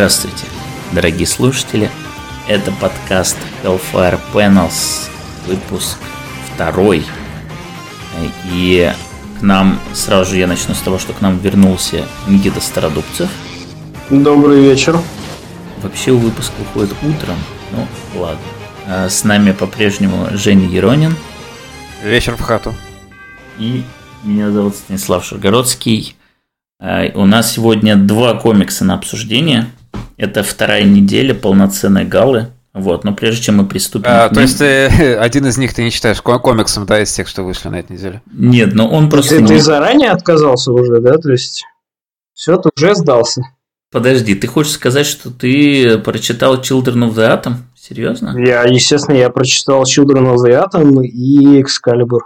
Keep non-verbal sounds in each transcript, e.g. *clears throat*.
Здравствуйте, дорогие слушатели. Это подкаст Hellfire Panels, выпуск второй. И к нам, сразу же я начну с того, что к нам вернулся Никита Стародубцев. Добрый вечер. Вообще выпуск выходит утром, ну ладно. А с нами по-прежнему Женя Еронин. Вечер в хату. И меня зовут Станислав Шаргородский. А, у нас сегодня два комикса на обсуждение. Это вторая неделя полноценной галы. Вот, но прежде чем мы приступим... А, к то есть ты, *laughs* один из них ты не считаешь комиксом, да, из тех, что вышли на этой неделе? Нет, но он просто... Ты, не... ты заранее отказался уже, да? То есть все, ты уже сдался. Подожди, ты хочешь сказать, что ты прочитал Children of the Atom? Серьезно? Я, естественно, я прочитал Children of the Atom и Excalibur.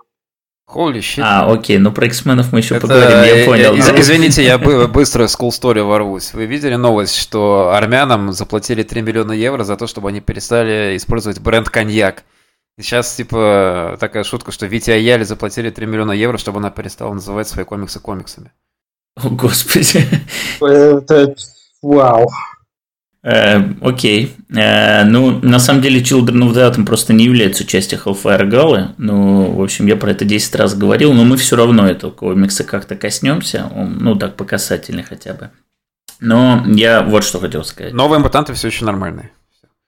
Holy shit. А, окей, ну про X-менов мы еще Это, поговорим, я понял. Из, извините, я *laughs* быстро с cool story ворвусь. Вы видели новость, что армянам заплатили 3 миллиона евро за то, чтобы они перестали использовать бренд коньяк? И сейчас, типа, такая шутка, что Вите Аяли заплатили 3 миллиона евро, чтобы она перестала называть свои комиксы комиксами. О, господи. Это... Вау. Э, окей. Э, ну, на самом деле, Children of the Atom просто не является частью Hellfire Gala. Ну, в общем, я про это 10 раз говорил, но мы все равно этого комикса как-то коснемся. Он, ну, так, по касательной хотя бы. Но я вот что хотел сказать. Новые мутанты все еще нормальные.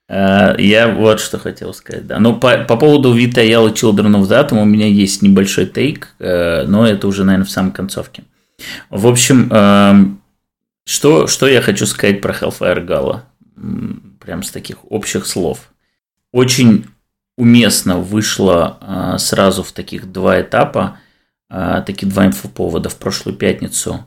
Э, я вот что хотел сказать, да. Ну, по, по поводу Вита Яла Children of the Atom у меня есть небольшой тейк, но это уже, наверное, в самой концовке. В общем, эм, что, что я хочу сказать про Hellfire Gala? Прям с таких общих слов. Очень уместно вышло а, сразу в таких два этапа, а, таких два инфоповода в прошлую пятницу.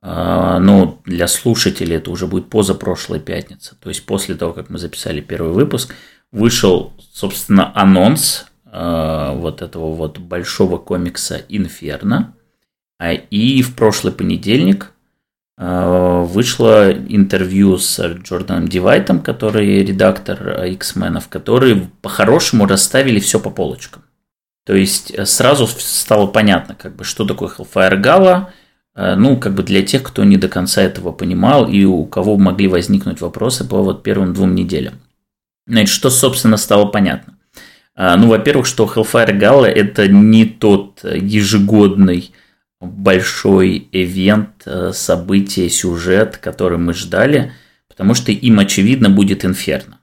А, ну, для слушателей это уже будет позапрошлая пятница. То есть после того, как мы записали первый выпуск, вышел, собственно, анонс вот этого вот большого комикса «Инферно». И в прошлый понедельник вышло интервью с Джорданом Дивайтом, который редактор X-менов, которые по-хорошему расставили все по полочкам. То есть э, сразу стало понятно, как бы, что такое Hellfire Gala, э, ну, как бы для тех, кто не до конца этого понимал и у кого могли возникнуть вопросы по вот первым двум неделям. Значит, что, собственно, стало понятно? Ну, во-первых, что Hellfire Gala – это не тот ежегодный большой эвент, э, событие, сюжет, который мы ждали, потому что им, очевидно, будет Инферно,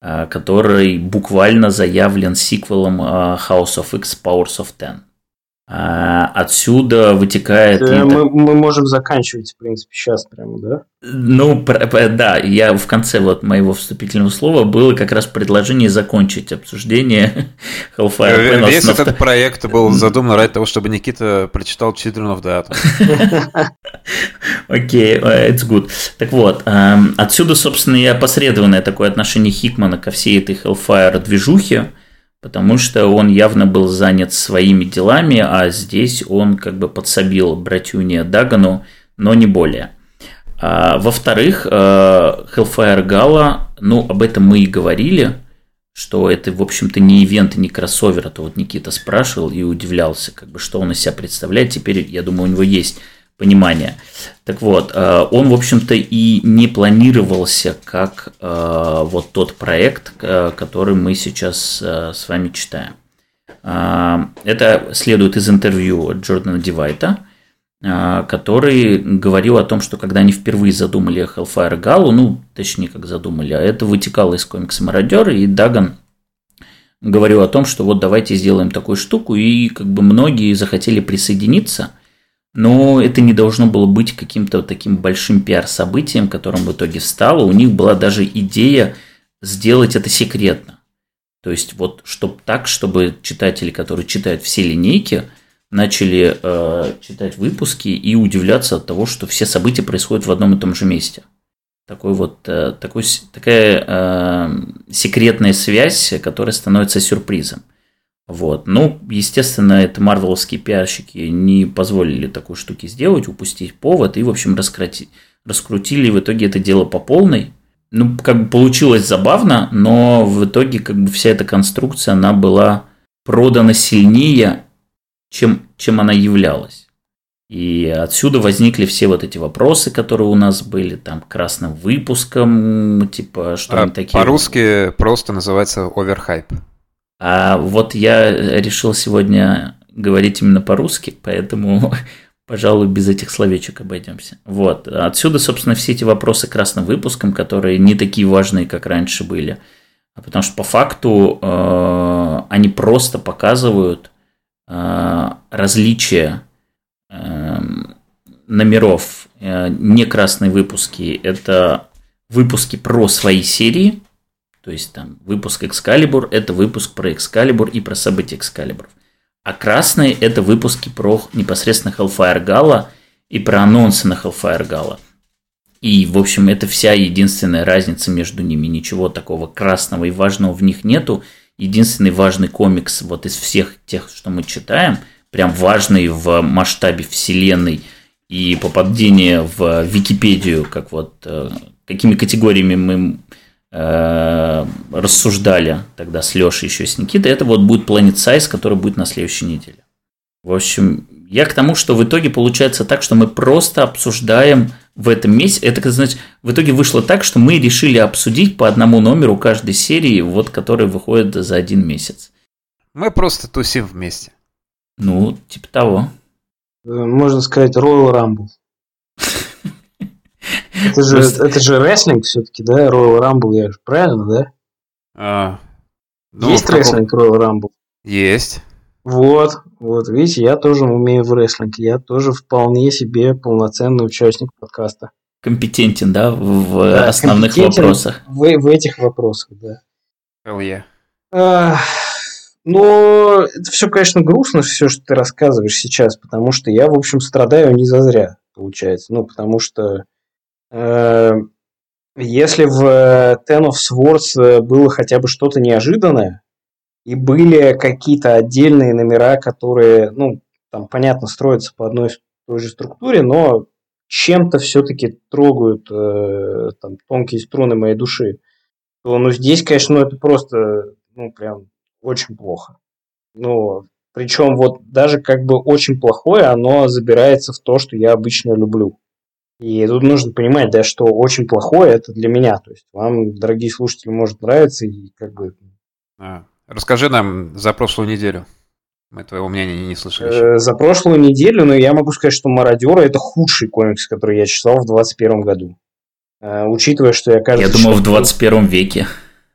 э, который буквально заявлен сиквелом э, House of X Powers of Ten. А, отсюда вытекает... Да, мы, мы можем заканчивать, в принципе, сейчас прямо, да? Ну, да, я в конце вот моего вступительного слова было как раз предложение закончить обсуждение *laughs* Hellfire Panels. Весь этот проект был задуман ради того, чтобы Никита прочитал Children of the Atom. *laughs* Окей, okay, it's good. Так вот, эм, отсюда, собственно, и опосредованное такое отношение Хикмана ко всей этой Hellfire движухе, потому что он явно был занят своими делами, а здесь он как бы подсобил братюне Дагану, но не более. А, во-вторых, э, Hellfire Gala, ну, об этом мы и говорили, что это, в общем-то, не ивент и не кроссовер, а то вот Никита спрашивал и удивлялся, как бы, что он из себя представляет. Теперь, я думаю, у него есть понимания. Так вот, э, он, в общем-то, и не планировался как э, вот тот проект, который мы сейчас э, с вами читаем. Это следует из интервью Джордана Дивайта, который говорил о том, что когда они впервые задумали Hellfire Gala, ну, точнее, как задумали, а это вытекало из комикса «Мародер», и Даган говорил о том, что вот давайте сделаем такую штуку, и как бы многие захотели присоединиться – но это не должно было быть каким-то таким большим пиар-событием, которым в итоге стало. У них была даже идея сделать это секретно. То есть вот чтобы так, чтобы читатели, которые читают все линейки, начали э, читать выпуски и удивляться от того, что все события происходят в одном и том же месте. Такой вот, э, такой, такая э, секретная связь, которая становится сюрпризом. Вот. Ну, естественно, это марвеловские пиарщики не позволили такой штуки сделать, упустить повод и, в общем, раскрути, раскрутили в итоге это дело по полной. Ну, как бы получилось забавно, но в итоге как бы вся эта конструкция, она была продана сильнее, чем, чем она являлась. И отсюда возникли все вот эти вопросы, которые у нас были, там, красным выпуском, типа, что А они такие. По-русски просто называется оверхайп. А вот я решил сегодня говорить именно по-русски, поэтому, *laughs* пожалуй, без этих словечек обойдемся. Вот. Отсюда, собственно, все эти вопросы красным выпуском, которые не такие важные, как раньше были. А Потому что по факту э, они просто показывают э, различия э, номеров. Э, не красные выпуски, это выпуски про свои серии, то есть там выпуск Excalibur – это выпуск про Excalibur и про события Excalibur. А красные – это выпуски про непосредственно Hellfire Gala и про анонсы на Hellfire Gala. И, в общем, это вся единственная разница между ними. Ничего такого красного и важного в них нету. Единственный важный комикс вот из всех тех, что мы читаем, прям важный в масштабе вселенной и попадение в Википедию, как вот э, какими категориями мы э, рассуждали тогда с Лешей еще с Никитой, это вот будет Planet Size, который будет на следующей неделе. В общем, я к тому, что в итоге получается так, что мы просто обсуждаем в этом месяце. Это, значит, в итоге вышло так, что мы решили обсудить по одному номеру каждой серии, вот, которая выходит за один месяц. Мы просто тусим вместе. Ну, типа того. Э, Можно сказать Royal Rumble. Это же, Просто- это же рестлинг все-таки, да? Royal Rumble, я же правильно, да? А, ну, Есть каком- рестлинг Royal Rumble? Есть. Вот, вот, видите, я тоже умею в рестлинг. Я тоже вполне себе полноценный участник подкаста. Компетентен, да, в в Да, основных вопросах. В, в этих вопросах, да. Hell yeah. Ах, Но это все, конечно, грустно, все, что ты рассказываешь сейчас, потому что я, в общем, страдаю не зазря, получается. Ну, потому что если в э, Ten of Swords э, было хотя бы что-то неожиданное, и были какие-то отдельные номера, которые, ну, там, понятно, строятся по одной той же структуре, но чем-то все-таки трогают э, там, тонкие струны моей души, то, ну, здесь, конечно, ну, это просто, ну, прям очень плохо. Ну, причем вот даже как бы очень плохое, оно забирается в то, что я обычно люблю. И тут нужно понимать, да, что очень плохое это для меня. То есть вам, дорогие слушатели, может нравиться, и как бы А, Расскажи нам за прошлую неделю. Мы твоего мнения не, не слышали еще. Э, За прошлую неделю, но я могу сказать, что «Мародеры» — это худший комикс, который я читал в 21 году. Э, Учитывая, что я, кажется... Я думал, в читал- 21 веке.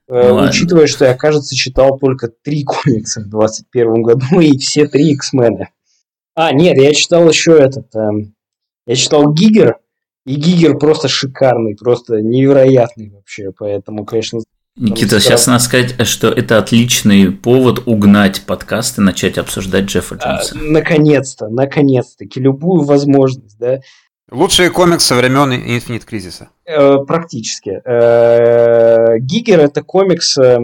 э, ну. Учитывая, что я, кажется, читал только три комикса в 21 году, *laughs* и все три X-мены. А, нет, я читал еще этот... эм, Я читал «Гигер», и «Гигер» просто шикарный, просто невероятный вообще, поэтому, конечно... Никита, сейчас надо сказать, что это отличный повод угнать подкаст и начать обсуждать Джеффа а, Джонса. наконец-то, наконец-таки, любую возможность, да, Лучшие комиксы времен Infinite Кризиса. Э, Практически. Э, Гигер это комикс э,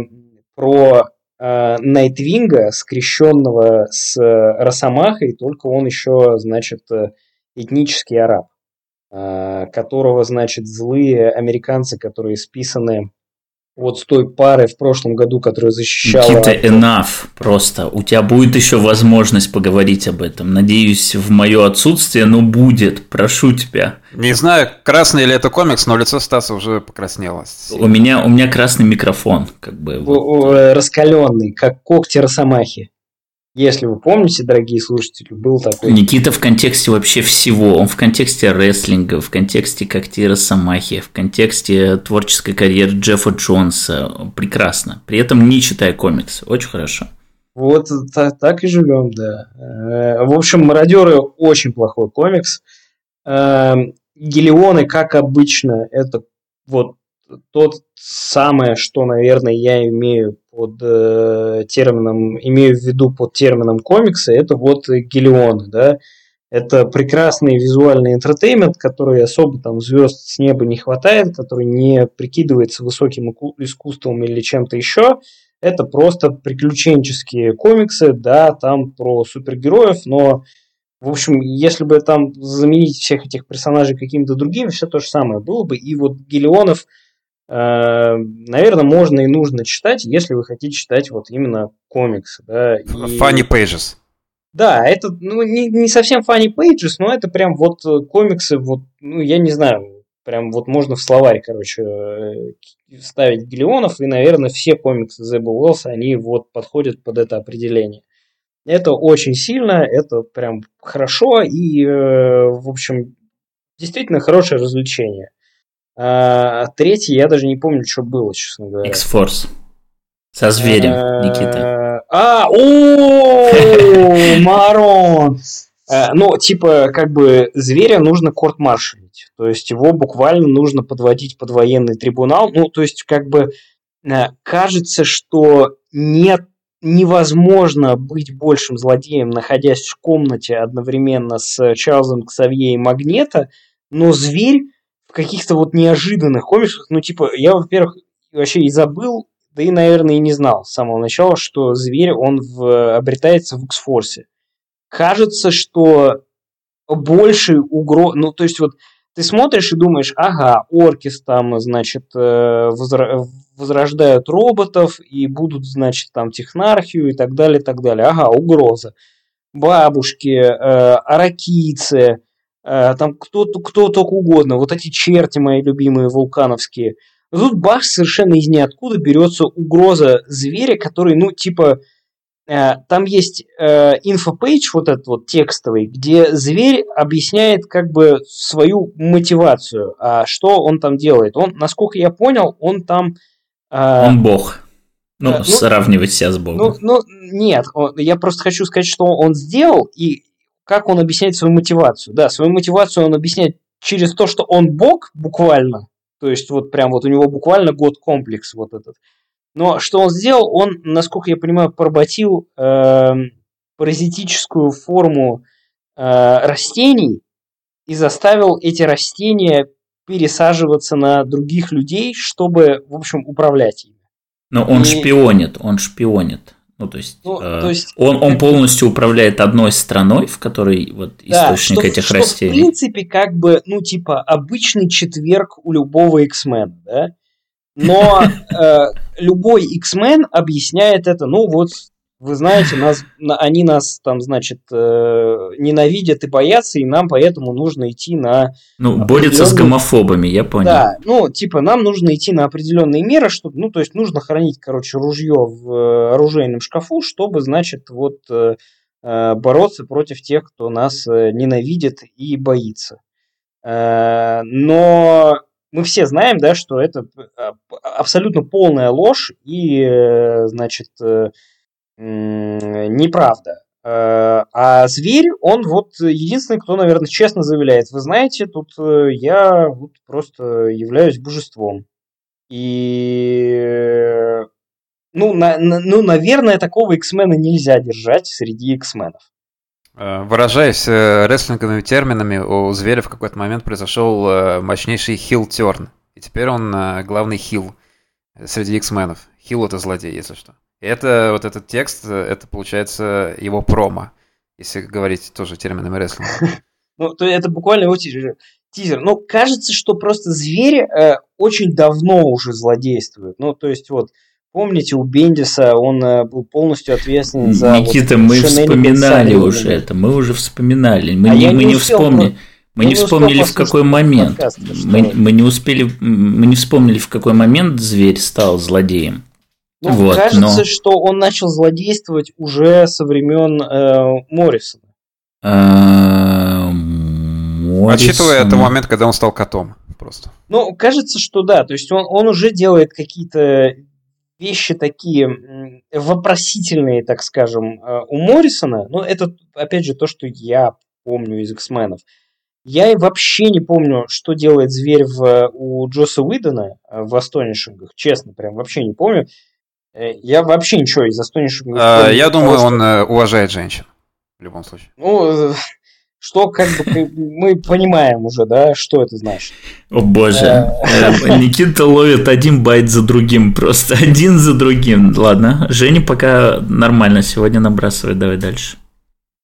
про э, Найтвинга, скрещенного с э, Росомахой, только он еще, значит, э, этнический араб, э, которого, значит, злые американцы, которые списаны вот с той пары в прошлом году, которая защищала... Никита, enough просто. У тебя будет еще возможность поговорить об этом. Надеюсь, в мое отсутствие, но будет. Прошу тебя. Не знаю, красный ли это комикс, но лицо Стаса уже покраснело. У меня, у меня красный микрофон, как бы. вот. раскаленный, как когти Росомахи. Если вы помните, дорогие слушатели, был такой... Никита в контексте вообще всего. Он в контексте рестлинга, в контексте когтей Росомахи, в контексте творческой карьеры Джеффа Джонса. Прекрасно. При этом не читая комикс. Очень хорошо. Вот та- так и живем, да. Э, В общем, «Мародеры» очень плохой комикс. Эм, Гелионы, как обычно, это вот тот самое, что, наверное, я имею под э, термином, имею в виду под термином комикса, это вот Гелионы, да. Это прекрасный визуальный интертеймент, который особо там звезд с неба не хватает, который не прикидывается высоким искусством или чем-то еще. Это просто приключенческие комиксы, да, там про супергероев, но, в общем, если бы там заменить всех этих персонажей какими-то другими, все то же самое было бы. И вот Гелионов, наверное, можно и нужно читать, если вы хотите читать вот именно комиксы, да. И- Funny Pages. Да, это ну, не, не совсем funny pages, но это прям вот комиксы, вот, ну, я не знаю, прям вот можно в словарь, короче, ставить Гелионов, и, наверное, все комиксы Зеба Уэллса, они вот подходят под это определение. Это очень сильно, это прям хорошо, и, э, в общем, действительно хорошее развлечение. А, третий, я даже не помню, что было, честно говоря. X-Force. Со зверем, Никита. А, о, *laughs* Марон! Э, ну, типа, как бы зверя нужно корт-маршалить. То есть его буквально нужно подводить под военный трибунал. Ну, то есть, как бы э, кажется, что нет невозможно быть большим злодеем, находясь в комнате одновременно с Чарльзом Ксавье и Магнета, но зверь каких-то вот неожиданных комиксах, ну, типа, я, во-первых, вообще и забыл, да и, наверное, и не знал с самого начала, что зверь, он в, обретается в X-Force кажется, что больше угроз... Ну, то есть вот ты смотришь и думаешь, ага, Оркис там, значит, э, возрождают роботов и будут, значит, там технархию и так далее, так далее. Ага, угроза. Бабушки, э, аракийцы, там кто, кто только угодно. Вот эти черти мои любимые вулкановские. Тут бах, совершенно из ниоткуда берется угроза зверя, который, ну, типа, Э, там есть э, infopage, вот этот вот текстовый, где зверь объясняет как бы свою мотивацию, а что он там делает. Он, насколько я понял, он там... Э, он бог. Ну, ну сравнивать себя с богом. Ну, ну нет, я просто хочу сказать, что он сделал и как он объясняет свою мотивацию. Да, свою мотивацию он объясняет через то, что он бог буквально, то есть вот прям вот у него буквально год комплекс вот этот. Но что он сделал? Он, насколько я понимаю, поработил э, паразитическую форму э, растений и заставил эти растения пересаживаться на других людей, чтобы, в общем, управлять ими. Но он и... шпионит, он шпионит. Ну, то есть, ну, э, то есть он, он полностью управляет одной страной, в которой вот да, источник что, этих что растений. В принципе, как бы, ну, типа, обычный четверг у любого X-Men, да? Но э, любой X-Men объясняет это, ну вот, вы знаете, нас, они нас там, значит, э, ненавидят и боятся, и нам поэтому нужно идти на... Ну, борется с гомофобами, я понял. Да, ну, типа, нам нужно идти на определенные меры, чтобы, ну, то есть нужно хранить, короче, ружье в э, оружейном шкафу, чтобы, значит, вот э, бороться против тех, кто нас ненавидит и боится. Но мы все знаем, да, что это абсолютно полная ложь и, значит, неправда. Э, а зверь, он вот единственный, кто, наверное, честно заявляет, вы знаете, тут я вот просто являюсь божеством. И, ну, на, ну наверное, такого X-мена нельзя держать среди X-менов. Э, выражаясь э, рестлинговыми терминами, у Зверя в какой-то момент произошел э, мощнейший хил-терн. И теперь он главный хил среди X-менов. Хил это злодей, если что. Это вот этот текст, это получается его промо, если говорить тоже терминами рестлинга. *laughs* Ну, то это буквально его тизер. Ну, кажется, что просто зверь очень давно уже злодействует. Ну, то есть вот Помните, у Бендиса он э, был полностью ответственен за... Никита, вот, мы вспоминали уже это, мы уже вспоминали. Мы а не, мы не, не вспомнили. Мы не, не вспомнили в какой момент. Подкаст, мы, мы не успели, мы не вспомнили в какой момент зверь стал злодеем. Ну, вот, кажется, но... что он начал злодействовать уже со времен э, Моррисона. Э, Учитывая это момент, когда он стал котом, просто. Ну, кажется, что да. То есть он, он уже делает какие-то вещи такие вопросительные, так скажем, э, у Моррисона, ну, это, опять же, то, что я помню из X-менов. Я вообще не помню, что делает зверь в, у Джоса Уидона э, в Астонишингах, честно, прям вообще не помню. Э, я вообще ничего из Астонишингов не помню. Я думаю, он уважает женщин, в любом случае. Ну, что как бы мы понимаем уже, да, что это значит. О боже, э, Никита ловит один байт за другим, просто *laughs* один за другим. Ладно, Женя пока нормально сегодня набрасывает, давай дальше.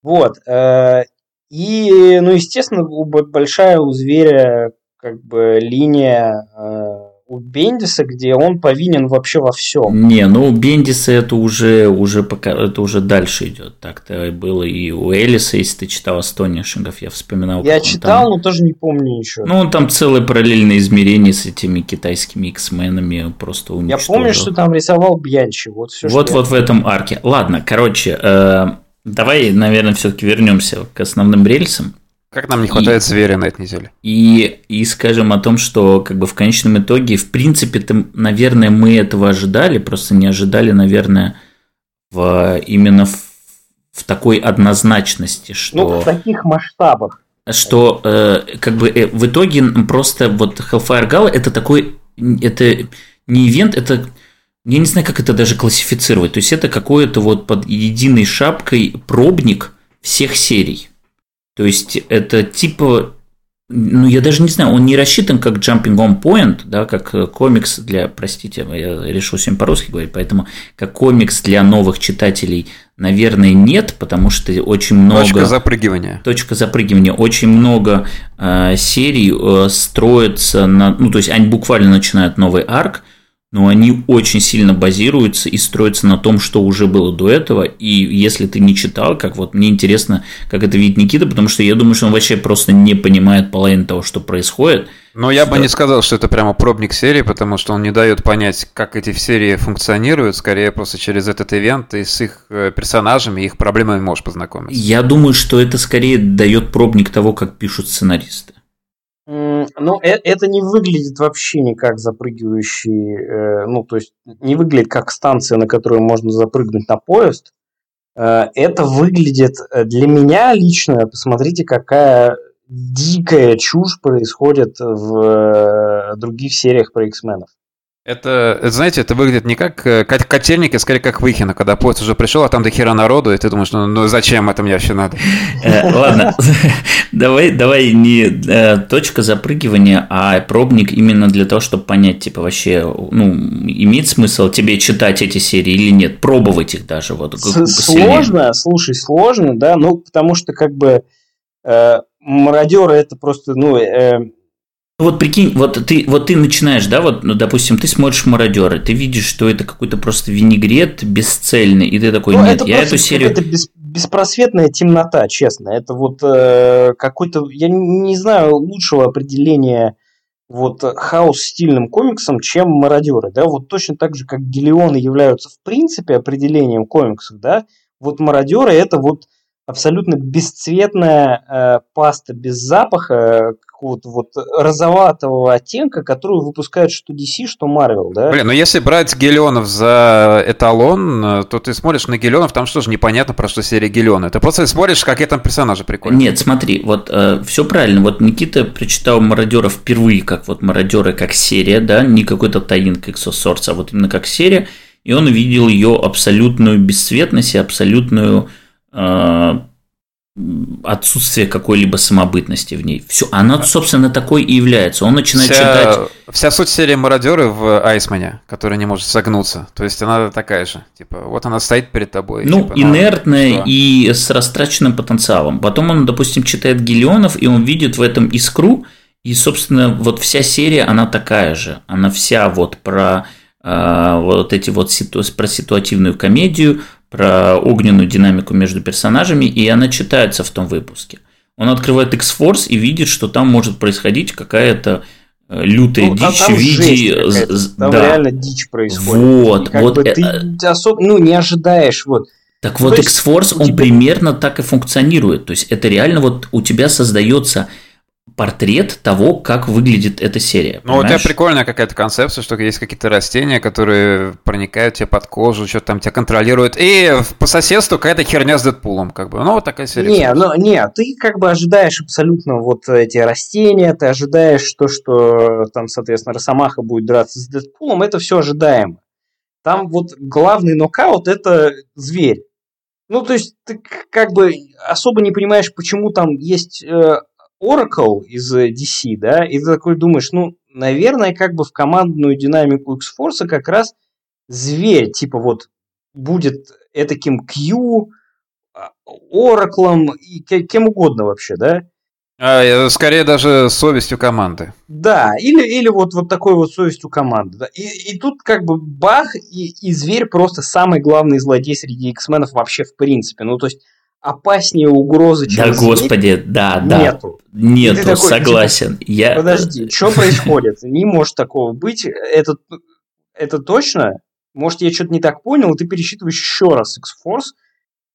Вот, э, и, ну, естественно, большая у зверя как бы линия э, у Бендиса, где он повинен вообще во всем. Не, ну у Бендиса это уже, уже пока, это уже дальше идет. Так-то было и у Элиса, если ты читал Астонишингов, я вспоминал. Я читал, там... но тоже не помню ничего. Ну, он там целое параллельное измерение с этими китайскими X-менами просто уничтожил. Я помню, что там рисовал Бьянчи. Вот, все, вот, вот в этом арке. Ладно, короче, э, давай, наверное, все-таки вернемся к основным рельсам. Как нам не хватает и, зверя на этой неделе. И, и скажем о том, что как бы в конечном итоге, в принципе-то, наверное, мы этого ожидали, просто не ожидали, наверное, в, именно в, в такой однозначности, что... Ну, в таких масштабах. Что э, как бы э, в итоге просто вот Hellfire Gala это такой, это не ивент, это я не знаю, как это даже классифицировать. То есть это какое-то вот под единой шапкой пробник всех серий. То есть это типа, ну я даже не знаю, он не рассчитан как jumping on point, да, как э, комикс для, простите, я решил всем по-русски говорить, поэтому как комикс для новых читателей, наверное, нет, потому что очень много... Точка запрыгивания. Точка запрыгивания. Очень много э, серий э, строится на... Ну, то есть они буквально начинают новый арк, но они очень сильно базируются и строятся на том, что уже было до этого. И если ты не читал, как вот мне интересно, как это видит Никита, потому что я думаю, что он вообще просто не понимает половины того, что происходит. Но я бы не сказал, что это прямо пробник серии, потому что он не дает понять, как эти серии функционируют. Скорее, просто через этот ивент и с их э, персонажами, их проблемами можешь познакомиться. Я думаю, что это скорее дает пробник того, как пишут сценаристы. Ну, э, это не выглядит вообще никак запрыгивающий, э, ну, то есть не выглядит как станция, на которую можно запрыгнуть на поезд. Э, это выглядит для меня лично, посмотрите, какая дикая чушь происходит в других сериях про X-менов. Это, знаете, это выглядит не как э, котельники, а скорее как Выхина, когда поезд уже пришел, а там до хера народу, и ты думаешь, ну, ну зачем это мне вообще надо? Э, ладно, *laughs* давай, давай не э, точка запрыгивания, а пробник именно для того, чтобы понять, типа, вообще, ну, имеет смысл тебе читать эти серии или нет, пробовать их даже. Вот, сложно, слушай, сложно, да, ну, потому что, как бы, мародеры это просто, ну, вот прикинь, вот ты, вот ты начинаешь, да, вот, ну, допустим, ты смотришь мародеры, ты видишь, что это какой-то просто винегрет бесцельный, и ты такой, ну, нет, я эту серию. Это бес, беспросветная темнота, честно. Это вот э, какой-то, я не знаю лучшего определения вот хаос стильным комиксом, чем мародеры, да, вот точно так же, как гелионы являются в принципе определением комиксов, да, вот мародеры это вот абсолютно бесцветная э, паста без запаха, какого-то вот розоватого оттенка, которую выпускают что DC, что Marvel, да? Блин, ну если брать Гелионов за эталон, то ты смотришь на Гелионов, там что же непонятно про что серия Гелиона. Ты просто смотришь, какие там персонажи прикольные. Нет, смотри, вот э, все правильно. Вот Никита прочитал Мародеров впервые, как вот Мародеры как серия, да, не какой-то таинка Exosорс, а вот именно как серия, и он увидел ее абсолютную бесцветность и абсолютную э, отсутствие какой-либо самобытности в ней. Все, она, собственно, такой и является. Он начинает вся, читать... Вся суть серии «Мародеры» в Айсмане, которая не может согнуться. То есть она такая же. Типа, вот она стоит перед тобой. Ну, типа, инертная ну, и с растраченным потенциалом. Потом он, допустим, читает Гелионов, и он видит в этом искру, и, собственно, вот вся серия, она такая же. Она вся вот про э, вот эти вот ситу... про ситуативную комедию, про огненную динамику между персонажами, и она читается в том выпуске. Он открывает X-Force и видит, что там может происходить какая-то э, лютая ну, дичь а в виде... Там да. реально дичь происходит. Вот, и вот. Бы ты э, особо, ну, не ожидаешь, вот. Так вот, X-Force, он тебя... примерно так и функционирует. То есть, это реально вот у тебя создается портрет того, как выглядит эта серия. Ну, у тебя прикольная какая-то концепция, что есть какие-то растения, которые проникают тебе под кожу, что-то там тебя контролируют. И по соседству какая-то херня с Дэдпулом, как бы. Ну, вот такая серия. Не, ну, не, ты как бы ожидаешь абсолютно вот эти растения, ты ожидаешь то, что там, соответственно, Росомаха будет драться с Дэдпулом, это все ожидаемо. Там вот главный нокаут – это зверь. Ну, то есть, ты как бы особо не понимаешь, почему там есть э, Oracle из DC, да, и ты такой думаешь, ну, наверное, как бы в командную динамику X-Force как раз зверь, типа вот будет этаким Q, Oracle и кем угодно вообще, да? А, скорее даже совестью команды. Да, или, или вот, вот такой вот совестью команды. Да. И, и тут как бы бах, и, и зверь просто самый главный злодей среди X-менов вообще в принципе. Ну, то есть опаснее угрозы, чем Да, зверь, господи, да, да. Нету. Нету, такой, согласен. Типа, Я... Подожди, что происходит? Не может такого быть. Это, это точно? Может, я что-то не так понял, ты пересчитываешь еще раз X-Force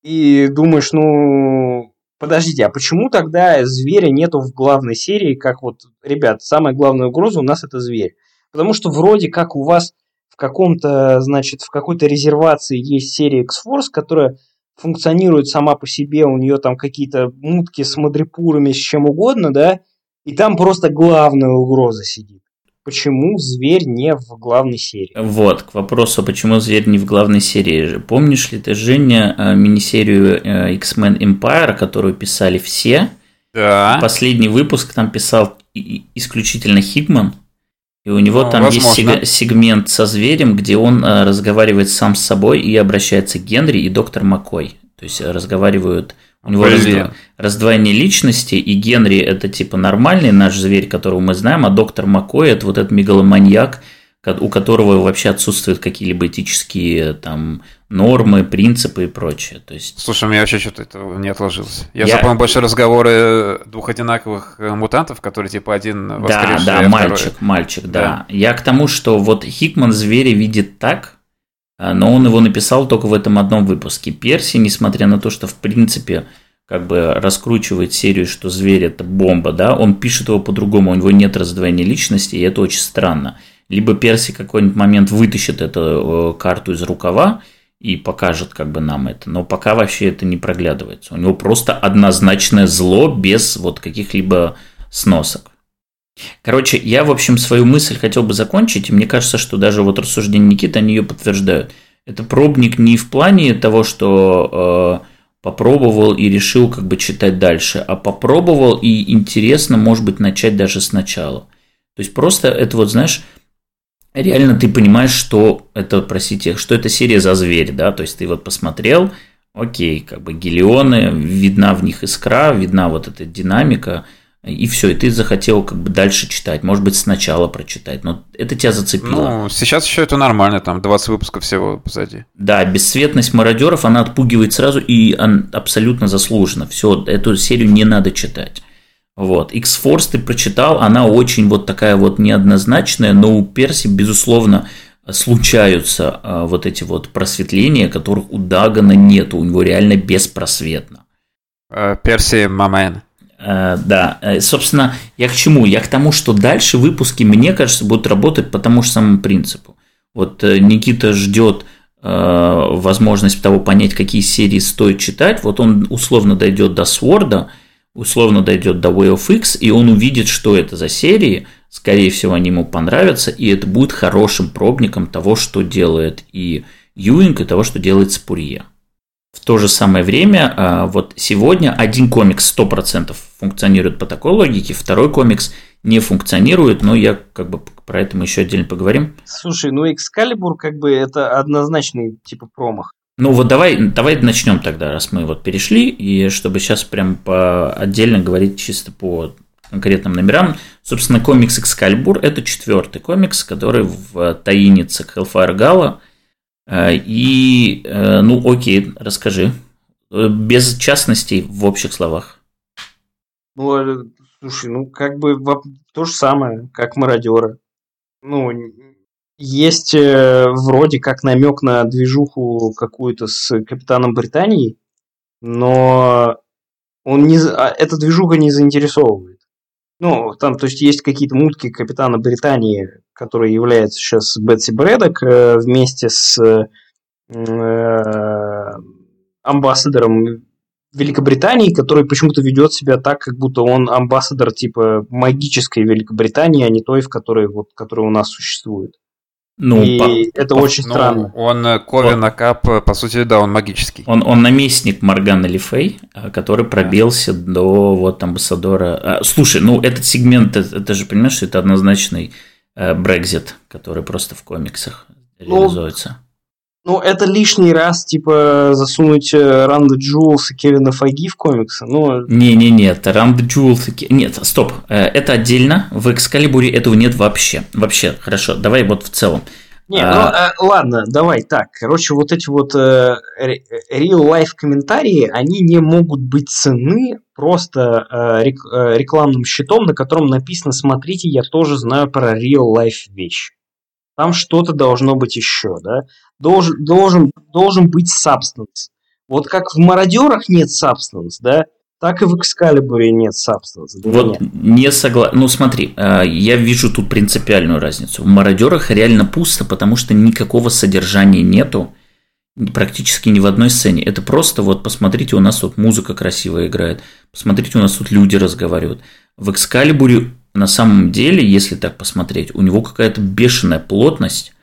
и думаешь, ну, Подождите, а почему тогда зверя нету в главной серии, как вот, ребят, самая главная угроза у нас это зверь? Потому что вроде как у вас в каком-то, значит, в какой-то резервации есть серия X-Force, которая функционирует сама по себе, у нее там какие-то мутки с мадрипурами, с чем угодно, да, и там просто главная угроза сидит почему зверь не в главной серии. Вот, к вопросу, почему зверь не в главной серии. Помнишь ли ты, Женя, э, мини-серию э, X-Men Empire, которую писали все? Да. Последний выпуск там писал исключительно Хигман. И у него ну, там возможно. есть сегмент со зверем, где он э, разговаривает сам с собой и обращается к Генри и доктор Маккой. То есть разговаривают у него раздво... раздвоение личности, и Генри это типа нормальный наш зверь, которого мы знаем, а доктор Маккой это вот этот мегаломаньяк, у которого вообще отсутствуют какие-либо этические там нормы, принципы и прочее. То есть... Слушай, у меня вообще что-то это не отложилось. Я, я... запомнил больше разговоры двух одинаковых э, мутантов, которые типа один Да, да, а мальчик, второй... мальчик, да. да. Я к тому, что вот Хикман зверя видит так, а, но он его написал только в этом одном выпуске. Перси, несмотря на то, что в принципе как бы раскручивает серию, что зверь это бомба, да, он пишет его по-другому, у него нет раздвоения личности, и это очень странно. Либо Перси какой-нибудь момент вытащит эту э, карту из рукава и покажет как бы нам это, но пока вообще это не проглядывается. У него просто однозначное зло без вот каких-либо сносок. Короче, я, в общем, свою мысль хотел бы закончить, и мне кажется, что даже вот рассуждения Никиты, они ее подтверждают. Это пробник не в плане того, что э, попробовал и решил как бы читать дальше, а попробовал и интересно, может быть, начать даже сначала. То есть просто это вот, знаешь, реально ты понимаешь, что это, простите, что это серия за зверь, да, то есть ты вот посмотрел, окей, как бы гелионы, видна в них искра, видна вот эта динамика – и все, и ты захотел как бы дальше читать, может быть, сначала прочитать, но это тебя зацепило. Ну, сейчас еще это нормально, там 20 выпусков всего позади. Да, бесцветность мародеров, она отпугивает сразу и абсолютно заслуженно. Все, эту серию не надо читать. Вот. X-Force ты прочитал, она очень вот такая вот неоднозначная, но у Перси, безусловно, случаются а, вот эти вот просветления, которых у Дагана нет, у него реально беспросветно. Э, Перси Мамен. Э, да, э, собственно, я к чему? Я к тому, что дальше выпуски, мне кажется, будут работать по тому же самому принципу. Вот Никита ждет возможность того понять, какие серии стоит читать. Вот он условно дойдет до Сворда, условно дойдет до Way of X, и он увидит, что это за серии. Скорее всего, они ему понравятся, и это будет хорошим пробником того, что делает и Юинг, и того, что делает Спурье. В то же самое время, а, вот сегодня один комикс 100% функционирует по такой логике, второй комикс не функционирует, но я как бы про это мы еще отдельно поговорим. Слушай, ну Excalibur как бы это однозначный типа промах. Ну вот давай, давай начнем тогда, раз мы вот перешли, и чтобы сейчас прям по отдельно говорить чисто по конкретным номерам. Собственно, комикс Excalibur – это четвертый комикс, который в таинице Hellfire Gala – Э, и, э, ну, окей, расскажи. Э, без частностей в общих словах. Ну, слушай, ну, как бы то же самое, как мародеры. Ну, есть вроде как намек на движуху какую-то с капитаном Британии, но он не, а эта движуха не заинтересовывает. Ну, там, то есть, есть какие-то мутки капитана Британии, который является сейчас Бетси Брэдок, э, вместе с э, амбассадором Великобритании, который почему-то ведет себя так, как будто он амбассадор типа магической Великобритании, а не той, в которой, вот, которая у нас существует. Ну, и по, это по, очень ну, странно. Он э, Ковина Кап, по сути, да, он магический. Он, он наместник Моргана Лифей, э, который пробился да. до вот амбассадора. А, слушай, ну этот сегмент, это, это же понимаешь, что это однозначный Брекзит, который просто в комиксах ну, реализуется. Ну, это лишний раз, типа, засунуть Ранда Джулс и Кевина Файги в комиксы. Ну... Не-не-не, Ранда Джулс и... Нет, стоп. Э, это отдельно. В Экскалибуре этого нет вообще. Вообще, хорошо. Давай вот в целом. Не, а... ну э, ладно, давай так. Короче, вот эти вот э, real-life комментарии, они не могут быть цены просто э, рек, э, рекламным щитом, на котором написано «Смотрите, я тоже знаю про real-life вещь». Там что-то должно быть еще, да? Должен, должен, должен быть substance. Вот как в мародерах нет substance, да? так и в Экскалибуре нет Substance. Вот меня. не согласен. Ну смотри, э, я вижу тут принципиальную разницу. В Мародерах реально пусто, потому что никакого содержания нету практически ни в одной сцене. Это просто вот посмотрите, у нас тут музыка красивая играет, посмотрите, у нас тут люди разговаривают. В Экскалибуре на самом деле, если так посмотреть, у него какая-то бешеная плотность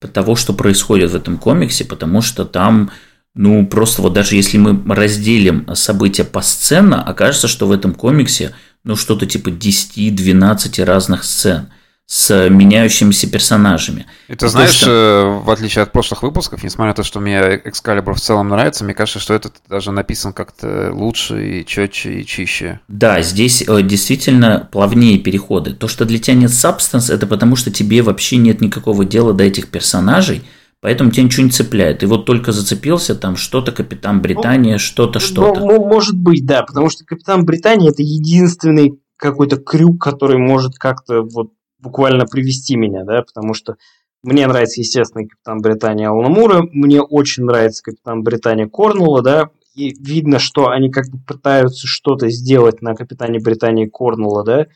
того, что происходит в этом комиксе, потому что там ну, просто вот даже если мы разделим события по сцена, окажется, что в этом комиксе ну что-то типа 10-12 разных сцен с меняющимися персонажами. И ты знаешь, что... Э, в отличие от прошлых выпусков, несмотря на то, что мне Экскалибур в целом нравится, мне кажется, что этот даже написан как-то лучше и четче и чище. Да, здесь э, действительно плавнее переходы. То, что для тебя нет сабстанс, это потому, что тебе вообще нет никакого дела до этих персонажей, Поэтому тебя ничего не цепляет. И вот только зацепился там что-то Капитан Британия, ну, что-то, что-то. Ну, может быть, да, потому что Капитан Британия это единственный какой-то крюк, который может как-то вот буквально привести меня, да, потому что мне нравится, естественно, Капитан Британия Алана мне очень нравится Капитан Британия Корнула, да, и видно, что они как бы пытаются что-то сделать на Капитане Британии Корнула, да,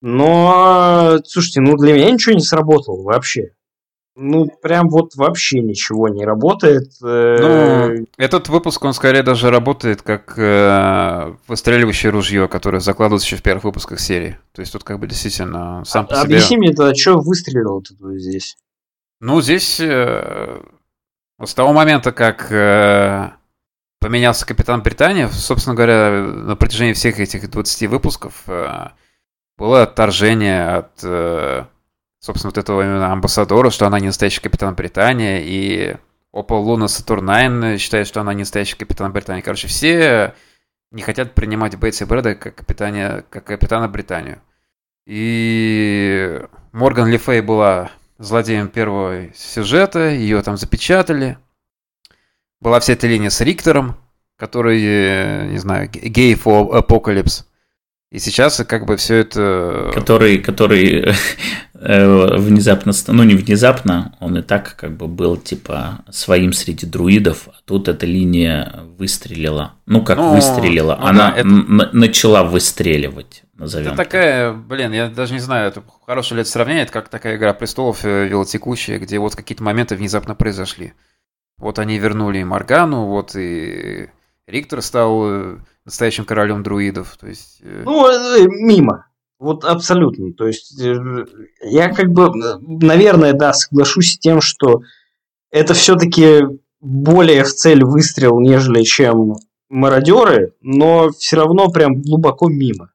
но, слушайте, ну для меня ничего не сработало вообще. Ну, прям вот вообще ничего не работает. Э, ну, этот выпуск, он скорее даже работает как э, выстреливающее ружье, которое закладывается еще в первых выпусках серии. То есть тут как бы действительно сам по себе... Объясни мне тогда, что выстрелил тут здесь? Ну, здесь э, с того момента, как э, поменялся Капитан Британия, собственно говоря, на протяжении всех этих 20 выпусков э, было отторжение от... Э, собственно, вот этого именно амбассадора, что она не настоящий капитан Британии, и Опа Луна Сатурнайн считает, что она не настоящий капитан Британии. Короче, все не хотят принимать Бейтси Брэда как, капитане, как капитана Британию. И Морган Лифей была злодеем первого сюжета, ее там запечатали. Была вся эта линия с Риктором, который, не знаю, гей for Apocalypse. И сейчас как бы все это... Который, который э, внезапно, ну не внезапно, он и так как бы был типа своим среди друидов, а тут эта линия выстрелила. Ну как ну, выстрелила, ну, она да, это... начала выстреливать. Назовем это такая, блин, я даже не знаю, это хорошее ли это сравнение, это как такая игра престолов э, велотекущая, где вот какие-то моменты внезапно произошли. Вот они вернули и Моргану, вот и Риктор стал э, настоящим королем друидов. То есть... Э, ну, э, мимо. Вот абсолютно. То есть я как бы, наверное, да, соглашусь с тем, что это все-таки более в цель выстрел, нежели чем мародеры, но все равно прям глубоко мимо.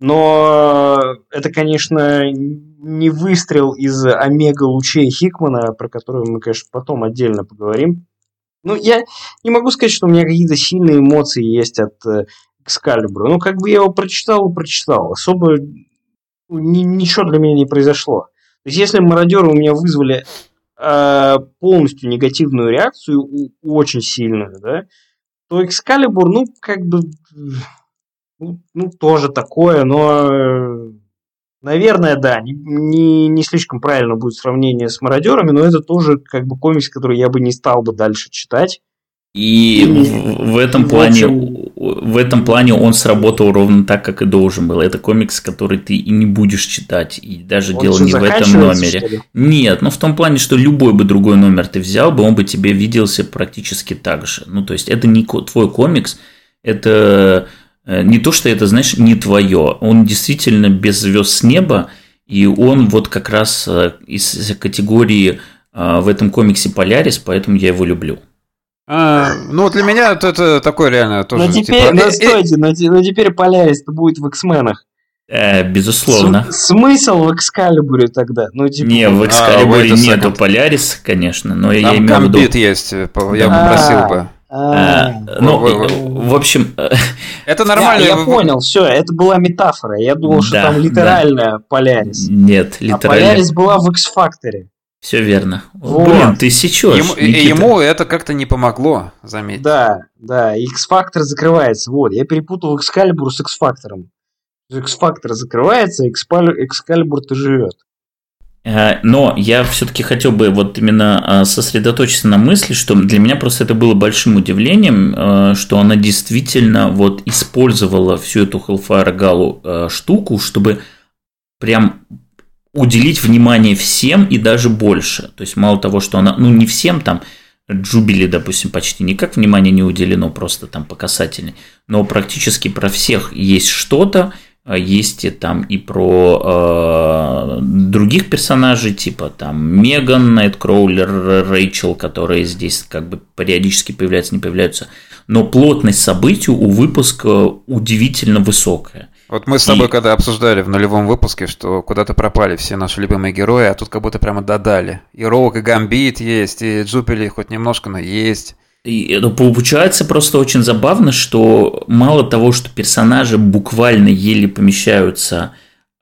Но это, конечно, не выстрел из омега-лучей Хикмана, про который мы, конечно, потом отдельно поговорим. Ну, я не могу сказать, что у меня какие-то сильные эмоции есть от э, Экскалибура. Ну, как бы я его прочитал и прочитал. Особо ни, ничего для меня не произошло. То есть, если мародеры у меня вызвали э, полностью негативную реакцию, очень сильную, да, то Экскалибур, ну, как бы, ну, ну тоже такое, но э, Наверное, да, не, не, слишком правильно будет сравнение с мародерами, но это тоже как бы комикс, который я бы не стал бы дальше читать. И, и в, этом плане в, в этом плане он сработал ровно так, как и должен был. Это комикс, который ты и не будешь читать, и даже он дело не в этом номере. Нет, но в том плане, что любой бы другой номер ты взял бы, он бы тебе виделся практически так же. Ну, то есть это не твой комикс, это не то, что это, знаешь, не твое. Он действительно без звезд с неба, и он вот как раз э, из категории э, в этом комиксе Полярис, поэтому я его люблю. А, ну, для меня это, это такое реально тоже. Но теперь, типа, ну, стойте, но, но теперь Полярис будет в X-менах. Э, безусловно. С- смысл в Экскалибуре тогда? Ну, типа... Не, в А, Экскалибуре a нету. Полярис, конечно, но я Там имею в виду... есть, э, по- я А. попросил бы. А, Э, Ну, и, в общем, э, Это нормально. *laughs* я понял, все, это была метафора. Я думал, что Да, там да. литеральная Полярис. нет, А литерально. Полярис была в X-факторе. Все верно. Вот. Блин, ты сечешь. Ему, Никита. ему это как-то не помогло, заметь. Да, да, X-фактор закрывается. Вот, я перепутал Экскалибур с X-фактором. X-фактор закрывается, Экскалибур-то живет. Э, Но я все-таки хотел бы вот именно э, сосредоточиться на мысли, что для меня просто это было большим удивлением, э, что она действительно вот использовала всю эту Hellfire э, штуку, чтобы прям уделить внимание всем и даже больше. То есть мало того, что она, ну не всем там, Джубили, допустим, почти никак внимания не уделено, просто там по касательной, но практически про всех есть что-то, есть и там и про э, других персонажей, типа там Меган, Найткроулер, Рэйчел, которые здесь как бы периодически появляются, не появляются. Но плотность событий у выпуска удивительно высокая. Вот мы с тобой И- когда обсуждали в нулевом выпуске, что куда-то пропали все наши любимые герои, а тут как будто прямо додали. И Роук, и Гамбит есть, и Джупили хоть немножко, но есть. И это получается просто очень забавно, что мало того, что персонажи буквально еле помещаются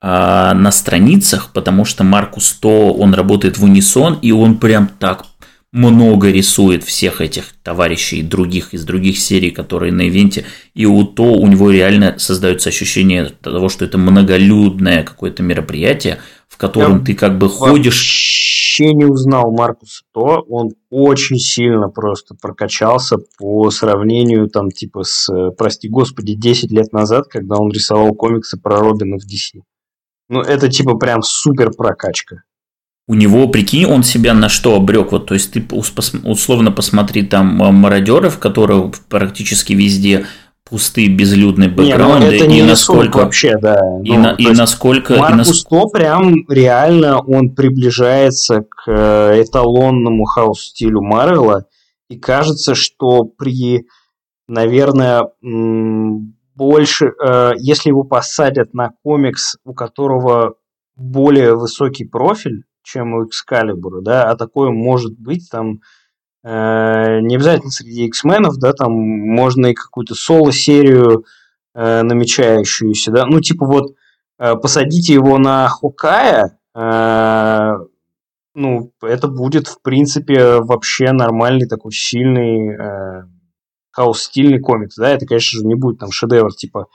а, на страницах, потому что Маркус То, он работает в унисон, и он прям так много рисует всех этих товарищей других из других серий, которые на ивенте, и у То у него реально создается ощущение того, что это многолюдное какое-то мероприятие, в котором Я ты как бы ходишь Вообще не узнал Маркуса То, он очень сильно просто прокачался по сравнению там типа с, прости господи, 10 лет назад, когда он рисовал комиксы про Робина в DC. Ну, это типа прям супер прокачка. у него, прикинь, он себя на что обрек. Вот, то есть ты условно посмотри там а, мародеры, в которых практически везде пустые безлюдные Не, ну бэкграунды, это не и насколько, вообще, да. и, Ну, на- и насколько, и нас- прям реально он приближается к э, эталонному хаос-стилю Марвела, и кажется, что при, наверное, больше, э, если его посадят на комикс, у которого более высокий профиль, чем у Экскалибура, да, а такое может быть там не обязательно среди X-менов, да, там можно и какую-то соло-серию э, намечающуюся, да, ну, типа вот э, посадите его на Хокая, э, ну, это будет, в принципе, вообще нормальный такой сильный э, хаос-стильный комикс, да, это, конечно же, не будет там шедевр типа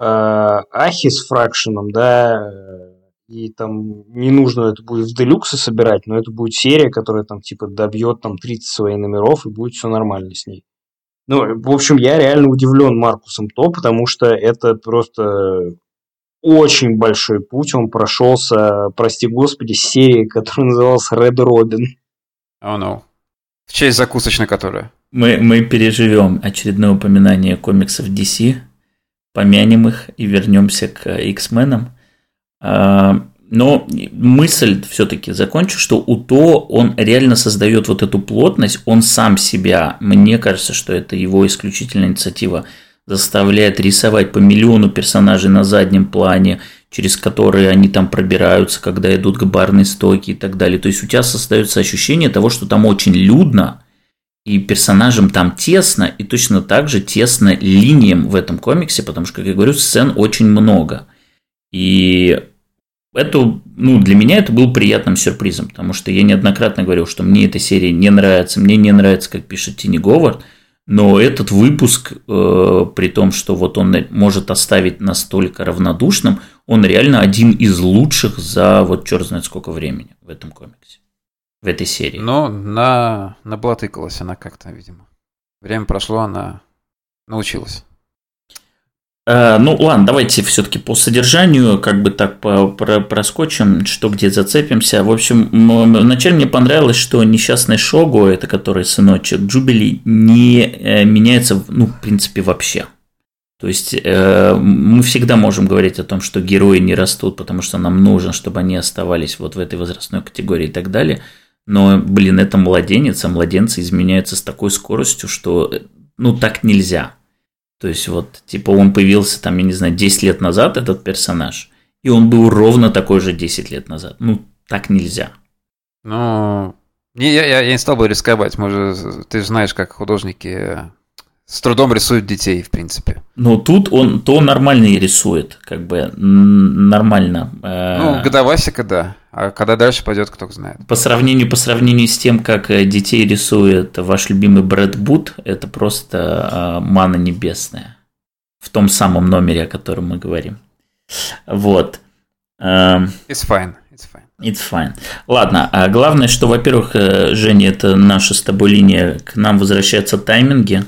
э, Ахи с фракшеном, да, э, и там не нужно это будет в делюксы собирать, но это будет серия, которая там типа добьет там 30 своих номеров, и будет все нормально с ней. Ну, в общем, я реально удивлен Маркусом То, потому что это просто очень большой путь. Он прошелся, прости господи, с серии, которая называлась Red Robin. Oh no. В честь закусочной которая. мы, мы переживем очередное упоминание комиксов DC, помянем их и вернемся к X-менам. А, Но мысль все-таки закончу, что у То он реально создает вот эту плотность, он сам себя, мне кажется, что это его исключительная инициатива, заставляет рисовать по миллиону персонажей на заднем плане, через которые они там пробираются, когда идут к барной стойке и так далее. То есть у тебя создается ощущение того, что там очень людно, и персонажам там тесно, и точно так же тесно линиям в этом комиксе, потому что, как я говорю, сцен очень много. И это, ну, для меня это был приятным сюрпризом, потому что я неоднократно говорил, что мне эта серия не нравится, мне не нравится, как пишет Тини Говард, но этот выпуск, э, при том, что вот он может оставить настолько равнодушным, он реально один из лучших за вот черт знает сколько времени в этом комиксе, в этой серии. Но на... наблатыкалась она как-то, видимо. Время прошло, она научилась. Э, Ну, ладно, давайте все-таки по содержанию, как бы так проскочим, что где зацепимся. В общем, вначале мне понравилось, что несчастный Шогу, это который сыночек Джубили, не э, меняется, ну, в принципе, вообще. То есть э, мы всегда можем говорить о том, что герои не растут, потому что нам нужно, чтобы они оставались вот в этой возрастной категории и так далее. Но, блин, это младенец, а младенцы изменяются с такой скоростью, что, ну, так нельзя. То есть вот, типа, он появился там, я не знаю, 10 лет назад, этот персонаж, И он был ровно такой же 10 лет назад. Ну, так нельзя. Ну, не, я, я, я не стал бы рисковать. Может, ты же знаешь, как художники с трудом рисуют детей, в принципе. Ну, тут он то нормально и рисует, как бы нормально. Э, ну, годовасика, да. А когда дальше пойдет, кто знает. По сравнению, по сравнению с тем, как э, детей рисует ваш любимый Брэд Бут, это просто э, мана небесная. В том самом номере, о котором мы говорим. Вот. Эм, it's fine. It's fine. It's fine. Ладно, а главное, что, во-первых, э, Женя, это наша с тобой линия, к нам возвращаются тайминги,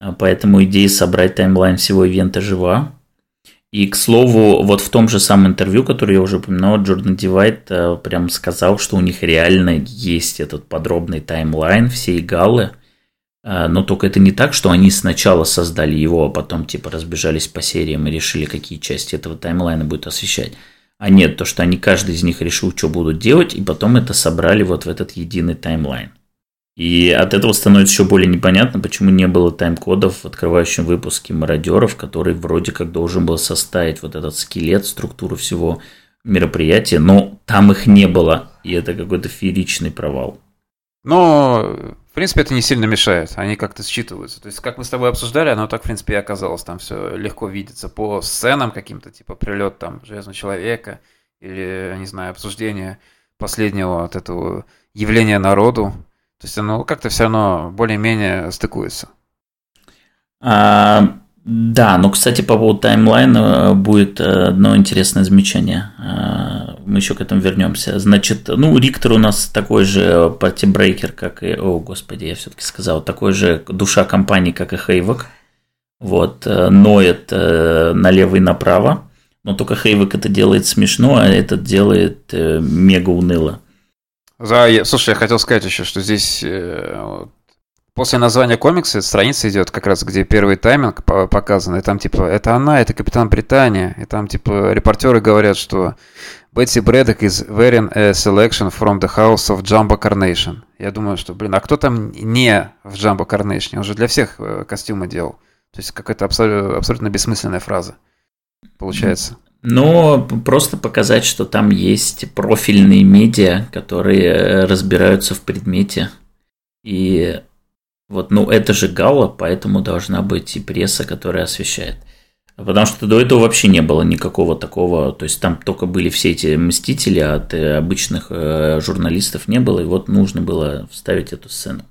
а поэтому идея собрать таймлайн всего ивента жива. И, к слову, вот в том же самом интервью, которое я уже упоминал, Джордан Ди Уайт э, прям сказал, что у них реально есть этот подробный таймлайн всей галы. Э, но только это не так, что они сначала создали его, а потом типа разбежались по сериям и решили, какие части этого таймлайна будет освещать. А нет, то, что они каждый из них решил, что будут делать, и потом это собрали вот в этот единый таймлайн. И от этого становится еще более непонятно, почему не было тайм-кодов в открывающем выпуске мародеров, который вроде как должен был составить вот этот скелет, структуру всего мероприятия, но там их не было, и это какой-то фееричный провал. Но, в принципе, это не сильно мешает, они как-то считываются. То есть, как мы с тобой обсуждали, оно так, в принципе, и оказалось. Там все легко видится по сценам каким-то, типа прилет там Железного Человека, или, не знаю, обсуждение последнего вот этого явления народу. То есть оно как-то все равно более-менее стыкуется. А, да, но, кстати, по поводу таймлайна будет одно интересное замечание. А, мы еще к этому вернемся. Значит, ну, Риктор у нас такой же party-breaker, как и... О, господи, я все-таки сказал. Такой же душа компании, как и Хейвок. Вот, э, ноет э, налево и направо. Но только Хейвок это делает смешно, а этот делает э, мега уныло. За, слушай, я хотел сказать еще, что здесь э, после названия комикса страница идет как раз, где первый тайминг показан, и там типа это она, это Капитан Британия, и там типа репортеры говорят, что Бетси Брэдок is wearing a selection from the house of Jumbo Carnation. Я думаю, что, блин, а кто там не в Jumbo Carnation? Он же для всех э, костюмы делал. То есть какая-то абсолютно бессмысленная фраза получается но просто показать, что там есть профильные медиа, которые разбираются в предмете. И вот, ну, это же гала, поэтому должна быть и пресса, которая освещает. Потому что до этого вообще не было никакого такого, то есть там только были все эти мстители, а от э, обычных э, журналистов не было, и вот нужно было вставить эту сцену.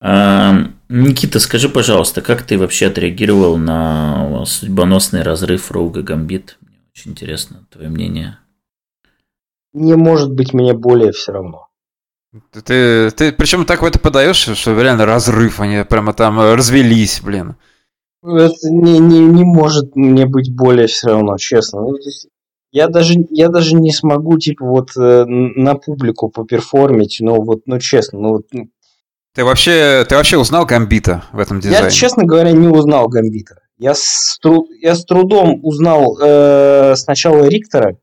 А, Никита, скажи, пожалуйста, как ты вообще отреагировал на судьбоносный разрыв Роуга Гамбит? Очень интересно твое мнение. Не может быть мне более все равно. Ты, ты причем так в это подаешь, что реально разрыв, они прямо там развелись, блин. Это не, не, не может мне быть более все равно, честно. Ну, я даже, я даже не смогу, типа, вот э, на публику поперформить, но вот, ну, честно, ну, вот, ну. Ты вообще, ты вообще узнал Гамбита в этом дизайне? Я, честно говоря, не узнал Гамбита. Я с, тру, я с трудом узнал э, сначала Риктора,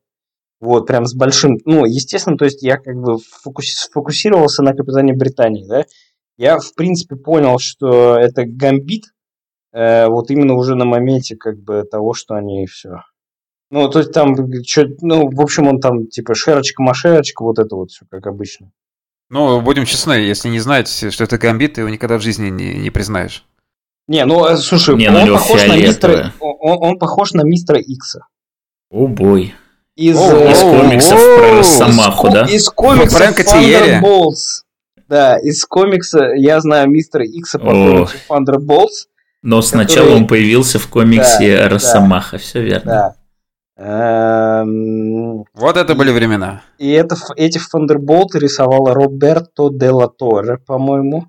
вот, прям с большим, ну, естественно, то есть я как бы фокуси, сфокусировался на капитане Британии, да, я, в принципе, понял, что это гамбит, э, вот именно уже на моменте, как бы, того, что они все. Ну, то есть там, что, ну, в общем, он там, типа, шерочка-машерочка, вот это вот все, как обычно. Ну, будем честны, если не знаете, что это гамбит, ты его никогда в жизни не, не признаешь. Не, ну э, слушай, не, он, похож на мистера, он, он похож на мистера Икса. О бой. Из, о, из комиксов о, про Росомаху, да? Из комиксов Thunderbolts. Да, из комикса я знаю мистера Икса по комиксу Thunderbolts. Но сначала который... он появился в комиксе да, Росомаха, да, все верно. Да. Эм... Вот это были времена. И это, эти Thunderbolts рисовала Роберто де ла Торре, по-моему.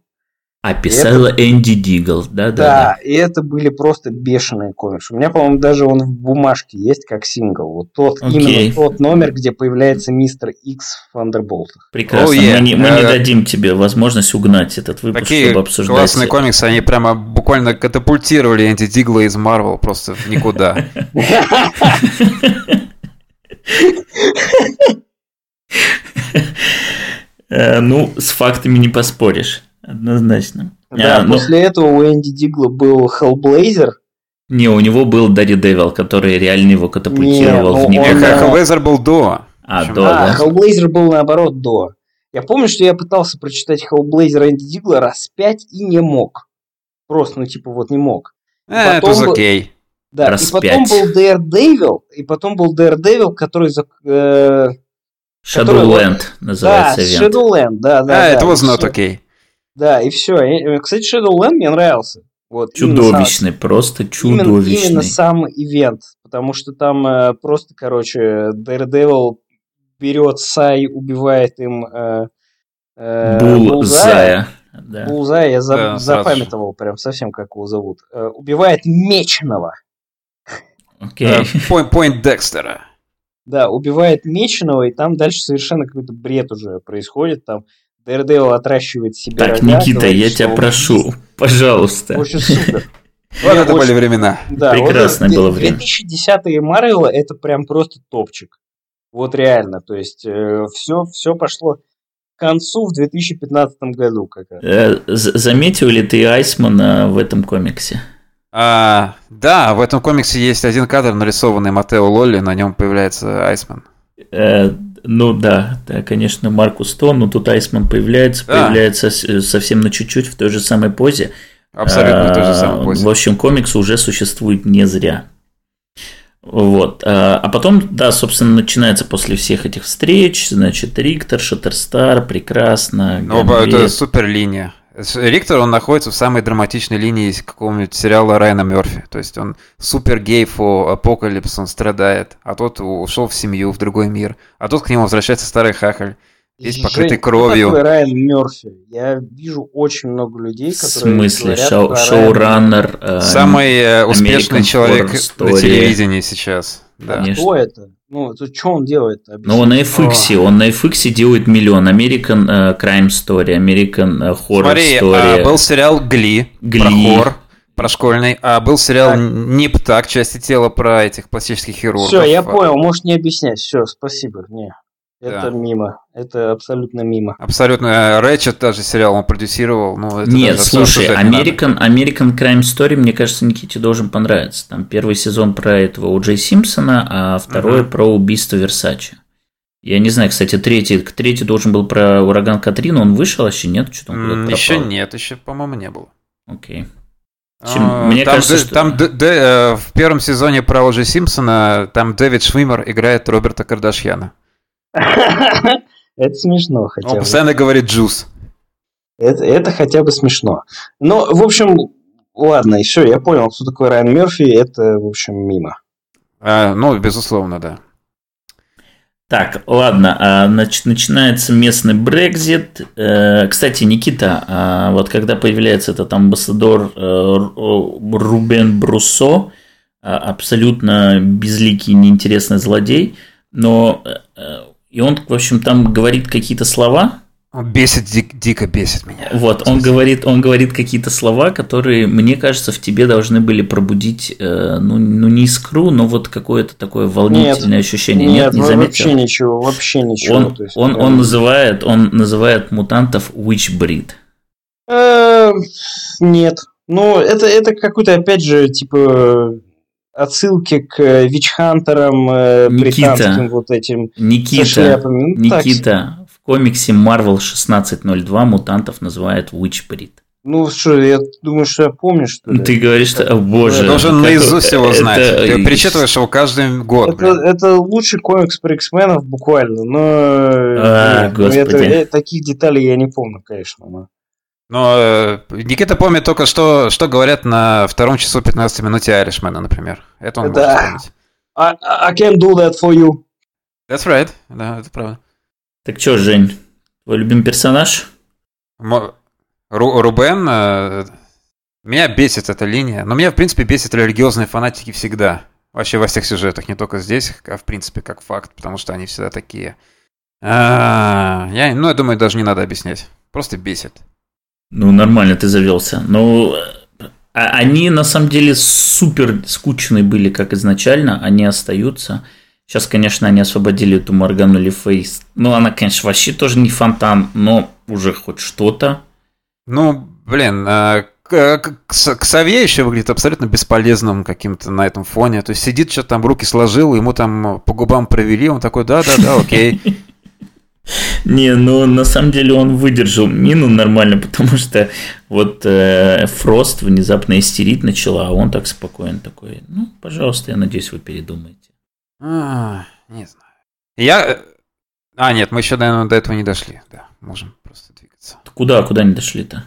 А писала это... Энди Дигл, да, да, да. Да, и это были просто бешеные комиксы. У меня, по-моему, даже он в бумажке есть как сингл. Вот тот, okay. именно тот номер, где появляется мистер Икс в Фандерболтах. Прекрасно. Oh, yeah. мы, не, мы uh, не дадим тебе возможность угнать этот выпуск, Такие чтобы обсуждать. классные комиксы, они прямо буквально катапультировали Энди Дигла из Марвел просто в никуда. *laughs* Э, ну, с фактами не поспоришь. Однозначно. Да, а, ну... после этого у Энди Дигла был Hellblazer, Не, у него был Дари Девил, который реально его катапультировал Не, в небо. он, э, Hellblazer был до. А, да, а, да. Hellblazer был наоборот до. Я помню, что я пытался прочитать Hellblazer Энди Дигла раз пять и не мог. Просто, ну, типа, вот не мог. Э, это был- окей. Да, Раз и потом пять. был Daredevil, и потом был Daredevil, который... за- э, который вот- Shadowland да, называется ивент. Shadowland, да, да. А, да, это was not всё. Да, и все. Кстати, Shadowland мне нравился. Вот, именно сам- Чудовищный, просто Именно, чудовищный. именно сам ивент, потому что там э, просто, короче, Daredevil берет Сай, убивает им э, э, Булзая. Зая. Да. Булзая, я за- Да, сразу запамятовал прям совсем, как его зовут. Э, убивает Меченого. Окей. Э, Point, point Декстера. Да, убивает Меченого, и там дальше совершенно какой-то бред уже происходит. Там Daredevil отращивает себе Так, рога, Никита, говорит, я тебя он прошу, пожалуйста. Очень супер. Вот это были времена. Да, Прекрасное вот было время. 2010-е Марвела это прям просто топчик. Вот реально. То есть все, все пошло к концу в 2015 году как раз. Э, Заметил ли ты Айсмана в этом комиксе? А, да, в этом комиксе есть один кадр, нарисованный Матео Лолли, на нем появляется Айсман. Э, Ну да, да, конечно, Маркус То, но тут Айсман появляется, Да. появляется с- совсем на чуть-чуть в той же самой позе. Абсолютно в той же А, самой позе. В общем, комикс уже существует не зря. Вот. А а потом, да, собственно, начинается после всех этих встреч, значит, Риктор, Шаттерстар, прекрасно. Ну, это супер линия. Риктор, он находится в самой драматичной линии из какого-нибудь сериала Райана Мерфи. То есть он супер гей фо апокалипс, он страдает. А тот ушел в семью, в другой мир. А тут к нему возвращается старый хахаль. Весь покрытый Жень, кто кровью. такой Райан Мерфи? Я вижу очень много людей, В которые смысле, говорят шоу- шоураннер. э, Самый э, успешный American человек на телевидении сейчас. Да. Конечно. Кто это? Ну, это что он делает? Ну, он на FX, он на FX делает миллион. American э, Crime Story, American э, Horror Смотри, Story. а, был сериал Гли, Гли. про хор, про школьный, а был сериал Так. Нип Так, части тела про этих пластических хирургов. Все, я А, понял, можешь не объяснять. Все, спасибо. Не, это Да. мимо. Это абсолютно мимо. Абсолютно. Рэчет даже сериал он продюсировал. Ну, это Нет, слушай, обсуждать не. American, American Crime Story, мне кажется, Никите должен понравиться. Там первый сезон про этого У Джей Симпсона, а второй Мгм. про убийство Версачи. Я не знаю, кстати, третий, третий должен был про ураган Катрину, он вышел вообще, нет? Что-то он куда-то Еще пропал. нет, еще, по-моему, не было. Окей. Общем, А, мне там кажется, Д- что- там Д- Д- э, в первом сезоне про Оджи Симпсона там Дэвид Швимер играет Роберта Кардашьяна. *laughs* Это смешно хотя Он бы. постоянно говорит «джуз». Это, это хотя бы смешно. Но, в общем, ладно, и все, я понял, кто такой Райан Мерфи, это, в общем, мимо. А, ну, безусловно, да. Так, ладно, а, значит, начинается местный Брекзит. Э, Кстати, Никита, а вот когда появляется этот амбассадор э, Ру- Рубен Бруссо, а, абсолютно безликий, неинтересный злодей, но э, и он, в общем, там говорит какие-то слова, Он бесит, дик- дико бесит меня. вот, он говорит, он говорит какие-то слова, которые, мне кажется, в тебе должны были пробудить, э, ну, ну не искру, но вот какое-то такое волнительное ощущение. Нет, не ну, заметил? вообще ничего, вообще ничего. Он, есть, он, прям- он называет, он называет мутантов witch breed. Э, Нет. Ну, это, это какой-то, опять же, типа отсылки к э, вич-хантерам э, Никита. британским вот этим со Никита, шляпами. Ну, так. Никита, в комиксе Marvel 1602 мутантов называют witch breed. Ну, что, я думаю, что я помню, что ли. Ты говоришь, что, о, боже. Ты должен как- наизусть его это- знать. Ты перечитываешь его каждый год, Это, блин. это лучший комикс про X-менов буквально, но А, нет, ну, господи. это- э, таких деталей я не помню, конечно. но- Но э, Никита помнит только, что, что говорят на втором часу 15 минуте Айришмена, например. Это он Да. может помнить. I, I can do that for you. That's right. Да, это правда. Так что, Жень, твой любимый персонаж? Мо- Ру- Рубен, э, меня бесит эта линия, но меня, в принципе, бесит религиозные фанатики всегда. Вообще во всех сюжетах, не только здесь, а в принципе как факт, потому что они всегда такие. А, я, ну, я думаю, даже не надо объяснять. Просто бесит. Ну, нормально ты завелся. Ну, а- они на самом деле супер скучные были, как изначально. Они остаются. Сейчас, конечно, они освободили эту Моргану Лифейс. Ну, она, конечно, вообще тоже не фонтан, но уже хоть что-то. Ну, блин, а Ксавье еще выглядит абсолютно бесполезным каким-то на этом фоне. То есть сидит, что-то там руки сложил, ему там по губам провели, он такой, да-да-да, окей. *laughs* Не, ну на самом деле он выдержал мину нормально, *laughs* потому что вот э, Фрост внезапно истерить начала, а он так спокойно такой, ну, пожалуйста, я надеюсь, вы передумаете. А, не знаю. Я... А, нет, мы еще, наверное, до этого не дошли. Да, можем просто двигаться. Куда, куда не дошли-то?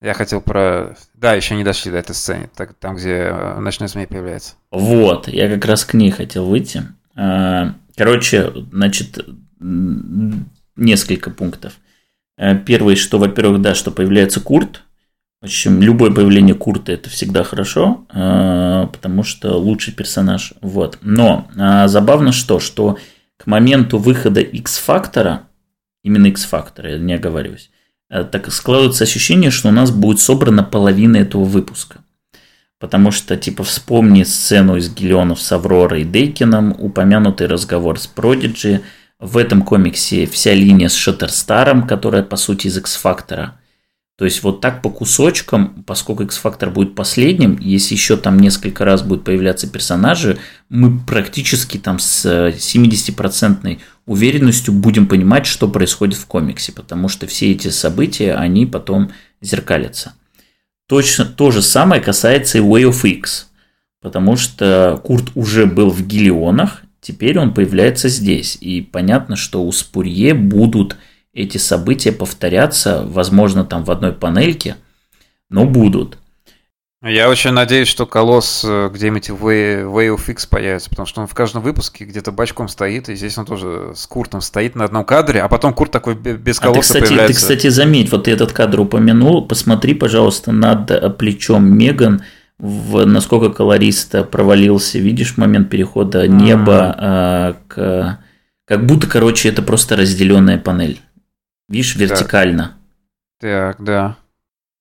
Я хотел про... Да, еще не дошли до этой сцены, так, там, где э, ночной змей появляется. Вот, я как раз к ней хотел выйти. А, короче, значит, несколько пунктов. Э, первый, что, во-первых, да, что появляется Курт. В общем, любое появление Курта это всегда хорошо, э, потому что лучший персонаж. Вот. Но а, забавно что, что к моменту выхода X-фактора, именно X-фактора, я не оговариваюсь, э, так складывается ощущение, что у нас будет собрана половина этого выпуска. Потому что, типа, вспомни сцену из Гелионов с Авророй и Дейкином, упомянутый разговор с Продиджи – в этом комиксе вся линия с Шаттерстаром, которая по сути из X-фактора. То есть вот так по кусочкам, поскольку X-фактор будет последним, если еще там несколько раз будут появляться персонажи, мы практически там с 70% уверенностью будем понимать, что происходит в комиксе, потому что все эти события, они потом зеркалятся. Точно то же самое касается и Way of X, потому что Курт уже был в Гелионах, Теперь он появляется здесь, и понятно, что у Спурье будут эти события повторяться, возможно, там в одной панельке, но будут. Я очень надеюсь, что Колосс э, где-нибудь в Way, of X появится, потому что он в каждом выпуске где-то бачком стоит, и здесь он тоже с Куртом стоит на одном кадре, а потом Курт такой без Колосса а ты, кстати, появляется. Ты, кстати, заметь, вот ты этот кадр упомянул, посмотри, пожалуйста, над плечом Меган, в насколько колориста провалился, видишь момент перехода неба а, к... Как будто, короче, это просто разделенная панель. Видишь, вертикально. Так, так да.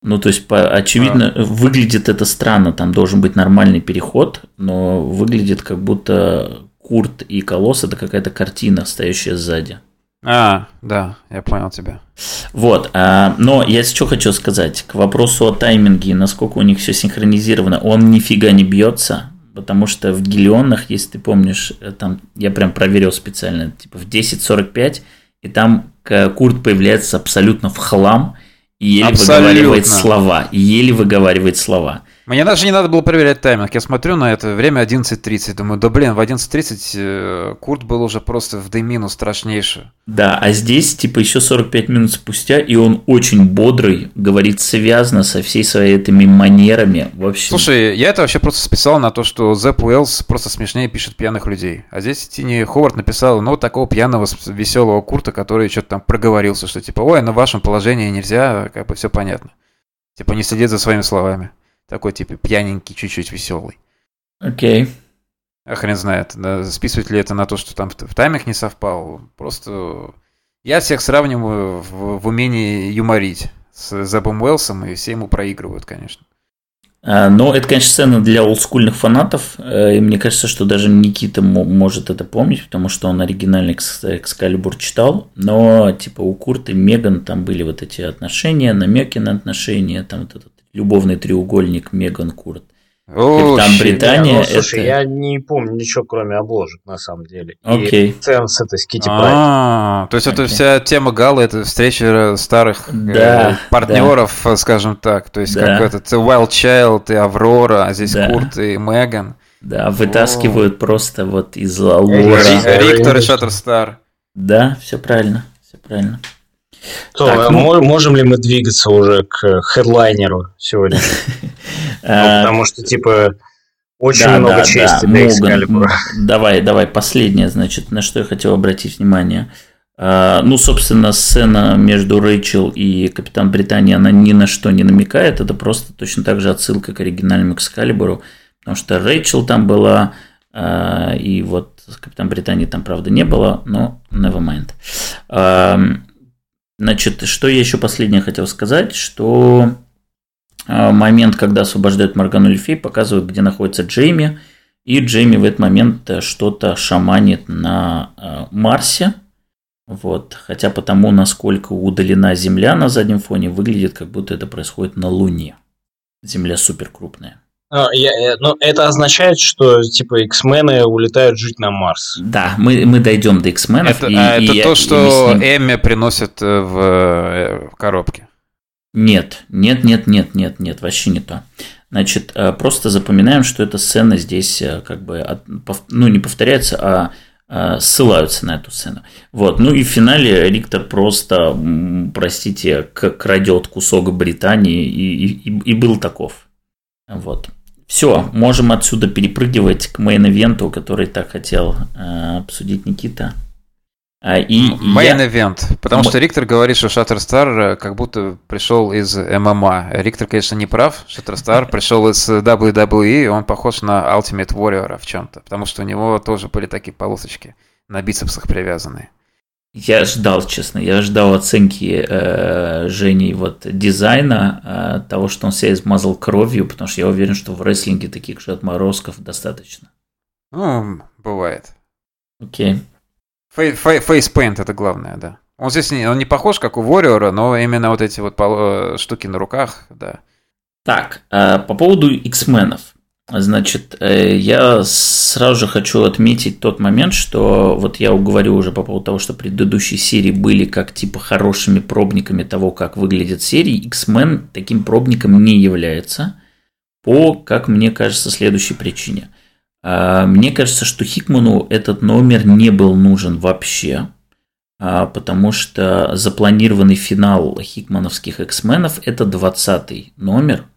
Ну, то есть, по, очевидно, а. выглядит это странно. Там должен быть нормальный переход, но выглядит как будто Курт и Колосс это какая-то картина, стоящая сзади. А, да, я понял тебя. Вот, а, но я что хочу сказать к вопросу о тайминге, насколько у них все синхронизировано. Он нифига не бьется, потому что в Гелионах, если ты помнишь, э, там я прям проверил специально, типа в 10.45, и там Курт появляется абсолютно в хлам и еле абсолютно. выговаривает слова, и еле выговаривает слова. Мне даже не надо было проверять тайминг. Я смотрю на это время 11.30. Думаю, да блин, в 11.30 э, Курт был уже просто в демину страшнейший. Да, а здесь типа еще 45 минут спустя, и он очень бодрый, говорит связно со всей своей этими манерами. Вообще. Слушай, я это вообще просто списал на то, что Зепп Уэллс просто смешнее пишет пьяных людей. А здесь Тини Ховард написал, ну, такого пьяного, веселого Курта, который что-то там проговорился, что типа, ой, на вашем положении нельзя, как бы все понятно. Типа не следит за своими словами. Такой, типа, пьяненький, чуть-чуть веселый. Окей. Okay. А хрен знает, да, списывать ли это на то, что там в тайминг не совпал. Просто я всех сравниваю в, в умении юморить с Зебом Уэлсом, и все ему проигрывают, конечно. А, но это, конечно, сцена для олдскульных фанатов, э, и мне кажется, что даже Никита может это помнить, потому что он оригинальный Экскалибур читал, но типа у Курта и Меган там были вот эти отношения, намеки на отношения, там вот этот любовный треугольник Меган Курт. О, Капитан Британия. Ну, слушай, это... я не помню ничего, кроме обложек, на самом деле. Окей. И цен с этой Скити А, то есть это вся тема Гала, это встреча старых э, партнеров, скажем так. То есть как этот Wild Child и Аврора, а здесь Курт и Меган. Да, вытаскивают просто вот из лора. Риктор и Шаттерстар. Да, все правильно, все правильно. То, так, а ну... можем ли мы двигаться уже к хедлайнеру сегодня? *laughs* Ну, потому что, типа, очень много чести для Экскалибура. Давай, давай, последнее, значит, на что я хотел обратить внимание. А, ну, собственно, сцена между Рэйчел и Капитан Британии, она ни на что не намекает. Это просто точно так же отсылка к оригинальному Экскалибуру. Потому что Рэйчел там была, а, и вот Капитан Британии там, правда, не было, но never mind. Значит, что я еще последнее хотел сказать, что а, момент, когда освобождают Моргану Лефей, показывает, где находится Джейми, и Джейми в этот момент э, что-то шаманит на а, Марсе, вот. Хотя потому, насколько удалена Земля на заднем фоне, выглядит, как будто это происходит на Луне. Земля супер крупная. А, я, я, но это означает, что типа X-мены улетают жить на Марс. Да, мы, мы дойдем до X-менов. Это, и, а, и это то, что ним... Эмми приносит э, в, э, в коробке. Нет, нет, нет, нет, нет, нет, вообще не то. Значит, э, просто запоминаем, что эта сцена здесь как бы, ну, не повторяется, а ссылаются на эту сцену. Вот. Ну и в финале Риктор просто, простите, крадет кусок Британии и, и, и был таков. Вот. Все, можем отсюда перепрыгивать к main event у, который так хотел э, обсудить Никита. А, и Main я... event, потому что Риктор говорит, что Шаттерстар как будто пришел из ММА. Риктор, конечно, не прав. Шаттерстар *laughs* пришел из WWE, он похож на Ultimate Warrior в чем-то, потому что у него тоже были такие полосочки на бицепсах привязанные. Я ждал, честно, я ждал оценки э, Жени вот дизайна, э, того, что он себя измазал кровью, потому что я уверен, что в рестлинге таких же отморозков достаточно. Ну, бывает. Окей. Фейспейнт это главное, да. Он здесь не, он не похож, как у Warrior, но именно вот эти вот э, штуки на руках, да. Так, э, по поводу X-менов. Значит, э, я сразу же хочу отметить тот момент, что вот я уговорю уже по поводу того, что предыдущие серии были как типа хорошими пробниками того, как выглядят серии. X-Men таким пробником не является по, как мне кажется, следующей причине. А, мне кажется, что Хикману этот номер не был нужен вообще, а, потому что запланированный финал хикмановских X-менов это 20 номер –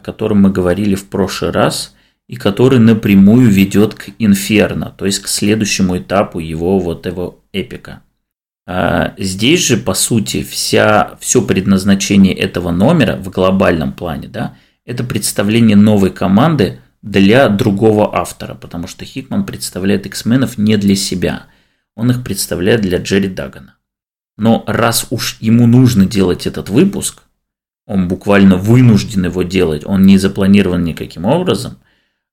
о котором мы говорили в прошлый раз, и который напрямую ведет к Инферно, то есть к следующему этапу его вот его эпика. А здесь же, по сути, вся, все предназначение этого номера в глобальном плане, да, это представление новой команды для другого автора, потому что Хикман представляет X-менов не для себя, он их представляет для Джерри Дагана. Но раз уж ему нужно делать этот выпуск, он буквально вынужден его делать, он не запланирован никаким образом,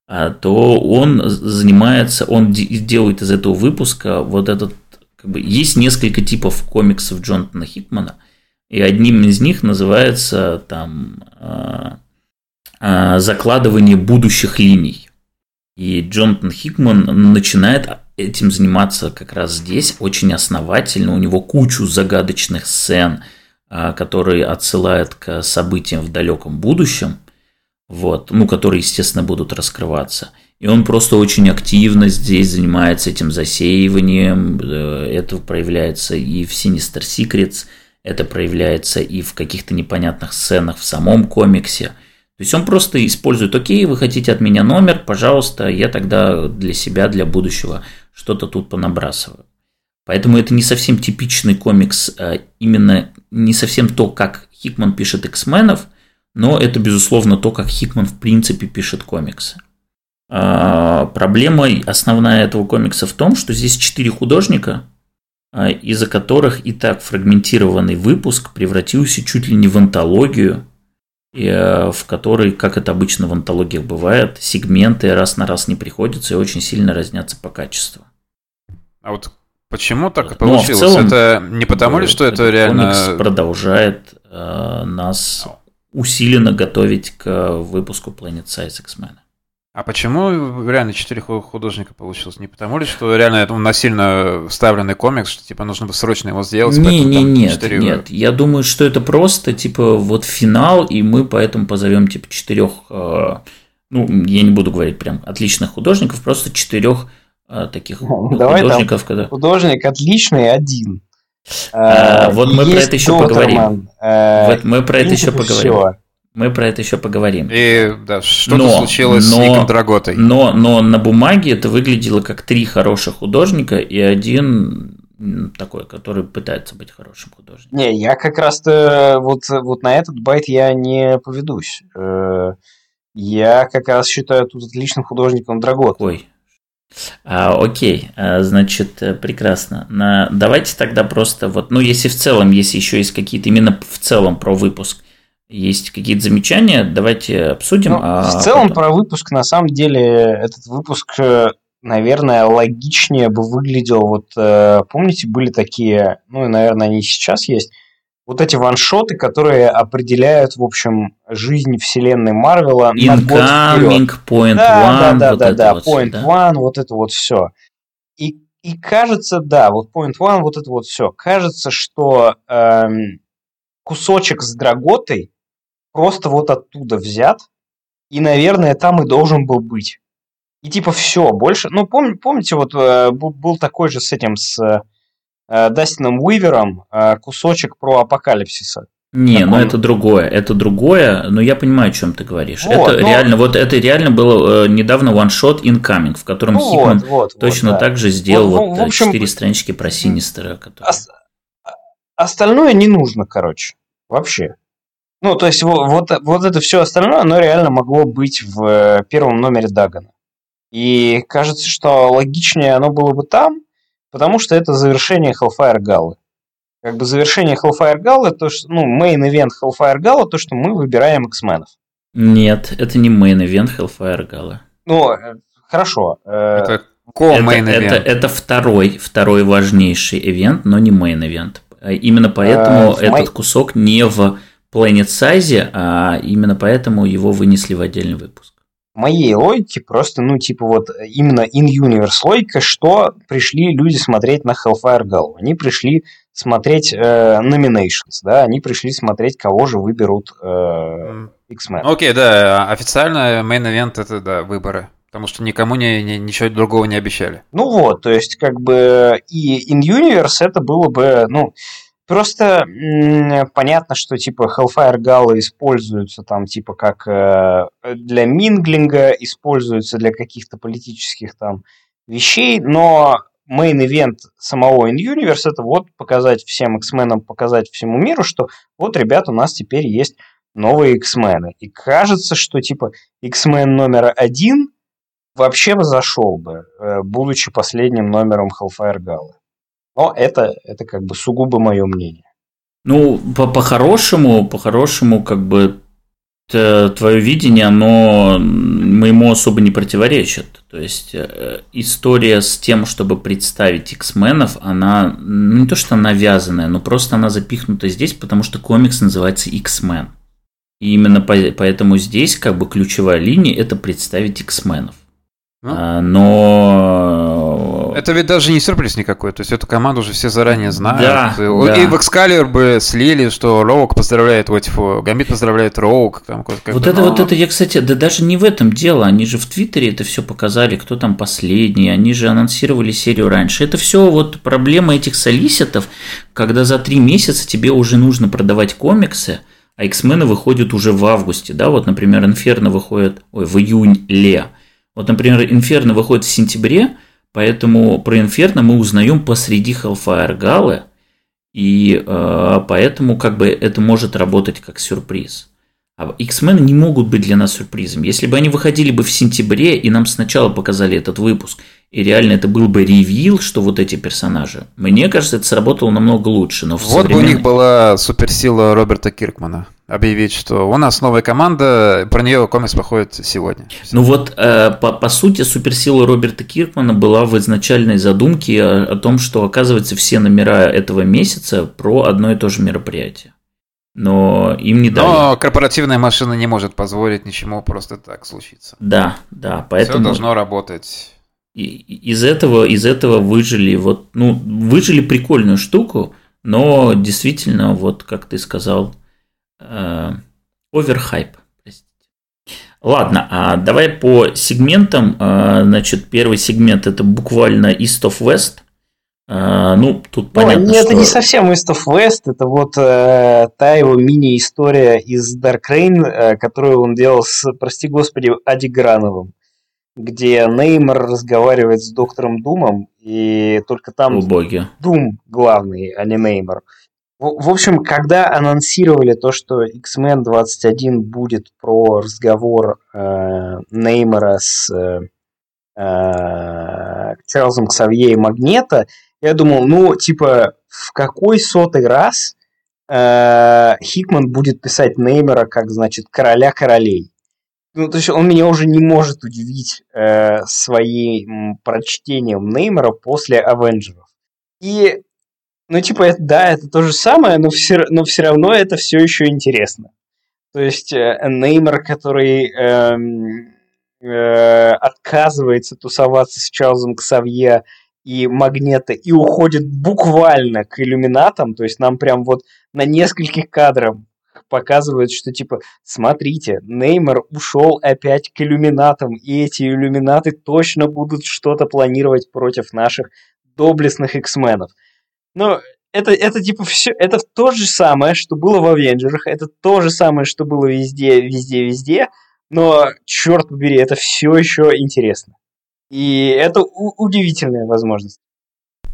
а, то он занимается, он делает из этого выпуска вот этот, как бы, есть несколько типов комиксов Джонатана Хикмана, и одним из них называется там а, а, закладывание будущих линий. И Джонатан Хикман начинает этим заниматься как раз здесь очень основательно. У него кучу загадочных сцен – который отсылает к событиям в далеком будущем, вот, ну, которые, естественно, будут раскрываться. И он просто очень активно здесь занимается этим засеиванием. Э, это проявляется и в Sinister Secrets, это проявляется и в каких-то непонятных сценах в самом комиксе. То есть он просто использует, окей, вы хотите от меня номер, пожалуйста, я тогда для себя, для будущего что-то тут понабрасываю. Поэтому это не совсем типичный комикс, а именно не совсем то, как Хикман пишет X-менов, но это, безусловно, то, как Хикман в принципе пишет комиксы. А, проблема основная этого комикса в том, что здесь четыре художника, а, из-за которых и так фрагментированный выпуск превратился чуть ли не в антологию, в которой, как это обычно в антологиях бывает, сегменты раз на раз не приходятся и очень сильно разнятся по качеству. А вот Почему так вот. получилось? Но целом, это не потому ли, что это реально... Комикс продолжает э, нас усиленно готовить к выпуску Planet Size X-Men. А почему реально четыре художника получилось? Не потому ли, что реально это насильно вставленный комикс, что типа нужно бы срочно его сделать? Не, не, нет, 4... нет. Я думаю, что это просто типа вот финал, и мы поэтому позовем типа четырех, э, ну я не буду говорить прям отличных художников, просто четырех таких Давай художников. Там, когда... Художник отличный один. А, вот мы про это еще поговорим. А, вот мы про это еще поговорим. Мы про это еще поговорим. И да, что-то случилось но, с Ником Драготой. Но, но на бумаге это выглядело как три хороших художника и один такой, который пытается быть хорошим художником. Не, я как раз-то вот, вот на этот байт я не поведусь. Э, я как раз считаю тут отличным художником Драгота. Ой, а, окей, а, значит, э, прекрасно. На, давайте тогда просто вот, ну, если в целом, если еще есть какие-то именно в целом про выпуск, есть какие-то замечания, давайте обсудим. Ну, а в целом потом... про выпуск, на самом деле, этот выпуск, э, наверное, логичнее бы выглядел. Вот э, помните, были такие, ну, и, наверное, они сейчас есть, вот эти ваншоты, которые определяют, в общем, жизнь вселенной Марвела Incoming, Point да, One, да, да, вот да, да, вот Point да? One, вот это вот все. И, и кажется, да, вот Point One, вот это вот все. Кажется, что эм, кусочек с Драготой просто вот оттуда взят, и, наверное, там и должен был быть. И типа все, больше... Ну, пом- помните, вот э, был, был такой же с этим, с э, Дастином Уивером э, кусочек про апокалипсиса. Не, ну он- это другое, это другое, но я понимаю, о чем ты говоришь. Вот, это но- реально, вот это реально было э, недавно one-shot incoming, в котором Ну Хикман вот, вот, точно вот, да. так же сделал Вот, в- вот э, общем, четыре странички про Синистера, которые... Ос- Остальное не нужно, короче, вообще. Ну, то есть во- вот, вот это все остальное, оно реально могло быть в э, первом номере Дагана. И кажется, что логичнее оно было бы там, потому что это завершение Hellfire Gala. Как бы завершение Hellfire Gala, то, что, ну, main event Hellfire Gala, то, что мы выбираем X-менов. Нет, это не main event Hellfire Gala. Ну, э, хорошо. э, Это Это, это, event. это второй, второй важнейший ивент, но не main event. А Именно поэтому А, этот май- кусок не в Planet Size, а именно поэтому его вынесли в отдельный выпуск. Моей логике просто, ну, типа вот именно in-universe логика, что пришли люди смотреть на Hellfire Gala. Они пришли смотреть э, nominations, да, они пришли смотреть, кого же выберут э. X-Men. Окей, да, официально main event это, да, выборы. Потому что никому не, не- ничего другого не обещали. Ну вот, то есть как бы и in-universe это было бы, ну, просто понятно, что типа Hellfire Gala используются там типа как э, для минглинга, используются для каких-то политических там вещей, но event самого in-universe это вот показать всем X-менам, показать всему миру, что вот, ребят, у нас теперь есть новые X-мены. И кажется, что типа X-Men номер один вообще бы зашел бы, э, будучи последним номером Hellfire Gala. Но это, это как бы сугубо мое мнение. Ну, по- по-хорошему, по-хорошему, как бы твое видение, оно моему особо не противоречит. То есть э, история с тем, чтобы представить X-менов, она ну, не то что навязанная, но просто она запихнута здесь, потому что комикс называется X-Men. И именно по- поэтому здесь как бы ключевая линия это представить X-менов. Ну. А, Но Это ведь даже не сюрприз никакой. То есть эту команду уже все заранее знают. Да, и, да. и в Excalibur бы слили, что Роук поздравляет Уотифу, Гамбит поздравляет Роук. Там, Вот это, ну, вот это, я, кстати, да даже не в этом дело. Они же в Твиттере это все показали, кто там последний. Они же анонсировали серию раньше. Это все вот проблема этих солиситов, когда за три месяца тебе уже нужно продавать комиксы, а X-мены выходят уже в августе. Да, вот, например, Инферно выходит, ой, в июнь-ле. Вот, например, Инферно выходит в сентябре, поэтому про Инферно мы узнаем посреди Hellfire Галы, и э, поэтому как бы это может работать как сюрприз. А X-Men не могут быть для нас сюрпризом. Если бы они выходили бы в сентябре, и нам сначала показали этот выпуск, и реально это был бы ревил, что вот эти персонажи, мне кажется, это сработало намного лучше. Но Вот бы у современной- них была суперсила Роберта Киркмана. Объявить, что у нас новая команда, про нее комикс выходит сегодня. Ну вот, э, по, по сути, суперсила Роберта Киркмана была в изначальной задумке о, о том, что, оказывается, все номера этого месяца про одно и то же мероприятие. Но им не дали. Но корпоративная машина не может позволить ничему просто так случиться. Да, да, Все поэтому должно работать. и- из этого, из этого выжили вот, ну, выжили прикольную штуку, но действительно, вот как ты сказал, оверхайп. простите. Ладно, а давай по сегментам. Э, Значит, первый сегмент это буквально East of West. Э, Ну, тут Ну, понятно, не- это что... не совсем East of West, это вот э, та его мини-история из Dark Reign, э, которую он делал с, прости господи, Ади Грановым, где Неймор разговаривает с доктором Думом, и только там О боги. Дум главный, а не Неймор. В, в общем, когда анонсировали то, что X-Men 21 будет про разговор э, Неймора с э, э, Чарльзом Ксавье и Магнета, я думал, ну, типа, в какой сотый раз э, Хикман будет писать Неймера как, значит, короля королей? Ну, то есть он меня уже не может удивить э, своим прочтением Неймера после Авенджеров. И ну, типа, это, да, это то же самое, но все, но все равно это все еще интересно. То есть э, Неймар, который э, э, отказывается тусоваться с Чарльзом Ксавье и Магнета и уходит буквально к иллюминатам, то есть нам прям вот на нескольких кадрах показывают, что типа, смотрите, Неймар ушел опять к иллюминатам, и эти иллюминаты точно будут что-то планировать против наших доблестных X-менов. Но это, это типа все, это то же самое, что было в Авенджерах, это то же самое, что было везде, везде, везде, но, черт побери, это все еще интересно. И это удивительная возможность.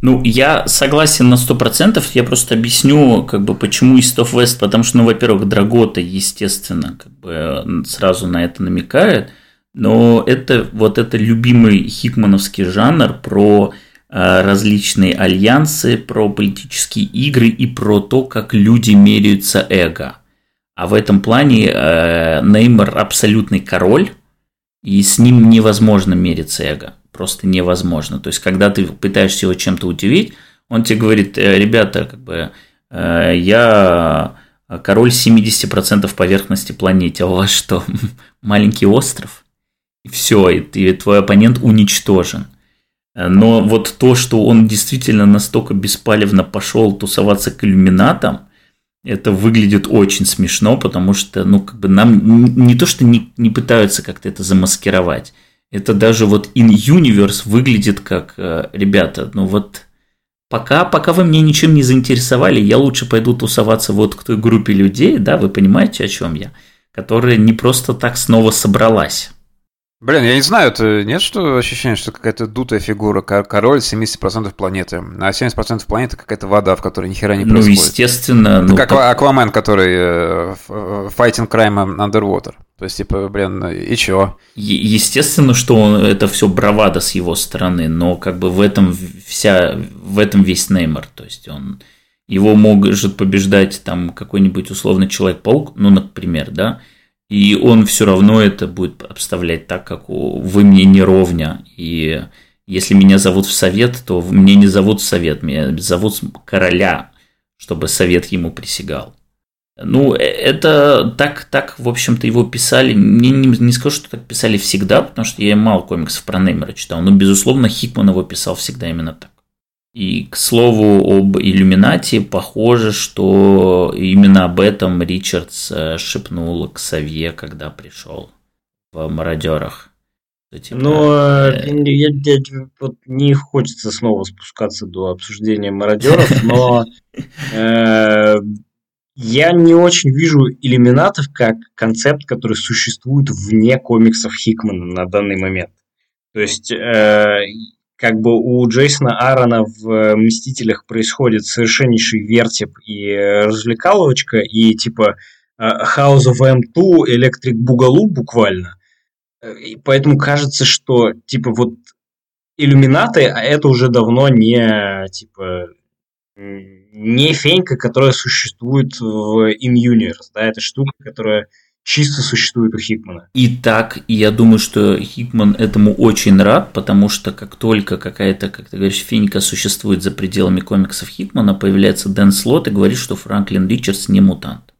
Ну, я согласен на сто процентов. Я просто объясню, как бы, почему East of West. Потому что, ну, во-первых, Драгота, естественно, как бы сразу на это намекает. Но это вот это любимый хикмановский жанр про различные альянсы, про политические игры и про то, как люди меряются эго. А в этом плане э, Неймар абсолютный король, и с ним невозможно мериться эго. Просто невозможно. То есть, когда ты пытаешься его чем-то удивить, он тебе говорит, «Э, ребята, как бы, э, я король 70% поверхности планеты, а у вас что, *laughs* маленький остров? И все, и, и твой оппонент уничтожен. Но вот то, что он действительно настолько беспалевно пошел тусоваться к иллюминатам, это выглядит очень смешно, потому что, ну, как бы нам не то, что не, не пытаются как-то это замаскировать, это даже вот in universe выглядит как, э, ребята, ну вот пока, пока вы мне ничем не заинтересовали, я лучше пойду тусоваться вот к той группе людей, да, вы понимаете, о чем я, которая не просто так снова собралась. Блин, я не знаю, это нет что ощущение, что какая-то дутая фигура, король 70% планеты, а 70% планеты какая-то вода, в которой ни хера не ну, происходит. Ну, естественно. Это ну, как как... Аквамен, который э, fighting crime underwater. То есть, типа, блин, и чё? Естественно, что он, это все бравада с его стороны, но как бы в этом вся, в этом весь Неймар. То есть, он его может побеждать там какой-нибудь условный Человек-паук, ну, например, да, и он все равно это будет обставлять так, как вы мне не ровня. И если меня зовут в совет, то мне не зовут в совет, меня зовут короля, чтобы совет ему присягал. Ну, э, это так, так, в общем-то, его писали. Не, не, не скажу, что так писали всегда, потому что я мало комиксов про Неймера читал. Но, безусловно, Хикман его писал всегда именно так. И, к слову, об иллюминате похоже, что именно об этом Ричардс э, шепнул к Савье, когда пришел в «Мародерах». Типа, Но э... я, я, вот не хочется снова спускаться до обсуждения мародеров, но *laughs* э, я не очень вижу иллюминатов как концепт, который существует вне комиксов Хикмана на данный момент. То есть э, как бы у Джейсона Аарона в э, «Мстителях» происходит совершеннейший вертип и э, развлекаловочка, и типа э, House of M2, Electric Boogaloo буквально. И поэтому кажется, что типа вот иллюминаты, а это уже давно не типа не фенька, которая существует в In Universe, да, это штука, которая чисто существует у Хикмана. И так, и я думаю, что Хикман этому очень рад, потому что как только какая-то, как ты говоришь, финика существует за пределами комиксов Хикмана, появляется Дэн Слот и говорит, что Франклин Ричардс не мутант.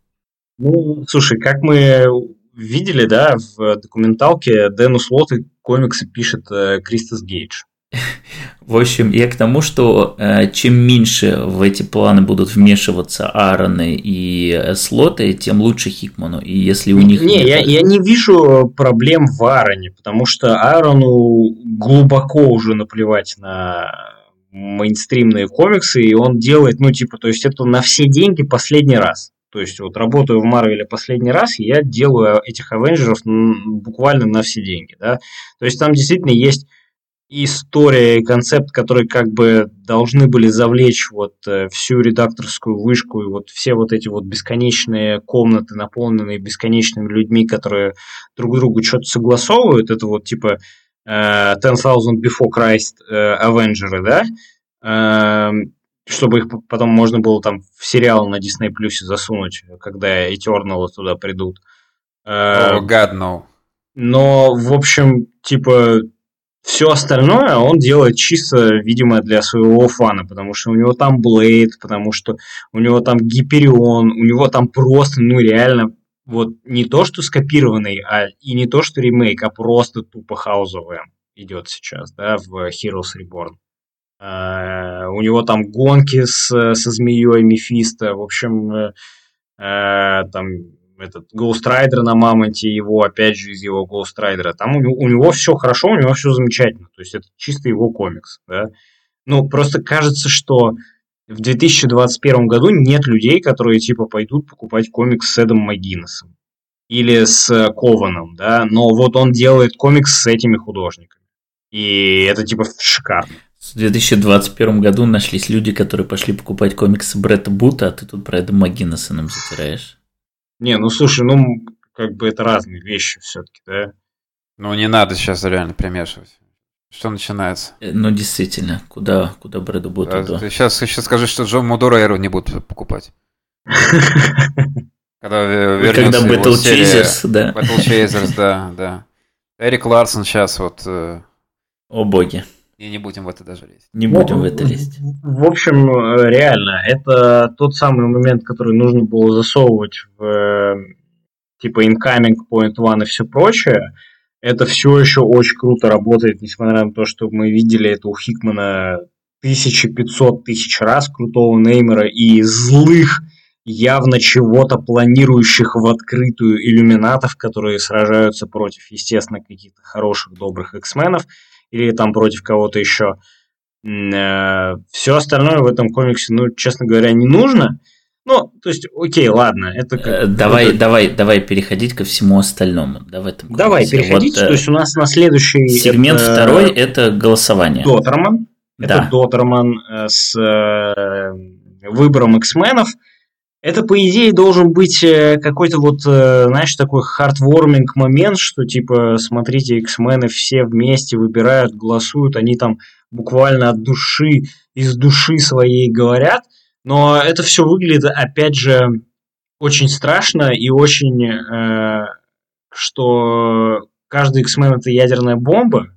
Ну, слушай, как мы видели, да, в документалке Дэну Слоту комиксы пишет э, Кристос Гейдж. *laughs* В общем, я к тому, что э, чем меньше в эти планы будут вмешиваться Аароны и э, Слоты, тем лучше Хикману. И если у них... Не, нет... я, я не вижу проблем в Аароне, потому что Аарону глубоко уже наплевать на мейнстримные комиксы, и он делает, ну, типа, то есть это на все деньги последний раз. То есть вот работаю в Марвеле последний раз, и я делаю этих Авенджеров буквально на все деньги, да. То есть там действительно есть история и концепт, которые как бы должны были завлечь вот э, всю редакторскую вышку и вот все вот эти вот бесконечные комнаты, наполненные бесконечными людьми, которые друг другу что-то согласовывают, это вот типа Ten Thousand Before Christ uh, Avengers, да, uh, чтобы их потом можно было там в сериал на Disney Plus засунуть, когда Eternal туда придут. Uh, oh, God, no. Но, в общем, типа, все остальное он делает чисто, видимо, для своего фана, потому что у него там Блейд, потому что у него там Гиперион, у него там просто, ну реально, вот не то, что скопированный, а и не то, что ремейк, а просто тупо M идет сейчас, да, в Heroes Reborn. Uh, у него там гонки с, со змеей Мефисто, в общем, uh, там этот Ghost Rider на Мамонте, его, опять же, из его Ghost Rider. Там у него, у него все хорошо, у него все замечательно. То есть это чисто его комикс. Да? Ну, просто кажется, что в 2021 году нет людей, которые типа пойдут покупать комикс с Эдом Магинесом или с Кованом, да, но вот он делает комикс с этими художниками. И это типа шикарно. В 2021 году нашлись люди, которые пошли покупать комиксы Бретта Бута, а ты тут про Эда Магинеса нам затираешь. Не, ну слушай, ну как бы это разные вещи все-таки, да? Ну не надо сейчас реально примешивать. Что начинается? Э, ну действительно, куда, куда Брэду будут? А, ты сейчас, сейчас скажи, что Джон Мудора Эру не будут покупать. *laughs* Когда вернется Когда Battle Chasers, да. Battle Chasers, да, да. Эрик Ларсон сейчас вот... Э, О боги. И не будем в это даже лезть. Не будем в это лезть. В общем, реально, это тот самый момент, который нужно было засовывать в э, типа incoming, point one и все прочее. Это все еще очень круто работает, несмотря на то, что мы видели это у Хикмана 1500 тысяч раз, крутого неймера и злых, явно чего-то планирующих в открытую иллюминатов, которые сражаются против, естественно, каких-то хороших, добрых эксменов или там против кого-то еще. Э, Все остальное в этом комиксе, ну, честно говоря, не нужно. Ну, то есть, окей, ладно, это как... Э, давай, это... давай, давай переходить ко всему остальному. Да, в этом давай переходить. Вот, то есть у нас на следующий сегмент это... второй это голосование. Дотерман. Да. Это Дотерман э, с выбором X-менов. Это, по идее, должен быть э, какой-то вот, э, знаешь, такой хардворминг момент, что, типа, смотрите, X-мены все вместе выбирают, голосуют, они там буквально от души, из души своей говорят. Но это все выглядит, опять же, очень страшно и очень, э, что каждый X-Men это ядерная бомба,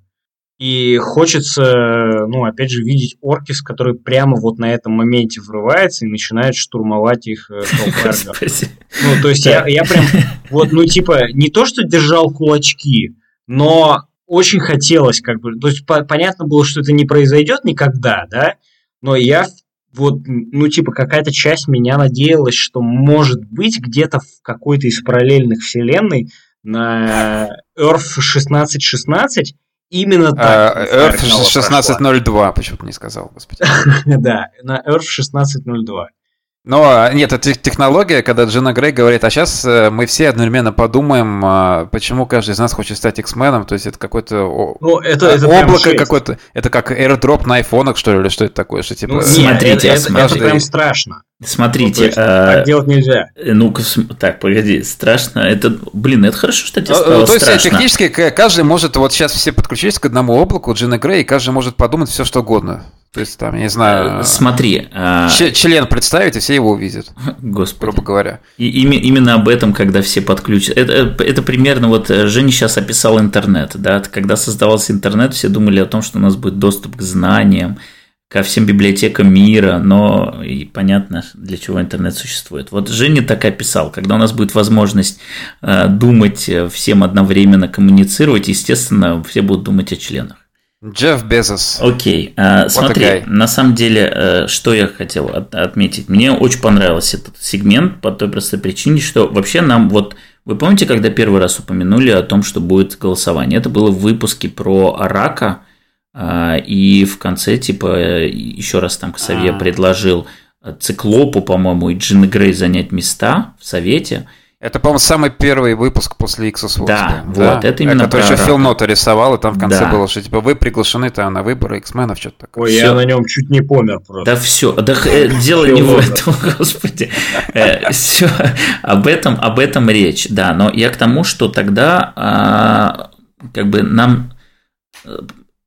и хочется, ну, опять же, видеть Оркис, который прямо вот на этом моменте врывается и начинает штурмовать их э, *laughs* Ну, то есть я, я прям, вот, ну, типа, не то, что держал кулачки, но очень хотелось, как бы, то есть по- понятно было, что это не произойдет никогда, да, но я вот, ну, типа, какая-то часть меня надеялась, что, может быть, где-то в какой-то из параллельных вселенной на Earth 1616 Именно так. А, Earth 1602, почему-то не сказал, господи. *laughs* Да, на Earth 1602. Но нет, это технология, когда Джина Грей говорит, а сейчас э, мы все одновременно подумаем, а, почему каждый из нас хочет стать X-меном, то есть это какое-то ну, это, это облако какое-то, это как airdrop на айфонах, что ли, или что это такое, что типа... Ну, смотрите, это, это, это прям страшно. Смотрите, ну, есть, а... так делать нельзя. Э, ну-ка, так, погоди, страшно. Это, блин, это хорошо, что тебе ну, стало То есть страшно. технически каждый может, вот сейчас все подключились к одному облаку Джина Грей, и каждый может подумать все, что угодно. То есть там, я не знаю... Э, смотри. А, член представить, и все его увидят. *laughs* Господи. Грубо говоря. И именно об этом, когда все подключат. Это, это примерно вот э, Женя сейчас описал интернет. Да? Когда создавался интернет, все думали о том, что у нас будет доступ к знаниям, ко всем библиотекам мира, но и понятно, для чего интернет существует. Вот Женя так описал, когда у нас будет возможность э, думать всем одновременно, коммуницировать, естественно, все будут думать о членах. Джефф Безос. Окей, okay. смотри, на самом деле, э, что я хотел отметить. Мне очень понравился этот сегмент по той простой причине, что вообще нам вот... Вы помните, когда первый раз упомянули о том, что будет голосование? Это было в выпуске про рака, а, и в конце, типа, еще раз там Ксавье А-а-а. предложил Циклопу, по-моему, и Джин Грей занять места в Совете – это, по-моему, самый первый выпуск после Wars. Да, да, вот, это именно Который еще Фил Нота рисовал, и там в конце да. было, что типа вы приглашены там на выборы X-менов, что-то такое. Ой, все. я на нем чуть не помер просто. Да все, да э, дело не в этом, *laughs* господи. Э, все, об этом, об этом речь, да, но я к тому, что тогда а, как бы нам э,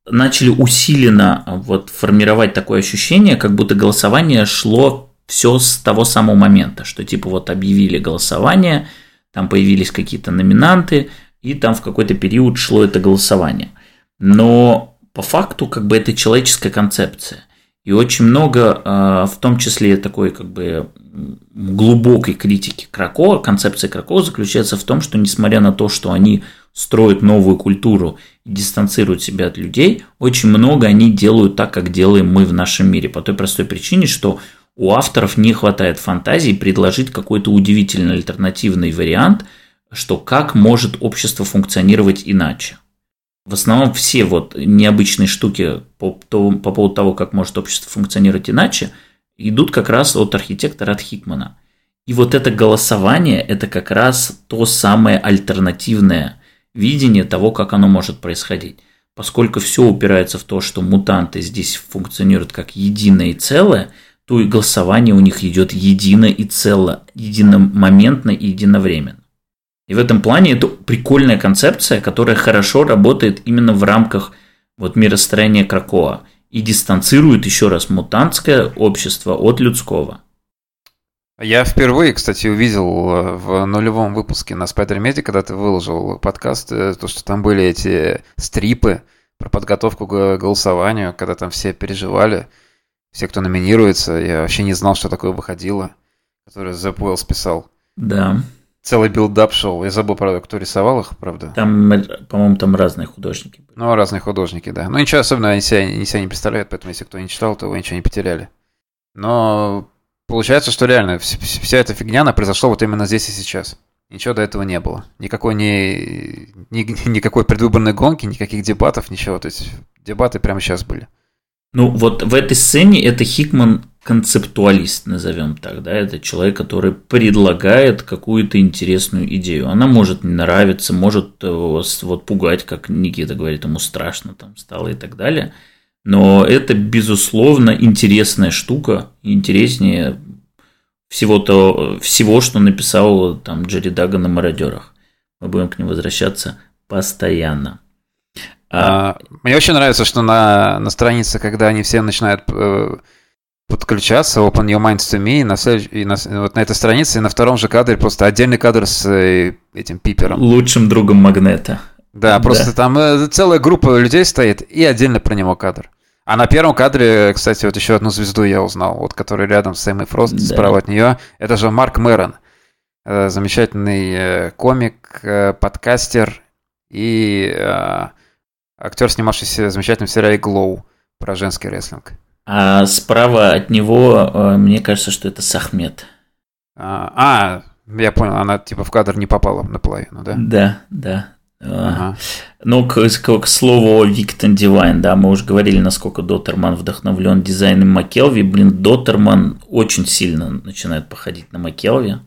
начали усиленно вот формировать такое ощущение, как будто голосование шло все с того самого момента, что типа вот объявили голосование, там появились какие-то номинанты, и там в какой-то период шло это голосование. Но по факту как бы это человеческая концепция. И очень много, а, в том числе такой как бы глубокой критики Кракова, концепции Кракова заключается в том, что несмотря на то, что они строят новую культуру и дистанцируют себя от людей, очень много они делают так, как делаем мы в нашем мире. По той простой причине, что у авторов не хватает фантазии предложить какой-то удивительный альтернативный вариант, что как может общество функционировать иначе. В основном все вот необычные штуки по, по, по поводу того, как может общество функционировать иначе, идут как раз от архитектора, от Хикмана. И вот это голосование – это как раз то самое альтернативное видение того, как оно может происходить. Поскольку все упирается в то, что мутанты здесь функционируют как единое и целое, то и голосование у них идет едино и цело, единомоментно и единовременно. И в этом плане это прикольная концепция, которая хорошо работает именно в рамках вот миростроения Кракоа и дистанцирует еще раз мутантское общество от людского. Я впервые, кстати, увидел э, в нулевом выпуске на Spider когда ты выложил подкаст, э, то, что там были эти стрипы про подготовку к голосованию, когда там все переживали, все, кто номинируется. Я вообще не знал, что такое выходило, которое Zeb Wells писал. Да целый build-up шоу. Я забыл, правда, кто рисовал их, правда. Там, по-моему, там разные художники. Ну, разные художники, да. Ну, ничего особенного они себя, они себя не представляют, поэтому если кто не читал, то вы ничего не потеряли. Но получается, что реально вся эта фигня, она произошла вот именно здесь и сейчас. Ничего до этого не было. Никакой, ни, ни, никакой предвыборной гонки, никаких дебатов, ничего. То есть дебаты прямо сейчас были. Ну, вот в этой сцене это Хикман концептуалист, назовем так, да, это человек, который предлагает какую-то интересную идею. Она может не нравиться, может э, вас вот пугать, как Никита говорит, ему страшно там стало и так далее. Но это, безусловно, интересная штука, интереснее всего-то, всего, что написал там Джерри Дага на «Мародерах». Мы будем к ним возвращаться постоянно. А... Мне очень нравится, что на, на странице, когда они все начинают э, подключаться, Open Your Minds to Me, и на, и на, вот на этой странице, и на втором же кадре просто отдельный кадр с э, этим пипером. Лучшим другом Магнета. Да, просто да. там э, целая группа людей стоит, и отдельно про него кадр. А на первом кадре, кстати, вот еще одну звезду я узнал, вот который рядом с Эммой Фрост, да. справа от нее, это же Марк Мэрон. Э, замечательный комик, подкастер и актер, снимавшийся в замечательном сериале «Глоу» про женский рестлинг. А справа от него, э, мне кажется, что это Сахмет. А, а, я понял, она типа в кадр не попала наполовину, да? Да, да. Ага. Ну, к, к, к слову о Виктон Дивайн, да, мы уже говорили, насколько Доттерман вдохновлен дизайном Макелви. Блин, Доттерман очень сильно начинает походить на Макелви.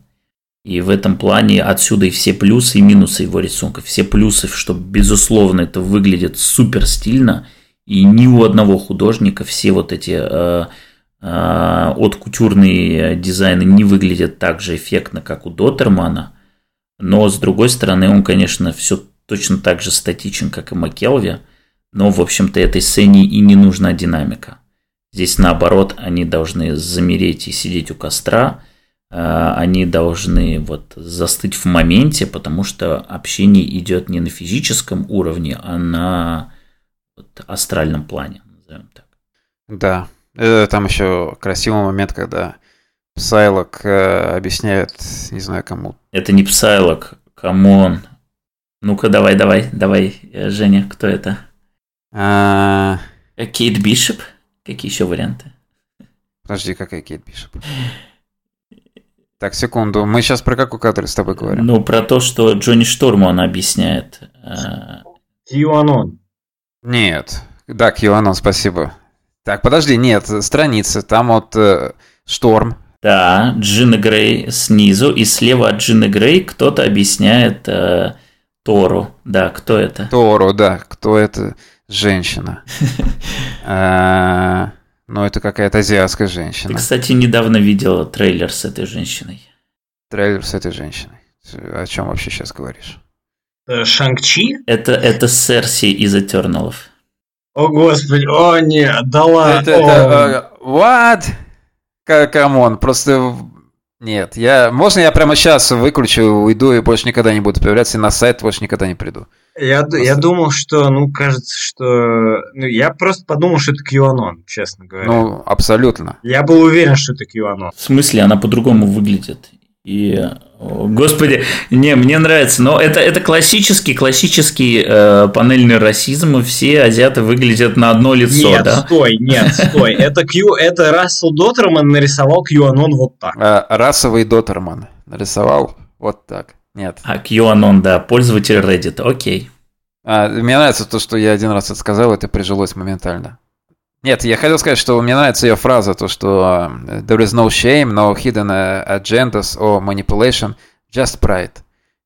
И в этом плане отсюда и все плюсы и минусы его рисунка. Все плюсы, что, безусловно, это выглядит супер стильно – и ни у одного художника все вот эти э, э, от кутюрные дизайны не выглядят так же эффектно, как у Доттермана. Но с другой стороны, он, конечно, все точно так же статичен, как и Макелви. Но, в общем-то, этой сцене и не нужна динамика. Здесь, наоборот, они должны замереть и сидеть у костра. Э, они должны вот застыть в моменте, потому что общение идет не на физическом уровне, а на вот, астральном плане, назовем так. Да. Это там еще красивый момент, когда Псайлок э, объясняет, не знаю кому. Это не Псайлок, come on. Ну-ка, давай, давай, давай, э, Женя, кто это? А... Кейт Бишоп? Какие еще варианты? Подожди, какая Кейт Бишоп? Так, секунду. Мы сейчас про какой кадр с тобой говорим? Ну, про то, что Джонни Шторму она объясняет. QAnon. Нет. Да, QAnon, спасибо. Так, подожди, нет, страница. Там вот э, Шторм. Да, Джина Грей снизу, и слева от Джины Грей кто-то объясняет э, Тору. Да, кто это? Тору, да, кто это? Женщина. *laughs* Ну, это какая-то азиатская женщина. Ты, кстати, недавно видел трейлер с этой женщиной. Трейлер с этой женщиной. О чем вообще сейчас говоришь? Э, Шанг-Чи? Это, это Серси из Eternals ов. О, господи, о, нет, да ладно. Это, это, uh, what? Come on, просто... Нет, я... Можно я прямо сейчас выключу, уйду и больше никогда не буду появляться, и на сайт больше никогда не приду? Я, я думал, что, ну, кажется, что... Ну, я просто подумал, что это Kwannon, честно говоря. Ну, абсолютно. Я был уверен, что это Kwannon. В смысле, она по-другому выглядит. И, господи, не, мне нравится, но это, это классический, классический э, панельный расизм, и все азиаты выглядят на одно лицо, нет, да? стой, нет, стой, *laughs* это Q, это Рассел Доттерман нарисовал QAnon вот так. А, расовый Дотерман нарисовал вот так. Нет. А QAnon, да, пользователь Reddit, окей. А, мне нравится то, что я один раз это сказал, это прижилось моментально. Нет, я хотел сказать, что мне нравится ее фраза, то, что э, there is no shame, no hidden э, agendas or manipulation, just pride.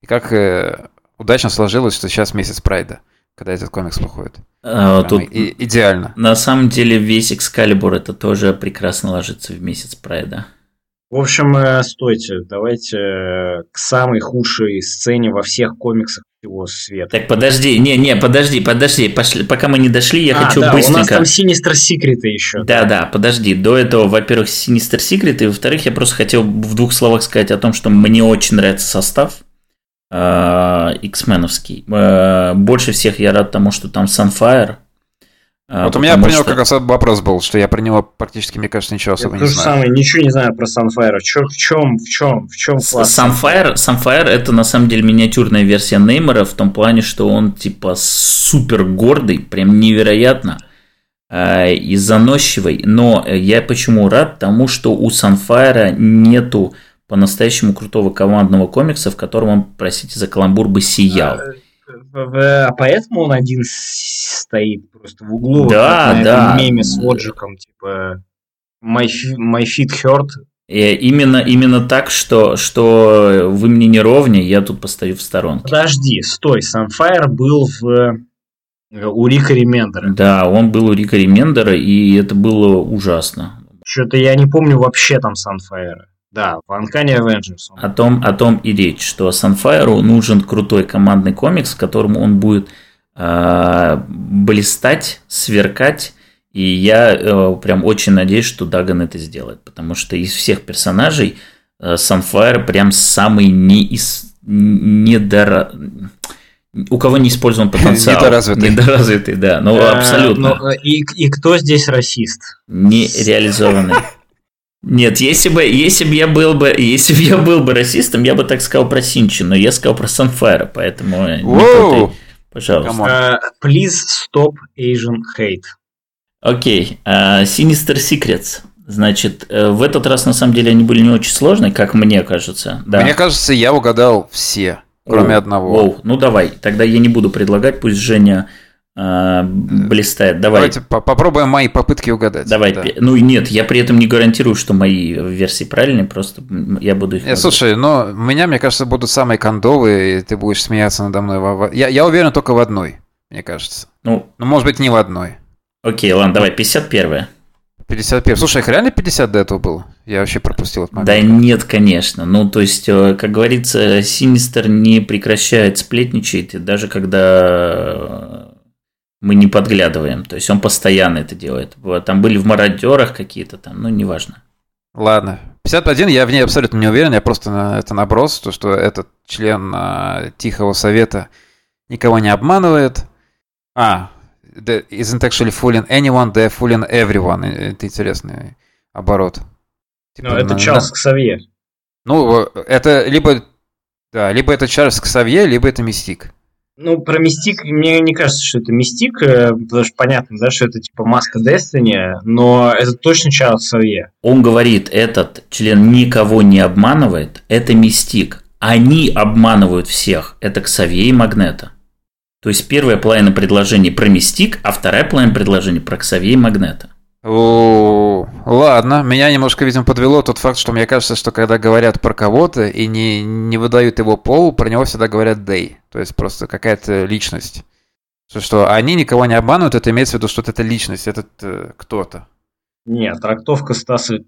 И как э, удачно сложилось, что сейчас месяц прайда, когда этот комикс выходит. А, Прямо тут и- идеально. на самом деле весь Экскалибур это тоже прекрасно ложится в месяц прайда. В общем, э, стойте, давайте э, к самой худшей сцене во всех комиксах всего света. Так, подожди, не, не, подожди, подожди, пошли, пока мы не дошли, я а, хочу да, у нас быстренько... там Sinister Secret еще. Да, да, подожди. До этого, во-первых, Sinister Secret, и во-вторых, я просто хотел в двух словах сказать о том, что мне очень нравится состав э, X-меновский. Э, Больше всех я рад тому, что там Sunfire. Э, Вот у меня про него что- как раз вопрос был, что я про него практически, мне кажется, ничего Я особо то не же знаю. самое, ничего не знаю про Sunfire. Чё, в чем, в чем, в чем класс? Sunfire, Sunfire это на самом деле миниатюрная версия Неймора в том плане, что он типа супер гордый, прям невероятно э, и заносчивый. Но я почему рад? Тому, что у Sunfire нету по-настоящему крутого командного комикса, в котором он, простите за каламбур, бы сиял. А поэтому он один стоит просто в углу. Да, как на да. этом меме с Воджиком, типа My, my Feet Hurt. И именно, именно так, что, что вы мне не ровня, я тут постою в сторонке. Подожди, стой, Sunfire был в у Рика Ремендера. Да, он был у Рика Ремендера, и это было ужасно. Что-то я не помню вообще там Sunfire. Да, в Uncanny Avengers. он. О том, о том и речь, что Sunfire нужен крутой командный комикс, в котором он будет э, блистать, сверкать. И я э, прям очень надеюсь, что Даган это сделает. Потому что из всех персонажей э, Sunfire прям самый неис... недора... У кого не использован потенциал. Недоразвитый. Недоразвитый, да. Ну, Э, абсолютно. ну, и, и кто здесь расист? не реализованный. Нет, если бы, если бы я был бы, если бы я был бы расистом, я бы так сказал про Синчи, но я сказал про Санфайра, поэтому э, не Воу! путай, пожалуйста. Э, Please stop Asian hate. Окей, а, Sinister Secrets. Значит, э, в этот раз на самом деле они были не очень сложные, как мне кажется. Да. Мне кажется, я угадал все, кроме Оу, одного. оу, ну давай, тогда я не буду предлагать, пусть Женя э, блистает. Давай. Давайте по- попробуем мои попытки угадать. Давай, Да. ну нет, я при этом не гарантирую, что мои версии правильные, просто я буду их. Э, слушай, но у меня, мне кажется, будут самые кондовые, и ты будешь смеяться надо мной. Я, я уверен только в одной, мне кажется. Ну, Ну, может быть, не в одной. окей, ладно, давай, 51 51. Слушай, их реально 50 до этого было? Я вообще пропустил этот момент. Да нет, конечно. Ну, то есть, э, как говорится, Синистер не прекращает сплетничать, даже когда мы не подглядываем. То есть, он постоянно это делает. Там были в мародерах какие-то там, ну, неважно. Ладно. 51 я в ней абсолютно не уверен, я просто на это наброс, то, что этот член а, Тихого Совета никого не обманывает. А, the isn't actually fooling anyone, they're fooling everyone. Это интересный оборот. Типа, Ну, это на- Чарльз Ксавье. Ну, э, это либо, да, либо это Чарльз Ксавье, либо это Мистик. Ну, про Мистик, мне не кажется, что это Мистик, э, потому что понятно, да, что это типа маска Destiny, но это точно Чарльз Ксавье. Он говорит, этот член никого не обманывает, это мистик. Они обманывают всех. Это Ксавье и Магнета. То есть первая половина предложений про мистик, а вторая половина предложений про Ксавье и Магнета. О, ладно, меня немножко, видимо, подвело тот факт, что мне кажется, что когда говорят про кого-то и не, не выдают его пол, про него всегда говорят they, то есть просто какая-то личность. Что, что они никого не обманывают, это имеется в виду, что это личность, этот э, кто-то. Нет, трактовка Стаса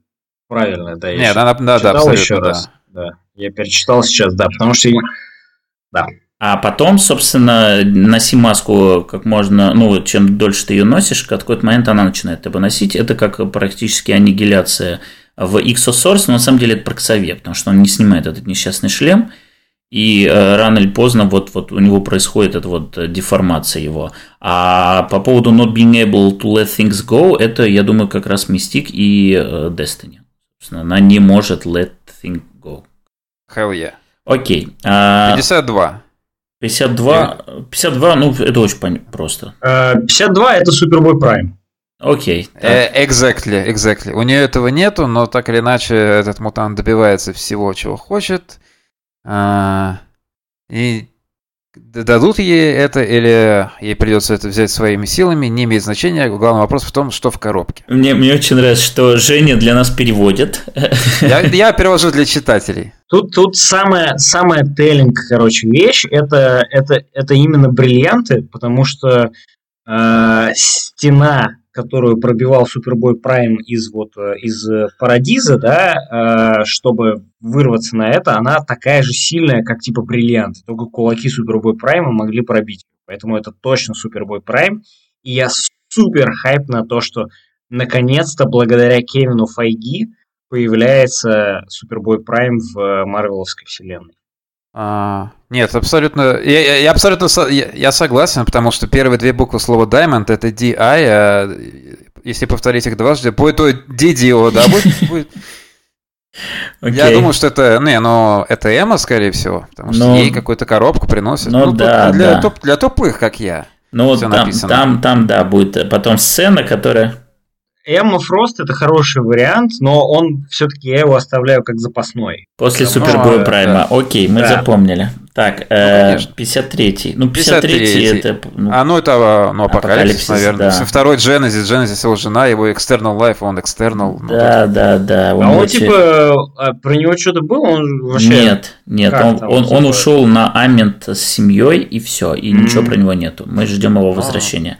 правильная, да. я Нет, она, да, да, абсолютно, еще да. раз. Да, я перечитал сейчас, да, потому что... А потом, собственно, носи маску как можно, ну, чем дольше ты ее носишь, в какой-то момент она начинает тебя носить. Это как практически аннигиляция в Exosource, но на самом деле это про Ксавье, потому что он не снимает этот несчастный шлем, и э, рано или поздно вот, вот у него происходит эта вот деформация его. А по поводу not being able to let things go, это, я думаю, как раз Мистик и э, Destiny. Собственно, она не может let things go. Hell yeah. Окей. А... 52. 52, 52, ну, это очень просто. 52 это Супербой Прайм. Окей. Okay, э, exactly, exactly. У нее этого нету, но так или иначе этот мутант добивается всего, чего хочет. А, и дадут ей это или ей придется это взять своими силами, не имеет значения. Главный вопрос в том, что в коробке. Мне, мне очень нравится, что Женя для нас переводит. Я, я перевожу для читателей. Тут, тут самая, самая теллинг, короче, вещь, это, это, это именно бриллианты, потому что э, стена которую пробивал Супербой Прайм из вот э, из Парадиза, да, э, чтобы вырваться на это, она такая же сильная, как типа бриллиант. Только кулаки Супербой Прайма могли пробить. Поэтому это точно Супербой Прайм. И я супер хайп на то, что наконец-то благодаря Кевину Файги появляется Супербой Прайм в Марвеловской вселенной. А, нет, абсолютно. Я, я, я абсолютно я, я согласен, потому что первые две буквы слова Diamond это DI, а если повторить их дважды, будет то DDO, да, будет. *laughs* будет... Okay. Я думаю, что это, не, но это Эма, скорее всего, потому что но... ей какую-то коробку приносит. Ну, ну да, для, да. Топ, для тупых, как я. Ну, там, написано. там, там, да, будет потом сцена, которая Эмма Фрост это хороший вариант, но он все-таки я его оставляю как запасной. После ну, Супербоя Прайма. Да. Окей, мы да. запомнили. Так, ну, э, 53-й. Ну, 53-й это... Ну, а, ну, это ну, апокалипсис, апокалипсис наверное. Да. Второй Genesis, Genesis его жена, его External Life, он External. Да, ну, да, да. Он а он очень... типа, а про него что-то было? Он вообще... Нет, нет, он, он, он ушел на Амент с семьей и все, и mm-hmm. ничего про него нету. Мы ждем его возвращения.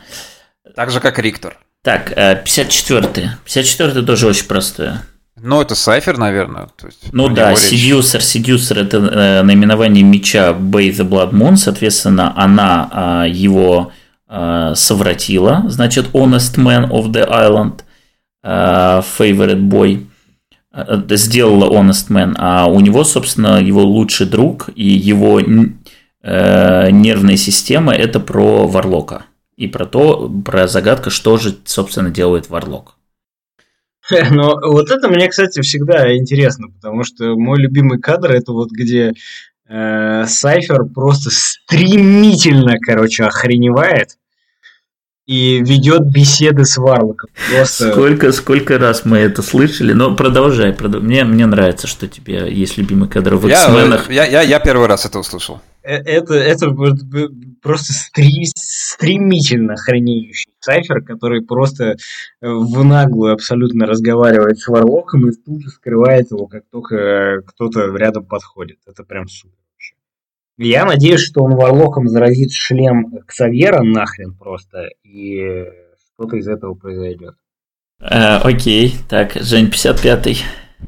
Так же, как Риктор. Так, 54-й. Э, 54-й тоже очень простое. Ну, это Сайфер, наверное. То есть, ну да, Seducer. Seducer это э, наименование меча Bay the Blood Moon. Соответственно, она э, его э, совратила. Значит, Honest Man of the Island. Э, favorite Boy. Э, сделала Honest Man. А у него, собственно, его лучший друг и его э, нервная система это про Варлока и про то, про загадку, что же, собственно, делает Варлок. *laughs* Но вот это мне, кстати, всегда интересно, потому что мой любимый кадр это вот где э, Сайфер просто стремительно, короче, охреневает и ведет беседы с Варлоком. Просто... Сколько, сколько раз мы это слышали, но продолжай, продолжай. Мне, мне нравится, что у тебя есть любимый кадр в X-менах. Я, я, я первый раз это услышал. Э, это, это просто стремительно хранеющий цайфер, который просто э, в наглую абсолютно разговаривает с Варлоком и тут же скрывает его, как только кто-то рядом подходит. Это прям супер. Я надеюсь, что он Варлоком заразит шлем Ксавьера нахрен просто, и что-то из этого произойдет. Э, окей, так, Жень, 55-й.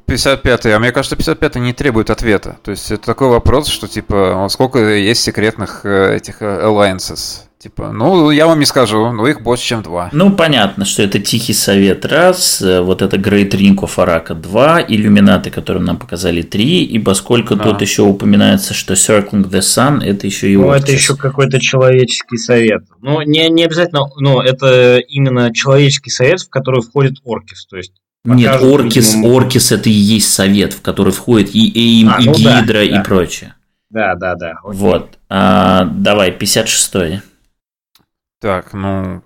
55-й, а мне кажется, 55-й не требует ответа. То есть это такой вопрос, что типа, сколько есть секретных э, этих э, alliances? Типа, ну, я вам не скажу, но их больше, чем два. Ну, понятно, что это Тихий Совет раз, э, вот это Great Ring of Araka два, Иллюминаты, которые нам показали три, и поскольку да. тут еще упоминается, что Circling the Sun, это еще и Ну, это еще какой-то человеческий совет. Ну, не, не обязательно, ну, это именно человеческий совет, в который входит Оркис, то есть нет, Оркис, видимо... Оркис это и есть совет, в который входит и Эйм, а, и ну Гидра, да, и да. прочее. Да, да, да. Окей. Вот. А, давай, 56-й. Так, ну,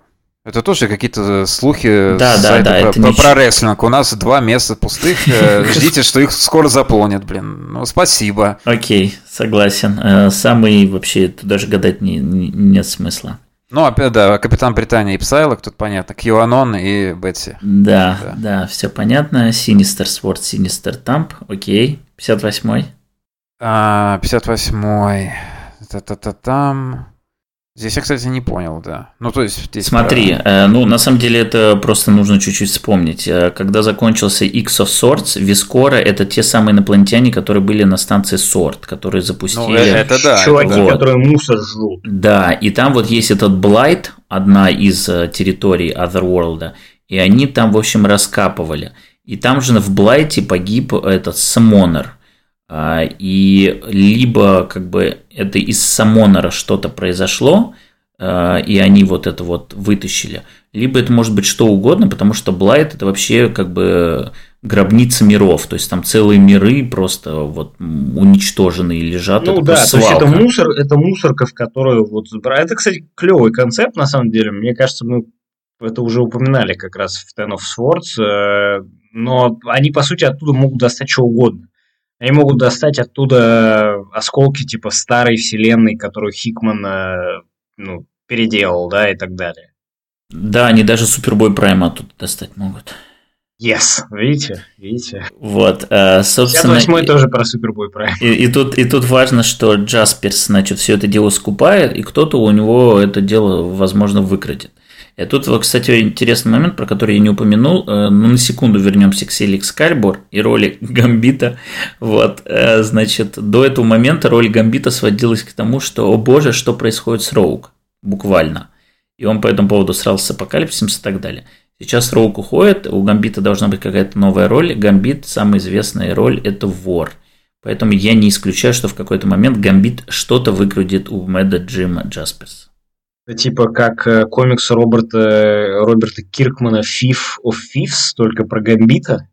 это тоже какие-то слухи да, да, да, про, про, про рестлинг. У нас два места пустых. Э, *laughs* ждите, что их скоро заполнят, блин. Ну, спасибо. Окей, согласен. Э, самый вообще, тут даже гадать не, не, нет смысла. Ну, опять, да, Капитан Британии и Псайлок, тут понятно, Кьюанон и Бетси. Да, да, да, все понятно. Синистер Спорт, Синистер Тамп, окей. 58-й. А, 58-й. Та-та-та-там. Здесь я, кстати, не понял, да. Ну, то есть... Здесь Смотри, э, ну, на самом деле это просто нужно чуть-чуть вспомнить. Э, когда закончился X of Swords, Вискора – это те самые инопланетяне, которые были на станции Сорт, которые запустили... Ну, это да. Чуваки, вот. которые мусор жрут. Да, и там вот есть этот Блайт, одна из э, территорий Otherworld, и они там, в общем, раскапывали. И там же в Блайте погиб этот Самонер – и либо как бы это из Самонера что-то произошло, а, и они вот это вот вытащили, либо это может быть что угодно, потому что Блайт это вообще как бы гробница миров, то есть там целые миры просто вот уничтоженные лежат. Ну это да, то есть это мусор, это мусорка, в которую вот это, кстати, клевый концепт на самом деле. Мне кажется, мы это уже упоминали как раз в Ten of Swords, э, но они по сути оттуда могут достать что угодно. Они могут достать оттуда осколки типа старой вселенной, которую Хикман э, ну, переделал, да, и так далее. Да, они даже Супербой Прайм оттуда достать могут. Yes, видите, видите. Вот, э, собственно... 58 тоже про Супербой Прайм. И, и, тут, и тут важно, что Джасперс, значит, все это дело скупает, и кто-то у него это дело, возможно, выкрадет. Тут, кстати, интересный момент, про который я не упомянул. Э, ну, на секунду вернемся к Селик Скальбор и роли *laughs* Гамбита. Вот, э, значит, до этого момента роль Гамбита сводилась к тому, что, о боже, что происходит с Роук, буквально. И он по этому поводу срался с Апокалипсисом и так далее. Сейчас Роук уходит, у Гамбита должна быть какая-то новая роль. Гамбит, самая известная роль, это вор. Поэтому я не исключаю, что в какой-то момент Гамбит что-то выкрутит у Мэда Джима Джасперса. Типа как э, комикс Роберта, Роберта Киркмана «Fifth of Fifths», только про Гамбита?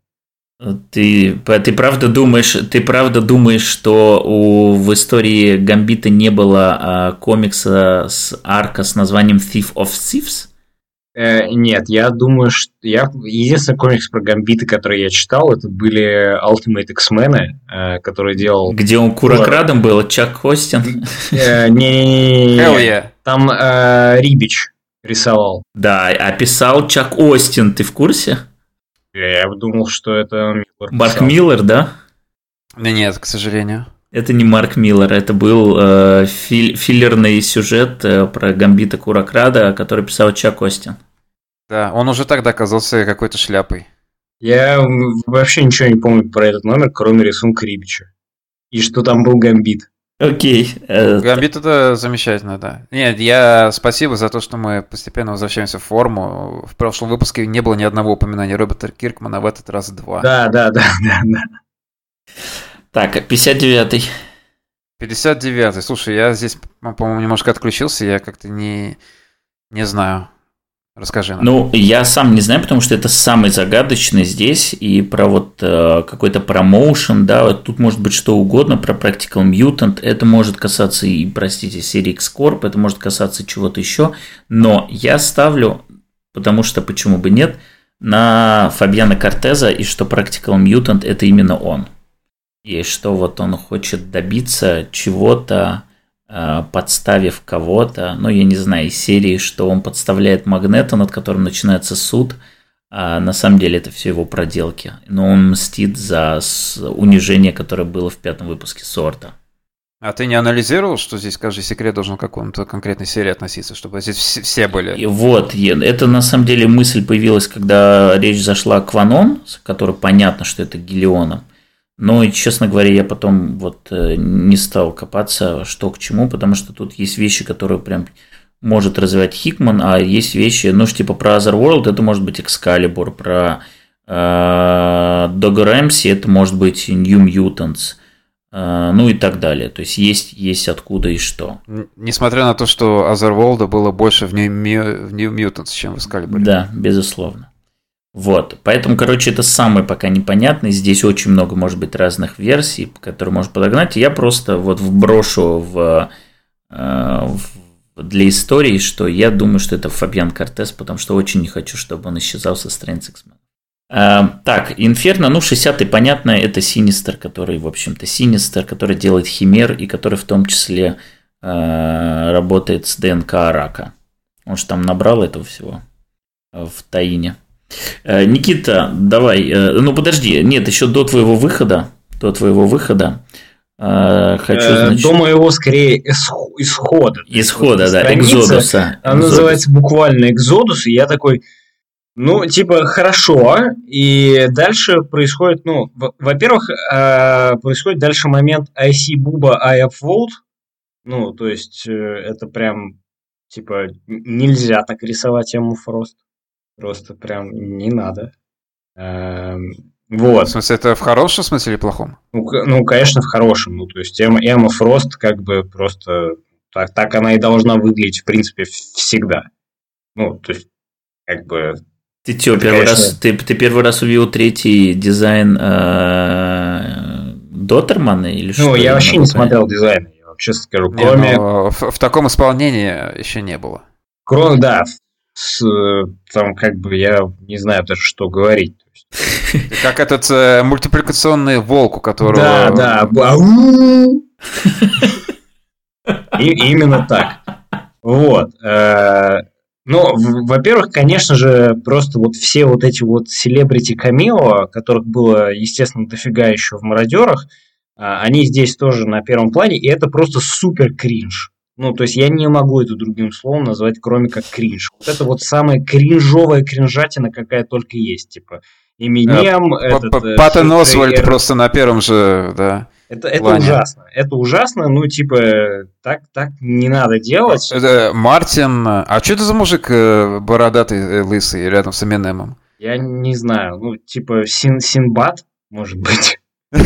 Ты, ты правда думаешь, ты правда думаешь, что у, в истории Гамбита не было а, комикса с арка с названием Thief of Thieves? Э, нет, я думаю, что я единственный комикс про Гамбиты, который я читал, это были Ultimate X-Men, э, который делал. Где он курокрадом был, Чак Костин? Э, не, там э, Рибич рисовал. Да, описал Чак Остин, ты в курсе? Я думал, что это Миллер. Марк Миллер, да? Нет, к сожалению. Это не Марк Миллер, это был э, фил, филлерный сюжет э, про Гамбита Куракрада, который писал Чак Остин. Да, он уже тогда оказался какой-то шляпой. Я вообще ничего не помню про этот номер, кроме рисунка Рибича. И что там был Гамбит. Окей. Okay. Э, Гамбит это замечательно, да. Нет, я спасибо за то, что мы постепенно возвращаемся в форму. В прошлом выпуске не было ни одного упоминания Роберта Киркмана, в этот раз два. Да, да, да, да, да. Так, 59-й. 59-й. Слушай, я здесь, по-моему, немножко отключился, я как-то не, не знаю. Расскажи нам. Ну, я сам не знаю, потому что это самый загадочный здесь, и про вот э, какой-то промоушен, да, вот тут может быть что угодно, про Practical Mutant, это может касаться и, простите, серии X-Corp, это может касаться чего-то еще, но я ставлю, потому что почему бы нет, на Фабиана Кортеза, и что Practical Mutant это именно он. И что вот он хочет добиться чего-то, подставив кого-то, ну, я не знаю, из серии, что он подставляет Магнета, над которым начинается суд, а на самом деле это все его проделки. Но он мстит за унижение, которое было в пятом выпуске Сорта. А ты не анализировал, что здесь каждый секрет должен к какому-то конкретной серии относиться, чтобы здесь все были? И вот, это на самом деле мысль появилась, когда речь зашла о Кванон, который понятно, что это Гелионом. Но, честно говоря, я потом вот э, не стал копаться, что к чему, потому что тут есть вещи, которые прям может развивать Хикман, а есть вещи, ну, типа про Otherworld, это может быть Excalibur, про э, Дога Рэмси, это может быть New Mutants, э, ну и так далее. То есть есть, есть откуда и что. Несмотря на то, что Otherworld было больше в New, в New Mutants, чем в Excalibur. Да, безусловно. Вот, поэтому, короче, это самый пока непонятный. Здесь очень много, может быть, разных версий, которые можно подогнать. Я просто вот вброшу в, э, в для истории, что я думаю, что это Фабиан Кортес, потому что очень не хочу, чтобы он исчезал со страниц X-Men. А, так, Инферно, ну, 60-й, понятно, это Синистер, который, в общем-то, Синистер, который делает Химер и который в том числе э, работает с ДНК рака. Он же там набрал этого всего в Таине. Э, Никита, давай, э, ну подожди, нет, еще до твоего выхода, до твоего выхода, э, хочу, значит... До моего, скорее, исхода. Исхода, да, экзодуса. Она называется буквально экзодус, и я такой, ну, типа, хорошо, и дальше происходит, ну, во-первых, происходит дальше момент I see Буба, I upvote, ну, то есть, это прям, типа, нельзя так рисовать ему Фрост. Просто прям не надо. Эм, Вот. В смысле, это в хорошем смысле или плохом? Ну, ну конечно, в хорошем. Ну, то есть Эмма Фрост как бы просто так, так она и должна выглядеть, в принципе, всегда. Ну, то есть, как бы... Ты что, первый конечно... раз, ты, ты первый раз увидел третий дизайн э, Доттермана или что? Ну, я вообще не смотрел дизайн, я вообще скажу, кроме... Не, ну, в, в таком исполнении еще не было. Кроме, да, с, там как бы я не знаю даже, что говорить. *laughs* Как этот э, мультипликационный волк, у которого... Да, да. И, именно так. Вот. Э, ну, во-первых, конечно же, просто вот все вот эти вот селебрити камео, которых было, естественно, дофига еще в «Мародерах», а, они здесь тоже на первом плане, и это просто супер кринж. Ну, то есть я не могу это другим словом назвать, кроме как кринж. Вот это вот самая кринжовая кринжатина, какая только есть. Типа, Эминем, э, этот... Паттон Освальд просто на первом же, да. Это, это ужасно. Это ужасно, ну, типа, так, так не надо делать. Это Мартин. А что это за мужик э, бородатый, э, лысый, рядом с Эминемом? Я не знаю. Ну, типа, Син, Синбад, может быть. *laughs*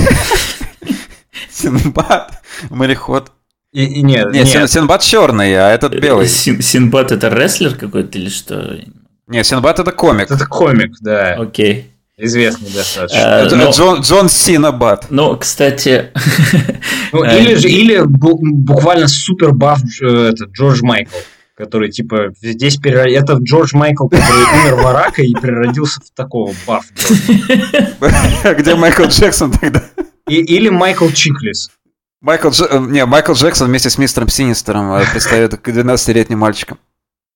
Синбад? Мореход. И, и нет, нет, нет. Синбад черный, а этот э, белый. Син, Синбад это рестлер какой-то или что? Нет, Синбад это комик. Это комик, да. Окей. Известный достаточно. А, но... Джон, Джон Синабат. Ну, кстати... *laughs* Ну, или же, или буквально супер баф э, этот, Джордж Майкл, который, типа, здесь перер... Это Джордж Майкл, который умер в Арака и переродился в такого баф. *laughs* Где Майкл Джексон тогда? Или Майкл Чиклис. Майкл, Дж... Э, не, Майкл Джексон вместе с мистером Синистером э, предстает 12-летним мальчиком.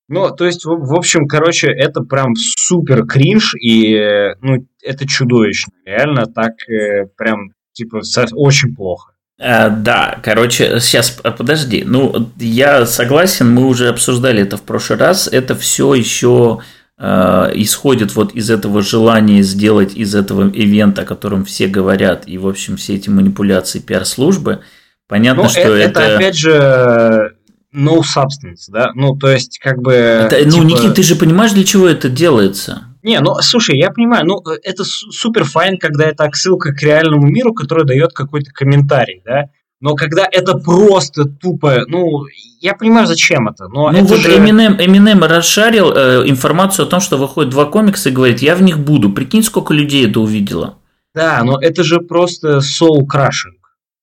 Ну, то есть, в, в общем, короче, это прям супер кринж, и, ну, это чудовищно. Реально так э, прям, типа, очень плохо. А, да, короче, сейчас, подожди. Ну, я согласен, мы уже обсуждали это в прошлый раз. Это все еще э, исходит вот из этого желания сделать из этого ивента, о котором все говорят, и, в общем, все эти манипуляции пиар-службы. Понятно, ну, что это, это... Это, опять же, no substance, да? Ну, то есть, как бы... Это, ну, типа... Ну, Никит, ты же понимаешь, для чего это делается? Не, ну, слушай, я понимаю, ну, это супер файн, когда это отсылка к реальному миру, который дает какой-то комментарий, да? Но когда это просто тупо, ну, я понимаю, зачем это. Но ну это вот же... Eminem, Eminem расшарил э, информацию о том, что выходит два комикса и говорит, я в них буду. Прикинь, сколько людей это увидело. Да, но это же просто soul crushing.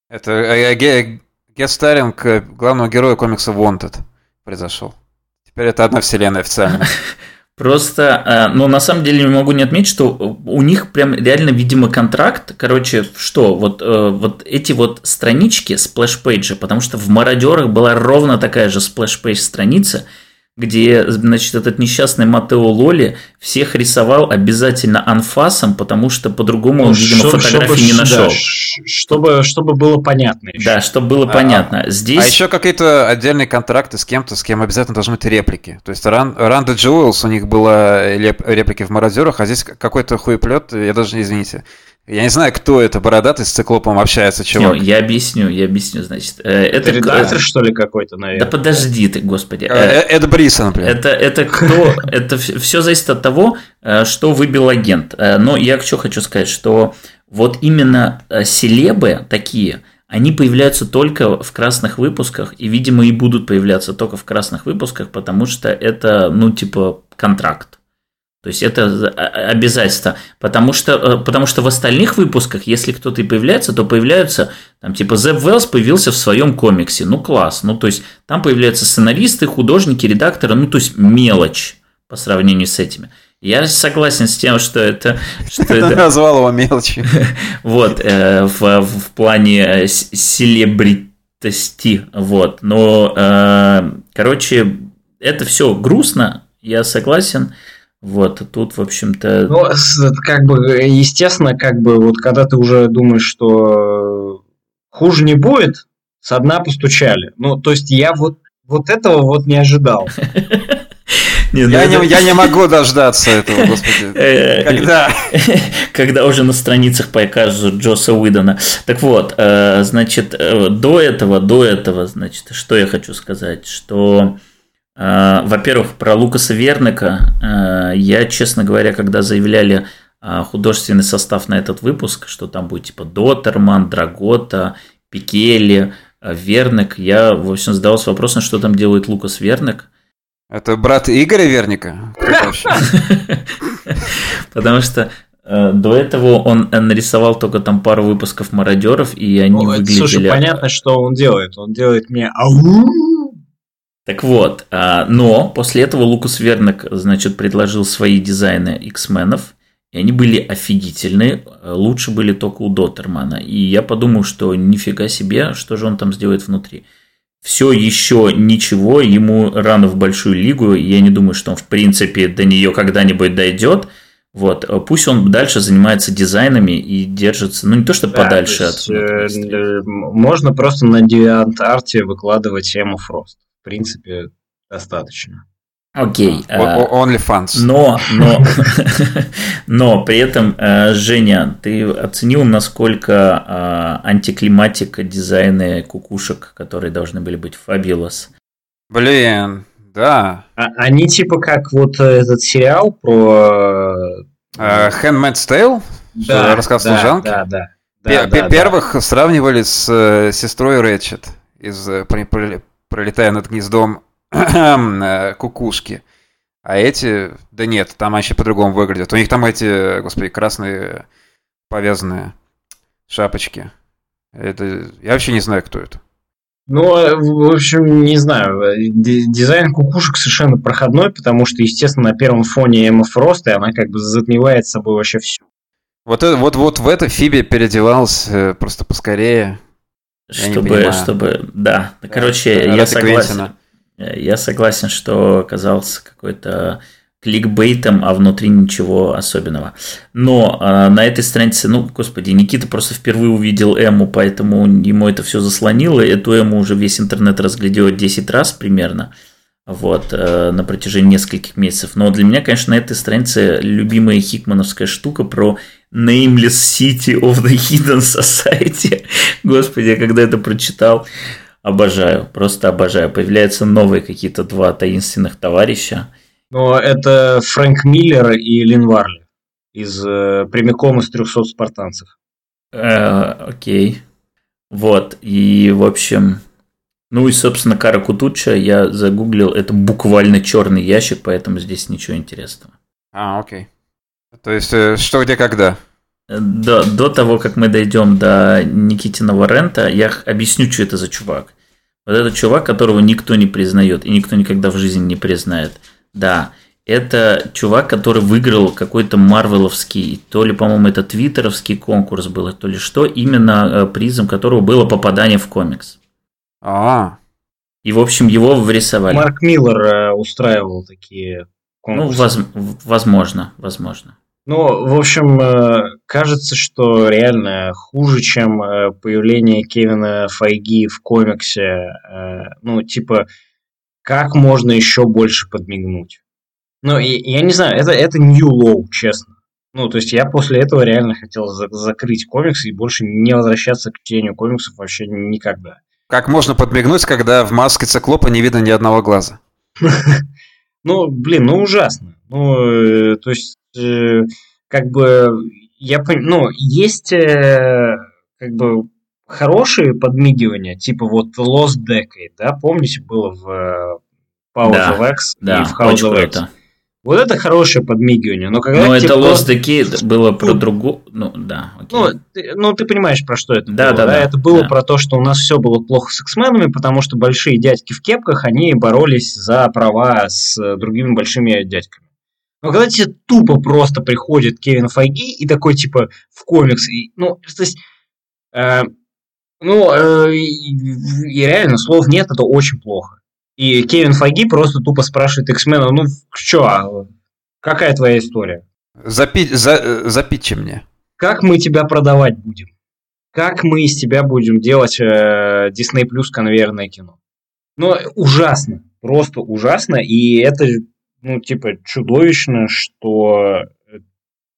Это э, э, guest-starring э, главного героя комикса Wanted произошел. Теперь это одна вселенная официально. *laughs* Просто, э, ну, на самом деле не могу не отметить, что у них прям реально, видимо, контракт. Короче, что, вот, э, вот эти вот странички splash page а, потому что в «Мародерах» была ровно такая же splash page страница – где, значит, этот несчастный Маттео Лолли всех рисовал обязательно анфасом, потому что по-другому ну, он, видимо, чтобы, фотографии чтобы, не нашел. Да, чтобы, чтобы было понятно. Еще. Да, чтобы было а, понятно. Здесь... А еще какие-то отдельные контракты с кем-то, с кем обязательно должны быть реплики. То есть Ран, Ранда Джуэлс, у них была реплики в «Мародерах», а здесь какой-то хуеплет, я даже, извините, я не знаю, кто это, бородатый с циклопом общается, чувак. Не, я объясню, я объясню, значит. Э, это, редактор, что ли, какой-то, наверное? Да подожди ты, господи. Э, э, Эд Брисон, блин. Это, это кто? *laughs* Это все зависит от того, что выбил агент. Но я что хочу сказать, что вот именно селебы такие, они появляются только в красных выпусках, и, видимо, и будут появляться только в красных выпусках, потому что это, ну, типа, контракт. То есть это обязательство. Потому что, э, потому что в остальных выпусках, если кто-то и появляется, то появляются, там, типа, Зеб Велс появился в своем комиксе. Ну, класс. Ну, то есть там появляются сценаристы, художники, редакторы, ну, то есть мелочь по сравнению с этими. Я согласен с тем, что это... Что *laughs* это... Назвал его мелочью. *laughs* Вот, э, в, в плане селебритости, вот. Но, э, короче, это все грустно, я согласен. Вот, тут, в общем-то... Ну, как бы, естественно, как бы, вот когда ты уже думаешь, что хуже не будет, со дна постучали. Ну, то есть я вот, вот этого вот не ожидал. *laughs* Ну я, это... не, я не могу дождаться этого, господи. *laughs* Э, Когда? *laughs* Когда уже на страницах покажут Джоса Уидона. Так вот, э, значит, э, до этого, до этого, значит, что я хочу сказать, что Э, во-первых, про Лукаса Верника. Э, я, честно говоря, когда заявляли а, художественный состав на этот выпуск, что там будет типа Дотерман, Драгота, Пикели, Верник. Я, в общем, задался вопросом, что там делает Лукас Верник. Это брат Игоря Верника? *laughs* Потому что э, до этого он нарисовал только там пару выпусков мародеров, и они выглядели... Слушай, понятно, что он делает. Он делает мне так вот, а, но после этого Лукас Вернок, значит, предложил свои дизайны X-менов, и они были офигительные, лучше были только у Доттермана. И я подумал, что нифига себе, что же он там сделает внутри. Все еще ничего, ему рано в большую лигу, я не думаю, что он в принципе до нее когда-нибудь дойдет. Вот, пусть он дальше занимается дизайнами и держится, ну не то что да, подальше от. Э, можно просто на DeviantArt выкладывать Эму Фрост принципе, достаточно. Окей. Okay, uh, OnlyFans. Но, но, *laughs* но при этом, uh, Женя, ты оценил, насколько uh, антиклиматика дизайны кукушек, которые должны были быть Fabulous? Блин, да. А, они типа как вот этот сериал про... Uh, Handmaid's Tale? Да, рассказ да, служанки? Да, да. да, да Первых да. сравнивали с э, сестрой Рэтчет из пролетая над гнездом *clears throat* кукушки. А эти, да нет, там вообще по-другому выглядят. У них там эти, господи, красные повязанные шапочки. Это я вообще не знаю, кто это. Ну, э, в общем, не знаю. Дизайн кукушек совершенно проходной, потому что, естественно, на первом фоне Эмма Фроста она как бы затмевает собой вообще все. Вот, вот, вот в это Фиби переодевался э, просто поскорее. Чтобы, чтобы, да. да. Короче, я согласен. Квентина. Я согласен, что оказался какой-то кликбейтом, а внутри ничего особенного. Но э, на этой странице, ну, господи, Никита просто впервые увидел Эму, поэтому ему это все заслонило. Эту Эму уже весь интернет разглядел 10 раз примерно вот, э, на протяжении нескольких месяцев. Но для меня, конечно, на этой странице любимая хикмановская штука про Nameless City of the Hidden Society. *laughs* Господи, я когда это прочитал, обожаю, просто обожаю. Появляются новые какие-то два таинственных товарища. Но это Фрэнк Миллер и Лин Варли из э, прямиком из 300 спартанцев. Э, окей. Вот, и, в общем, ну и, собственно, Кара Кутуча я загуглил, это буквально черный ящик, поэтому здесь ничего интересного. А, окей. То есть, э, что, где, когда? До, до того, как мы дойдем до Никитиного рента, я объясню, что это за чувак. Вот этот чувак, которого никто не признает и никто никогда в жизни не признает. Да, это чувак, который выиграл какой-то марвеловский, то ли, по-моему, это твиттеровский конкурс был, то ли что, именно э, призом которого было попадание в комикс. А. И, в общем, его врисовали. Марк Миллер э, устраивал такие. Ну, воз, возможно, возможно. Ну, в общем, э, кажется, что реально хуже, чем э, появление Кевина Файги в комиксе. Э, ну, типа, как можно еще больше подмигнуть? Ну, я не знаю, это, это new low, честно. Ну, то есть я после этого реально хотел за- закрыть комиксы и больше не возвращаться к чтению комиксов вообще никогда. Как можно подмигнуть, когда в маске циклопа не видно ни одного глаза? *laughs* Ну, блин, ну ужасно. Ну, то есть Э, как бы я понимаю, ну, есть э, как бы хорошие подмигивания, типа вот Lost Decade, да, помните, было в э, Power да, of X да, и в House of X. Вот это хорошее подмигивание, но когда... Но это Lost Decade было про ну, другую... Ну, да, окей. Ну ты, ну, ты понимаешь, про что это да, было, да? Да, Это было да. про то, что у нас все было плохо с X-менами, потому что большие дядьки в кепках, они боролись за права с другими большими дядьками. Но когда тебе тупо просто приходит Кевин Файги и такой, типа, в комикс, и, ну, то есть, э, ну, э, и реально, слов нет, это очень плохо. И Кевин Файги просто тупо спрашивает X-мена, ну, что, а, какая твоя история? Запить, за, запитчи мне. Как мы тебя продавать будем? Как мы из тебя будем делать э, Disney Plus конвейерное кино? Ну, ужасно, просто ужасно, и это ну, типа, чудовищно, что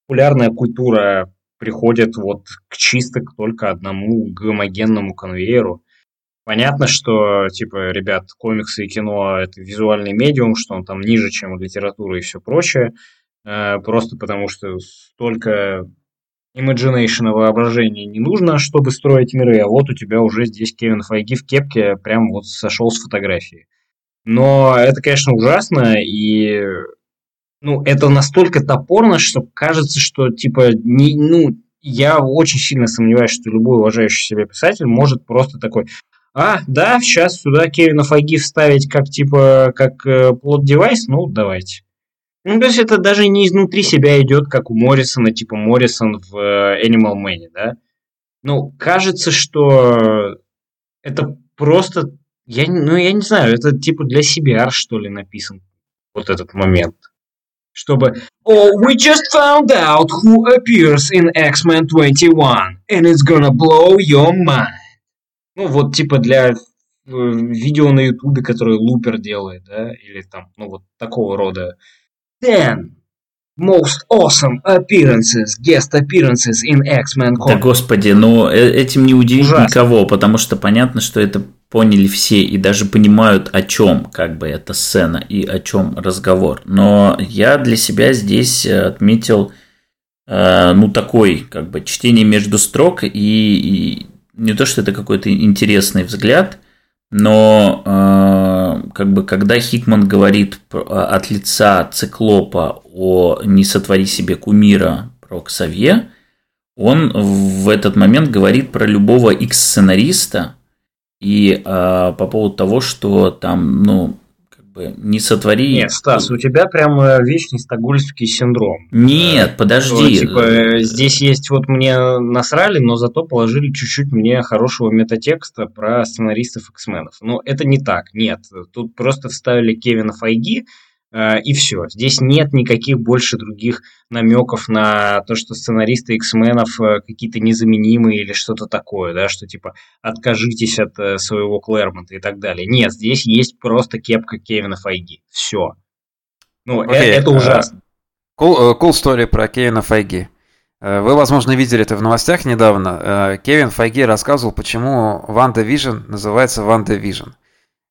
популярная культура приходит вот к чисто к только одному гомогенному конвейеру. Понятно, что, типа, ребят, комиксы и кино – это визуальный медиум, что он там ниже, чем литература и все прочее. э, просто потому что столько imagination воображения не нужно, чтобы строить миры, а вот у тебя уже здесь Кевин Файги в кепке прям вот сошел с фотографии. Но это, конечно, ужасно, и ну, это настолько топорно, что кажется, что, типа, не, ну, я очень сильно сомневаюсь, что любой уважающий себя писатель может просто такой, а, да, сейчас сюда Кевина Файги вставить как, типа, как э, плод-девайс, ну, давайте. Ну, то есть это даже не изнутри себя идет, как у Моррисона, типа Моррисон в э, Animal Man, да? Ну, кажется, что это просто, я, ну, я не знаю, это типа для CBR, что ли, написан вот этот момент. Чтобы Oh, we just found out who appears in X-Men 21, and it's gonna blow your mind. Ну, вот типа для э, видео на ютубе, которое Лупер делает, да, или там, ну, вот такого рода. Then, most awesome appearances, guest appearances in X-Men Comics. Да господи, ну э, этим не удивить Ужасно. никого, потому что понятно, что это поняли все и даже понимают, о чем как бы эта сцена и о чем разговор. Но я для себя здесь отметил, э, ну, такой, как бы, чтение между строк и, и не то, что это какой-то интересный взгляд, но э, как бы когда Хикман говорит от лица циклопа о «не сотвори себе кумира» про Ксавье, он в этот момент говорит про любого X-сценариста и э, по поводу того, что там, ну, бы не сотвори... Нет, Стас, у тебя прям э, вечный стокгольмский синдром. Нет, подожди. Что, типа, э, здесь есть вот мне насрали, но зато положили чуть-чуть мне хорошего метатекста про сценаристов X-менов. Но это не так, нет. Тут просто вставили Кевина Файги, и все. Здесь нет никаких больше других намеков на то, что сценаристы X-менов э, какие-то незаменимые или что-то такое, да, что типа откажитесь от э, своего Клэрмонта и так далее. Нет, здесь есть просто кепка Кевина Файги. Все. Ну, okay. это, это ужасно. Cool, cool story про Кевина Файги. Вы, возможно, видели это в новостях недавно. Кевин Файги рассказывал, почему WandaVision называется WandaVision.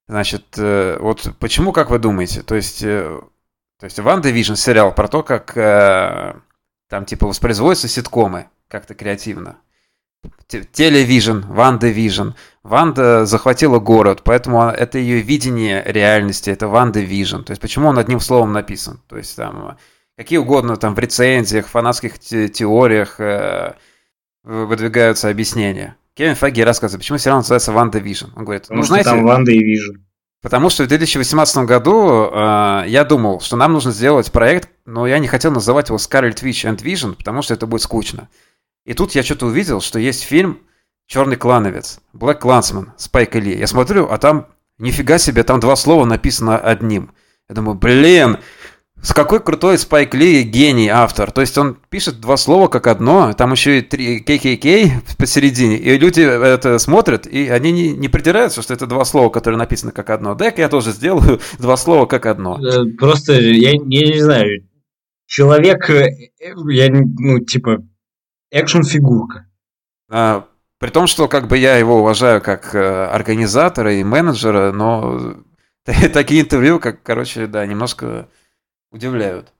Значит, э, вот почему, как вы думаете? То есть, э, то есть WandaVision сериал про то, как э, там типа воспроизводятся ситкомы как-то креативно. Television, WandaVision. Ванда захватила город, поэтому это ее видение реальности, это Wanda vision. То есть почему он одним словом написан? То есть там какие угодно там в рецензиях, фанатских теориях выдвигаются объяснения. Кевин Файги рассказывает, почему сериал называется «Ванда Вижн». Он говорит, Потому ну, знаете... там Ванда и Вижн. Потому что в 2018 году э, я думал, что нам нужно сделать проект, но я не хотел называть его Scarlet Witch and Vision, потому что это будет скучно. И тут я что-то увидел, что есть фильм «Черный клановец», BlacKkKlansman, Спайка Ли. Я смотрю, а там нифига себе, там два слова написано одним. Я думаю, блин, с какой крутой Спайк Ли гений автор. То есть он пишет два слова как одно, там еще и три KKK посередине, и люди это смотрят, и они не, не придираются, что это два слова, которые написаны как одно. Дай-ка я тоже сделаю *laughs* два слова как одно. Просто, я, я не знаю, человек, э, я, ну, типа, экшн-фигурка. А, при том, что как бы я его уважаю как э, организатора и менеджера, но *laughs* такие интервью, как, короче, да, немножко удивляют.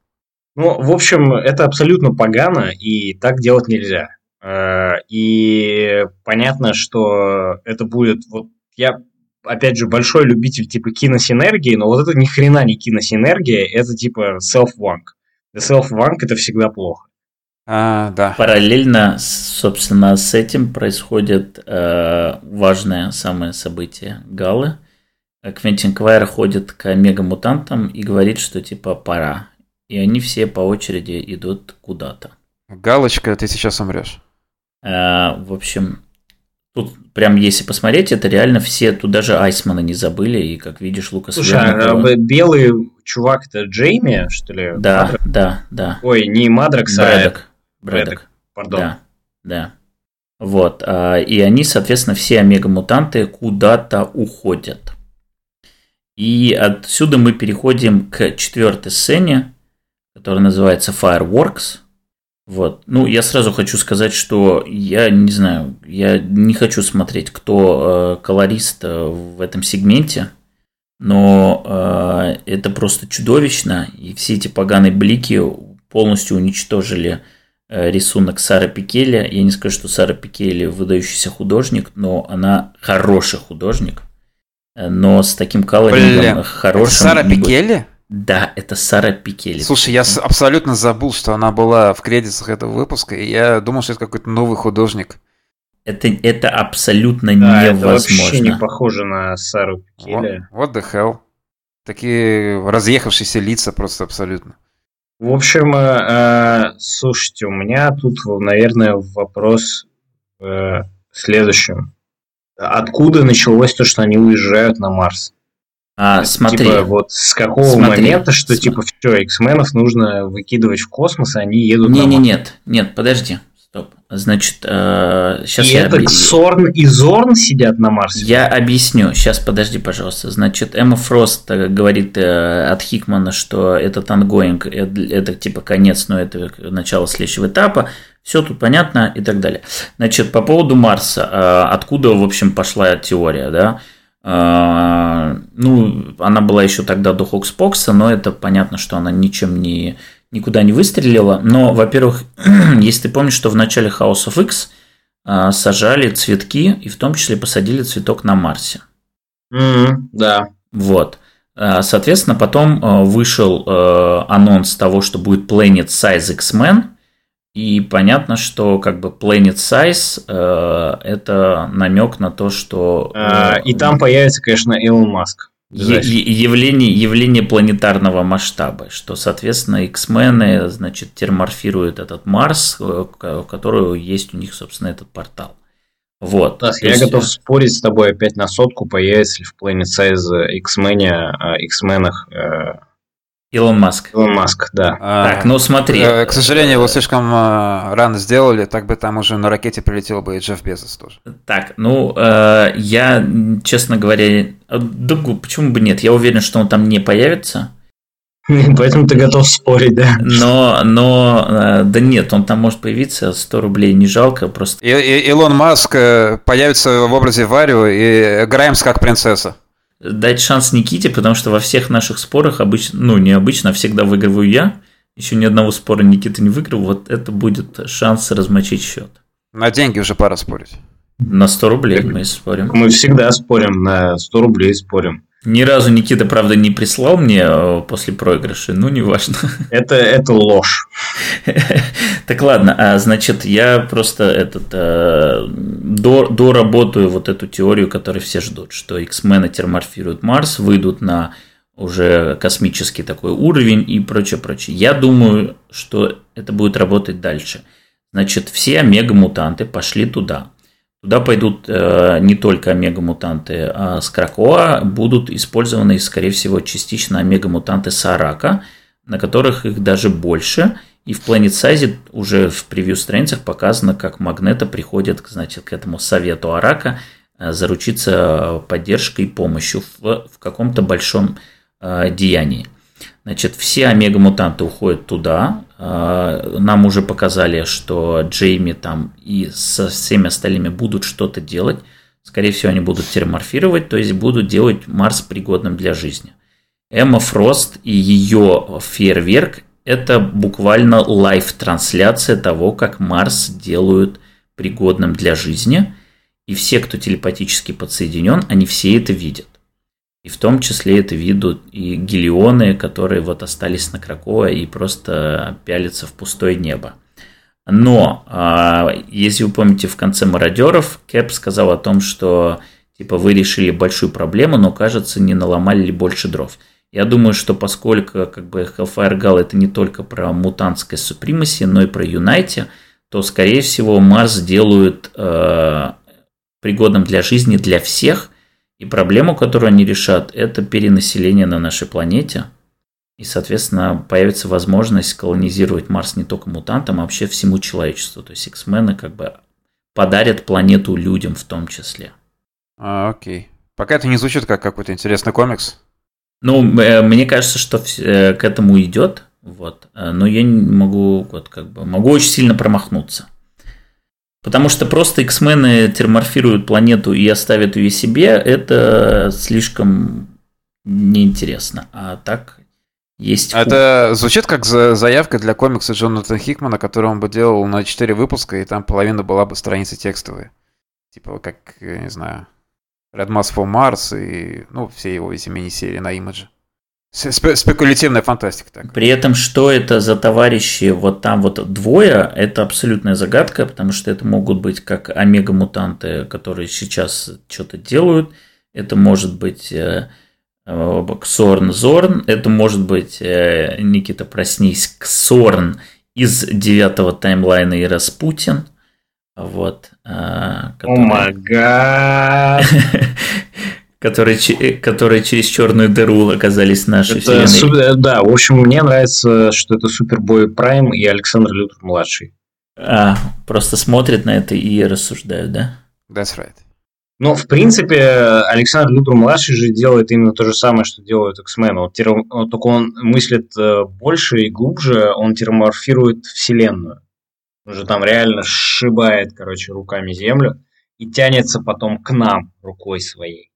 Ну, в общем, это абсолютно погано, и так делать нельзя. Э, и понятно, что это будет... Вот я, опять же, большой любитель типа киносинергии, но вот это ни хрена не киносинергия, это типа self-wank. Self-wank это всегда плохо. А, да. Параллельно, собственно, с этим происходит э, важное самое событие Галы – Квентин Квайр ходит к мегамутантам и говорит, что типа пора. И они все по очереди идут куда-то. Галочка, ты сейчас умрешь. А, в общем, тут прям если посмотреть, это реально все, тут даже Айсмана не забыли, и как видишь, Лукас Слушай, а белый чувак это Джейми, что ли? Да, Мадрак? да, да. Ой, не Мадракс, Брэдок. а Брэдок. Пардон. Да, да. Вот, а, и они, соответственно, все омега-мутанты куда-то уходят. И отсюда мы переходим к четвертой сцене, которая называется Fireworks. Вот. Ну, я сразу хочу сказать, что я не знаю, я не хочу смотреть, кто э, колорист э, в этом сегменте, но э, это просто чудовищно, и все эти поганые блики полностью уничтожили э, рисунок Сары Пикеля. Я не скажу, что Сара Пикели выдающийся художник, но она хороший художник. Но с таким колорингом хорошим. Сара Пикели? Да, это Сара Пикели. Слушай, я абсолютно забыл, что она была в кредитах этого выпуска, и я думал, что это какой-то новый художник. Это, это абсолютно да, невозможно. Это вообще не похоже на Сару Пикели. What, what the hell? Такие разъехавшиеся лица просто абсолютно. В общем, э, э, слушайте, у меня тут, наверное, вопрос э, в следующем. Откуда началось то, что они уезжают на Марс? А, смотри. Типа, вот с какого смотри, момента, что смотри. типа все, X-менов нужно выкидывать в космос, и они едут не, на Марс? Не, нет, нет, подожди. Стоп. Значит, э, сейчас и я... это Сорн и Зорн сидят на Марсе? Я объясню. Сейчас, подожди, пожалуйста. Значит, Эмма Фрост э, говорит э, от Хикмана, что этот ангоинг, это, это типа конец, но это начало следующего этапа. Все тут понятно и так далее. Значит, по поводу Марса. Э, откуда, в общем, пошла теория, да? Э, ну, она была еще тогда до Хокспокса, но это понятно, что она ничем не никуда не выстрелила. Но, во-первых, *clears throat* если ты помнишь, что в начале House of X а, сажали цветки и в том числе посадили цветок на Марсе. Mm-hmm, да. Вот. Соответственно, потом вышел анонс того, что будет Planet Size X-Men. И понятно, что как бы Planet Size это намек на то, что... И там появится, конечно, Илон Маск явление, явление планетарного масштаба, что, соответственно, X-мены, значит, терморфируют этот Марс, э, у которого есть у них, собственно, этот портал. Вот. Да, я есть... готов спорить с тобой опять на сотку, появится ли в Planet Size X-мене, X-менах э, Илон Маск. Илон Маск, да. А, так, ну смотри. Э, к сожалению, его слишком э, рано сделали, так бы там уже на ракете прилетел бы и Джефф Безос тоже. Так, ну, э, я, честно говоря, да, почему бы нет? Я уверен, что он там не появится. *laughs* Поэтому ты готов спорить, да? Но, но, да нет, он там может появиться, 100 рублей не жалко, просто... И, и, Илон Маск появится в образе Варио и Граймс как принцесса дать шанс Никите, потому что во всех наших спорах обычно, ну, не обычно, а всегда выигрываю я. Еще ни одного спора Никита не выиграл. Вот это будет шанс размочить счет. На деньги уже пора спорить. На 100 рублей мы спорим. Мы всегда спорим, на 100 рублей спорим. Ни разу Никита, правда, не прислал мне э, после проигрыша, ну, неважно. *laughs* Это, это ложь. Так ладно, а значит, я просто этот э, доработаю вот эту теорию, которую все ждут, что X-мены терморфируют Марс, выйдут на уже космический такой уровень и прочее, прочее. Я думаю, что это будет работать дальше. Значит, все омега-мутанты пошли туда. Туда пойдут э, не только омега-мутанты а с Кракоа, будут использованы, скорее всего, частично омега-мутанты Сарака, на которых их даже больше. И в Planet Size уже в превью-страницах показано, как Магнета приходит значит, к этому совету Арака э, заручиться поддержкой и помощью в, в каком-то большом э, деянии. Значит, все омега-мутанты уходят туда. А, нам уже показали, что Джейми там и со всеми остальными будут что-то делать. Скорее всего, они будут терраформировать, то есть будут делать Марс пригодным для жизни. Эмма Фрост и ее фейерверк – это буквально live-трансляция того, как Марс делают пригодным для жизни. И все, кто телепатически подсоединен, они все это видят. И в том числе это видят и гелионы, которые вот остались на Кракова и просто пялятся в пустое небо. Но, а, если вы помните, в конце «Мародеров» Кэп сказал о том, что типа вы решили большую проблему, но, кажется, не наломали ли больше дров. Я думаю, что поскольку как бы Hellfire Gal это не только про мутантское супримаси, но и про Юнайте, то, скорее всего, Марс делают э, пригодным для жизни для всех – и проблему, которую они решат, это перенаселение на нашей планете. И, соответственно, появится возможность колонизировать Марс не только мутантам, а вообще всему человечеству. То есть X-мены как бы подарят планету людям в том числе. А, окей. Пока это не звучит как какой-то интересный комикс. Ну, э, мне кажется, что э, к этому идет. Вот. Э, но я не могу, вот, как бы, могу очень сильно промахнуться. Потому что просто X-мены терморфируют планету и оставят ее себе, это слишком неинтересно. А так есть... Это звучит как заявка для комикса Джонатана Хикмана, который он бы делал на 4 выпуска, и там половина была бы страницы текстовые. Типа как, я не знаю, Red Mass for Mars и, ну, все его эти мини-серии на имидже. Спекулятивная фантастика. Так. При этом, что это за товарищи вот там вот двое, это абсолютная загадка, потому что это могут быть как омега-мутанты, которые сейчас что-то делают, это может быть э, э, Ксорн Зорн, это может быть, э, Никита, проснись, Ксорн из девятого таймлайна и Распутин. Вот. О май гад! *laughs* которые, которые через черную дыру оказались в нашей это вселенной. да, в общем, мне нравится, что это Супербой Прайм и Александр Лютер младший. А, просто смотрят на это и рассуждают, да? That's right. Ну, в принципе, Александр Лютер младший же делает именно то же самое, что делают X-Men. Вот, только он мыслит э, больше и глубже, он терморфирует вселенную. Он же там реально сшибает, короче, руками землю и тянется потом к нам рукой своей.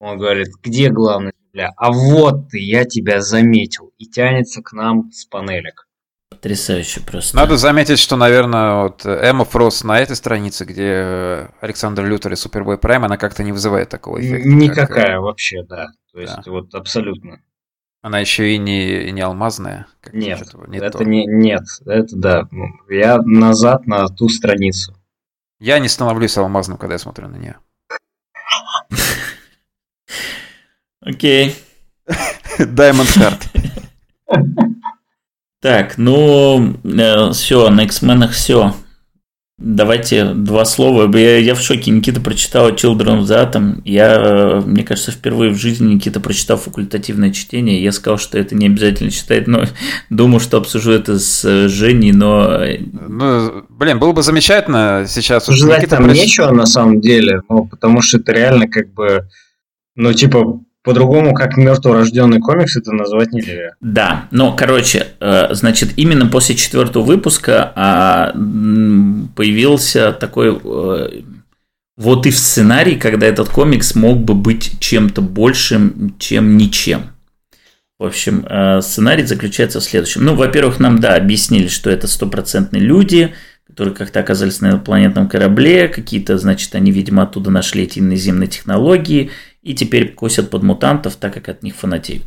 Он говорит, где главная земля? А вот ты, я тебя заметил. И тянется к нам с панелек. Потрясающе просто. Надо заметить, что, наверное, вот Эмма Фрост на этой странице, где Александр Лютер и Супербой Прайм, она как-то не вызывает такого эффекта. Никакая как... вообще, да. То есть, да. вот абсолютно. Она еще и не, и не алмазная? Нет, не это то. не, нет, это да. Я назад на ту страницу. Я не становлюсь алмазным, когда я смотрю на нее. Окей. Diamond Heart. *laughs* Так, ну, э, все, на X-Men все. Давайте два слова. Я, я в шоке. Никита прочитал Children of the Atom. Я, э, мне кажется, впервые в жизни Никита прочитал факультативное чтение. Я сказал, что это не обязательно читать, но *laughs* думаю, что обсужу это с э, Женей, но... Ну, блин, было бы замечательно сейчас... Ждать там проч... нечего на самом деле, ну, потому что это реально как бы... Ну, типа, по-другому, как мертворожденный комикс, это назвать нельзя. Да, но, короче, э, значит, именно после четвертого выпуска а, появился такой э, вот и в сценарий, когда этот комикс мог бы быть чем-то большим, чем ничем. В общем, э, сценарий заключается в следующем. Ну, во-первых, нам, да, объяснили, что это стопроцентные люди, которые как-то оказались на инопланетном корабле, какие-то, значит, они, видимо, оттуда нашли эти наземные технологии – и теперь косят под мутантов, так как от них фанатеют.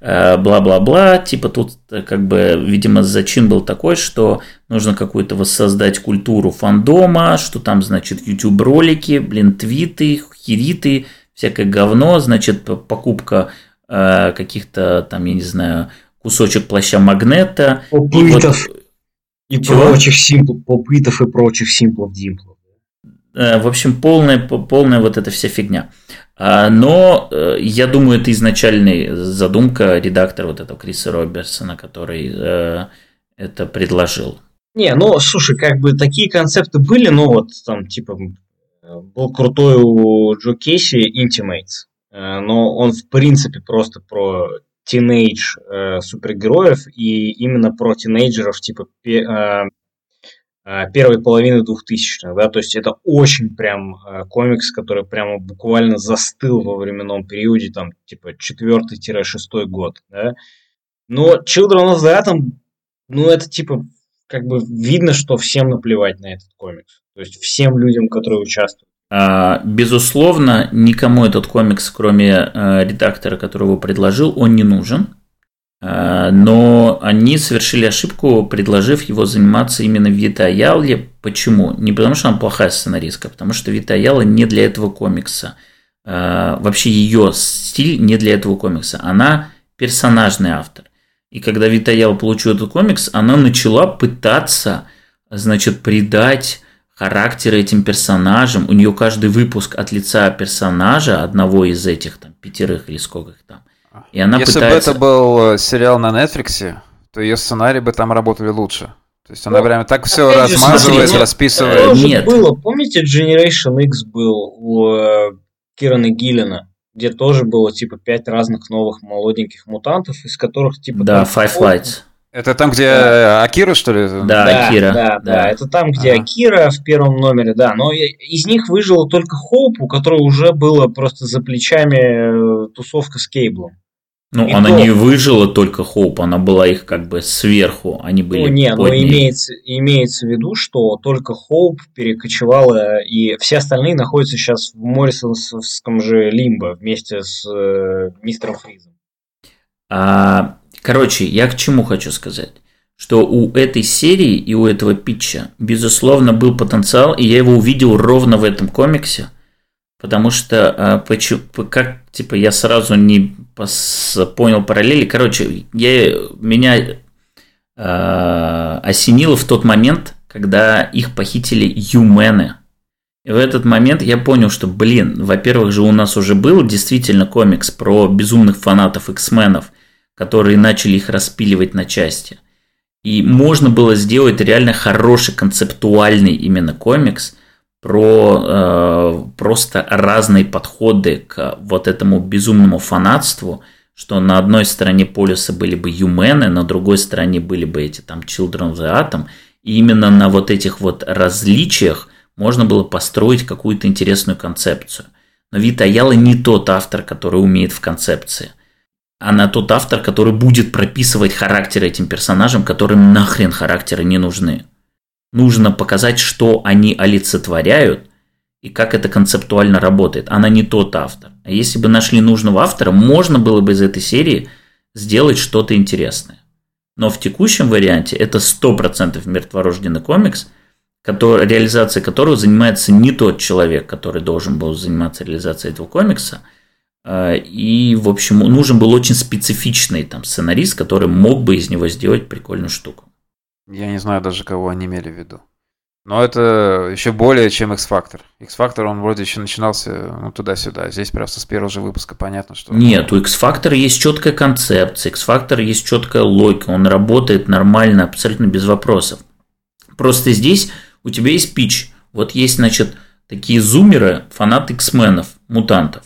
Э, бла-бла-бла, типа тут э, как бы, видимо, зачин был такой, что нужно какую-то воссоздать культуру фандома, что там, значит, YouTube-ролики, блин, твиты, хириты, всякое говно, значит, покупка э, каких-то там, я не знаю, кусочек плаща магнета. Попытов. И, вот, и прочих симплов, попытов и прочих симплов-димплов. В общем, полная, полная вот эта вся фигня. А, но э, я думаю, это изначальная задумка редактора вот этого Криса Робертсона, который э, это предложил. Не, ну, слушай, как бы такие концепты были, но вот там, типа, был крутой у Джо Кейси Intimates, э, но он, в принципе, просто про тинейдж супергероев и именно про тинейджеров, типа, первой половины 2000-х, да, то есть это очень прям э, комикс, который прямо буквально застыл во временном периоде, там, типа, 4-6 год, да. Но Children of the Atom, ну, это, типа, как бы видно, что всем наплевать на этот комикс. То есть всем людям, которые участвуют. А, безусловно, никому этот комикс, кроме э, редактора, который его предложил, он не нужен. А, но они совершили ошибку, предложив его заниматься именно Вита Аялле. Почему? Не потому, что она плохая сценаристка, а потому что Вита Аяла не для этого комикса. А, вообще ее стиль не для этого комикса. Она персонажный автор. И когда Вита Аяла получила этот комикс, она начала пытаться, значит, придать характер этим персонажам. У нее каждый выпуск от лица персонажа, одного из этих там пятерых или сколько их там, и она Если пытается... бы это был э, сериал на Netflix, то ее сценарии бы там работали лучше. То есть она ну, прямо так все размазывает, смотри, расписывает. Нет. Было, помните, Generation X был у э, Кирана Гиллина, где тоже было типа пять разных новых молоденьких мутантов, из которых типа... Да, Five Lights. Это там, где да. Акира, что ли? Да, да Акира. Да, да, да, это там, где ага. Акира в первом номере, да. Но из них выжила только Хоуп, у которой уже было просто за плечами э, тусовка с Кейблом. Ну, И она то- не выжила только Хоуп, она была их как бы сверху, они были Ну, не, но имеется, имеется в виду, что только Хоуп перекочевала, и все остальные находятся сейчас в Моррисонском же Лимбо вместе с э, мистером Фризом. А, короче, я к чему хочу сказать? Что у этой серии и у этого питча, безусловно, был потенциал, и я его увидел ровно в этом комиксе, потому что, а, почему, как, типа, я сразу не пос- понял параллели. Короче, я, меня а, осенило в тот момент, когда их похитили юмены. И в этот момент я понял, что, блин, во-первых же у нас уже был действительно комикс про безумных фанатов X-менов, которые начали их распиливать на части. И можно было сделать реально хороший концептуальный именно комикс про э, просто разные подходы к вот этому безумному фанатству, что на одной стороне полюса были бы юмены, на другой стороне были бы эти там Children of the Atom, и именно на вот этих вот различиях можно было построить какую-то интересную концепцию. Но Вита Аяла не тот автор, который умеет в концепции. Она тот автор, который будет прописывать характер этим персонажам, которым нахрен характеры не нужны. Нужно показать, что они олицетворяют и как это концептуально работает. Она не тот автор. А если бы нашли нужного автора, можно было бы из этой серии сделать что-то интересное. Но в текущем варианте это 100% мертворожденный комикс, который, реализацией которого занимается не тот человек, который должен был заниматься реализацией этого комикса. А, И, в общем, нужен был очень специфичный там сценарист, который мог бы из него сделать прикольную штуку. Я не знаю даже, кого они имели в виду. Но это еще более, чем X-Factor. X-Factor, он вроде еще начинался ну, туда-сюда. Здесь просто с первого же выпуска понятно, что... Нет, у X-Factor есть четкая концепция, X-Factor есть четкая логика, он работает нормально, абсолютно без вопросов. Просто здесь у тебя есть пич. Вот есть, значит, такие зумеры, фанаты X-менов, мутантов.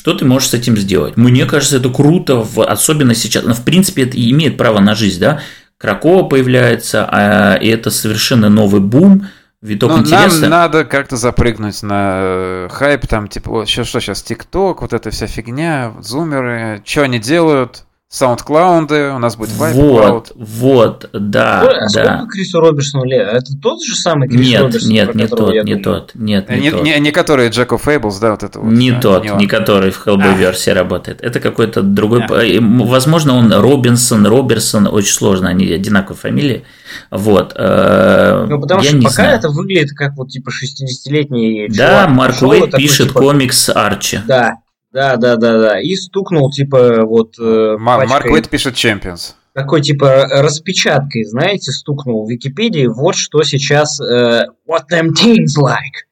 Что ты можешь с этим сделать? Мне кажется, это круто, особенно сейчас. Но, в принципе, это имеет право на жизнь, да? Кракова появляется, а, и это совершенно новый бум, виток Ну, интереса. нам надо как-то запрыгнуть на э, хайп, там, типа, вот, что, что сейчас, ТикТок, вот эта вся фигня, зумеры, что они делают, саундклаунды, у нас будет вайп Вот, вот, да, а да. сколько Крису Робертсону лет? А Это тот же самый Крис Нет, Робертсон, нет, не тот, не думаю? тот, нет, не, Не, тот. не, не которые Джек of Fables, да, вот это вот. Не да, тот, он. не который в Hellboy А. версии работает. Это какой-то другой. А. Возможно, он Робинсон, Роберсон, очень сложно, они одинаковые фамилии. Вот. э, Ну, потому я что не пока знаю. это выглядит как вот типа 60-летний Да, чувак Марк и Уэйд такой, пишет типа, комикс Арчи. Да, да, да, да, да. И стукнул, типа, вот... э, Ма- Марк Уэйд пишет Champions. Такой, типа, распечаткой, знаете, стукнул в Википедии, вот что сейчас э, What them teens like.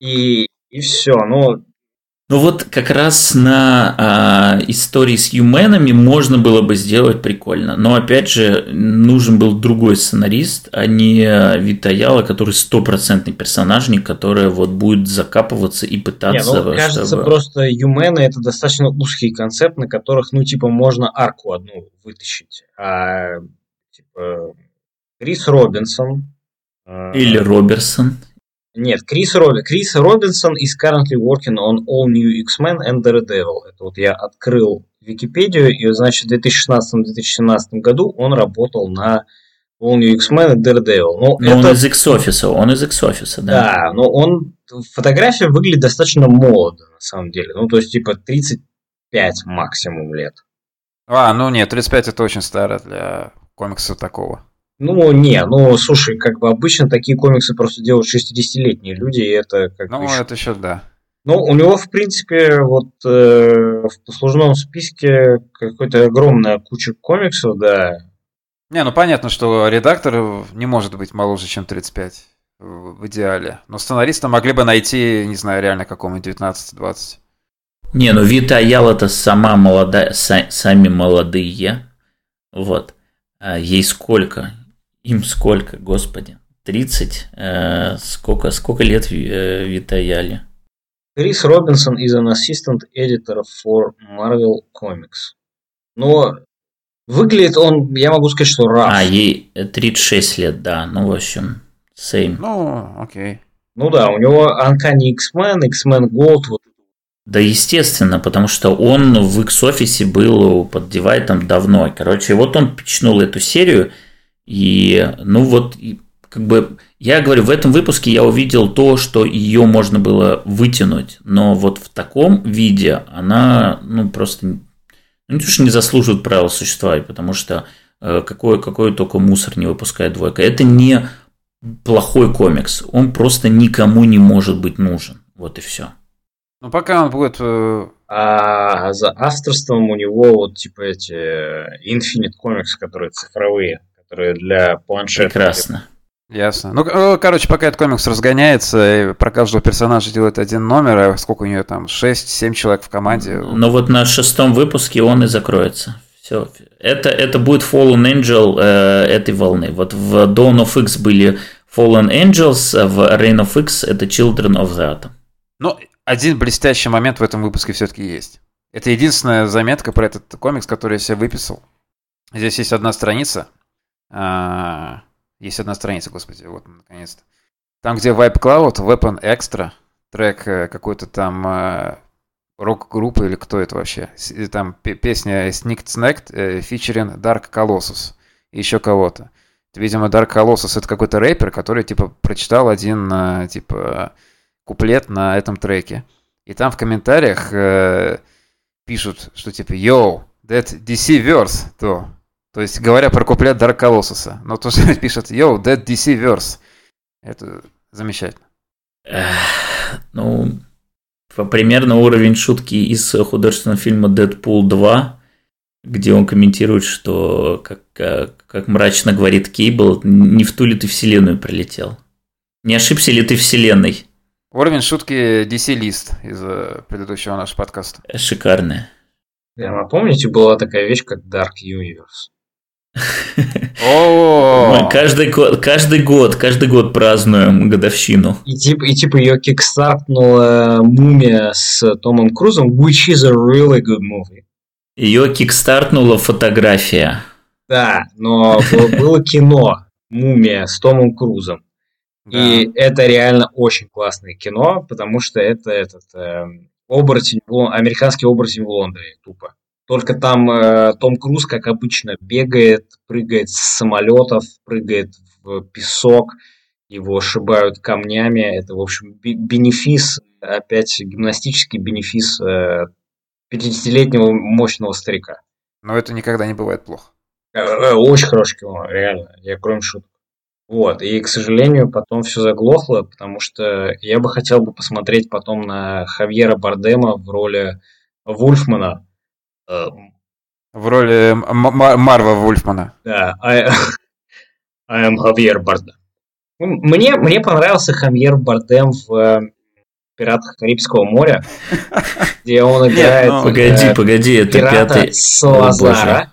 И, и все, ну, Ну вот как раз на а, истории с Юменами можно было бы сделать прикольно. Но опять же, нужен был другой сценарист, а не Витаяла, который стопроцентный персонажник, который вот будет закапываться и не, пытаться... ну, кажется, чтобы- просто Юмены это достаточно узкий концепт, на которых, ну, типа, можно арку одну вытащить. А, типа, Крис Робинсон... э, Или Роберсон. Нет, Крис, Робин, Крис Робинсон is currently working on all new X-Men and Daredevil. Это вот я открыл Википедию, и, значит, в 2016-2017 году он работал на All New X-Men и Daredevil. Ну, Но он это, из X-офиса, он из X-офиса, да. да, но он, фотография выглядит достаточно молодо, на самом деле. Ну, то есть, типа, 35 максимум лет. А, ну нет, 35 это очень старо для комикса такого. Ну, не, ну, слушай, как бы обычно такие комиксы просто делают 60-летние люди, и это как Ну, бы ещё- это еще да. Ну, у него, в принципе, вот э, в послужном списке какой-то огромная куча комиксов, да. Не, ну понятно, что редактор не может быть моложе, чем 35 в в идеале. Но сценариста могли бы найти, не знаю, реально какому-нибудь 19-20. Не, ну Вита Аял это сама молодая, са- сами молодые. Вот. А ей сколько? Им сколько, господи? 30? Э, сколько, сколько лет э, Вита Аяле? Крис Робинсон is an assistant editor for Marvel Comics. Но выглядит он, я могу сказать, что раб. А, ей э, 36 лет, да. Ну, в общем, same. Ну, окей. Ну да, у него Uncanny X-Men, X-Men Gold, вот Да, естественно, потому что он в X-Office был под девайтом давно. Короче, вот он пичнул эту серию, и, ну вот, как бы, я говорю, в этом выпуске я увидел то, что ее можно было вытянуть, но вот в таком виде она, ну, просто, ну, не то, что не заслуживает правил существовать, потому что э, какой, какой только мусор не выпускает двойка. Это не плохой комикс, он просто никому не может быть нужен. Вот и все. Ну, пока он будет... Э, а за авторством у него вот типа эти Infinite Comics, которые цифровые, которые для планшета. Прекрасно. Ясно. Ну, э, короче, пока этот комикс разгоняется, и про каждого персонажа делает один номер, а сколько у нее там, 6-7 человек в команде. Ну вот на шестом выпуске он и закроется. Все. Это, это будет Fallen Angel э, этой волны. Вот в Dawn of X были Fallen Angels, а в Reign of X это Children of the Atom. Ну, один блестящий момент в этом выпуске все-таки есть. Это единственная заметка про этот комикс, который я себе выписал. Здесь есть одна страница. А, есть одна страница, господи, вот наконец-то. Там, где Vibe Cloud, Weapon Extra, трек э, какой-то там э, рок-группы или кто это вообще. Там песня Sneaked Snacked, фичерин Dark Colossus и еще кого-то. Видимо, Dark Colossus это какой-то рэпер, который, типа, прочитал один, э, типа, куплет на этом треке. И там в комментариях э, пишут, что типа «Yo, that DC verse», то, то есть говоря про куплет Dark Colossus. Но то, что пишут «Yo, that DC verse», это замечательно. Ну, примерно уровень шутки из художественного фильма «Дэдпул 2», где он комментирует, что, как, как, как мрачно говорит Кейбл, не в ту ли ты вселенную пролетел. Не ошибся ли ты вселенной? Уровень шутки DC List из э, предыдущего нашего подкаста. Шикарная. Прямо помните, была такая вещь, как Dark Universe? Мы каждый год, каждый год, каждый год празднуем годовщину. И типа, и типа ее кикстартнула мумия с Томом Крузом, which is a really good movie. Ее кикстартнула фотография. Да, но было кино «Мумия» с Томом Крузом. И это реально очень классное кино, потому что это этот э, оборотень, американский оборотень в Лондоне, тупо. Только там э, Том Круз, как обычно, бегает, прыгает с самолетов, прыгает в песок, его ошибают камнями. Это, в общем, бенефис, опять гимнастический бенефис э, 50-летнего мощного старика. Но это никогда не бывает плохо. Э, э, очень хороший кино, реально, я кроме шуток. Вот, и, к сожалению, потом все заглохло, потому что я бы хотел бы посмотреть потом на Хавьера Бардема в роли Вульфмана. Э, в роли Марва Вульфмана. Да, I, *laughs* I am Хавьер Бардем. Мне, мне понравился Хавьер Бардем в «Пиратах Карибского моря», *laughs* где он играет... Ну, погоди, погоди, это пятый... Салазара.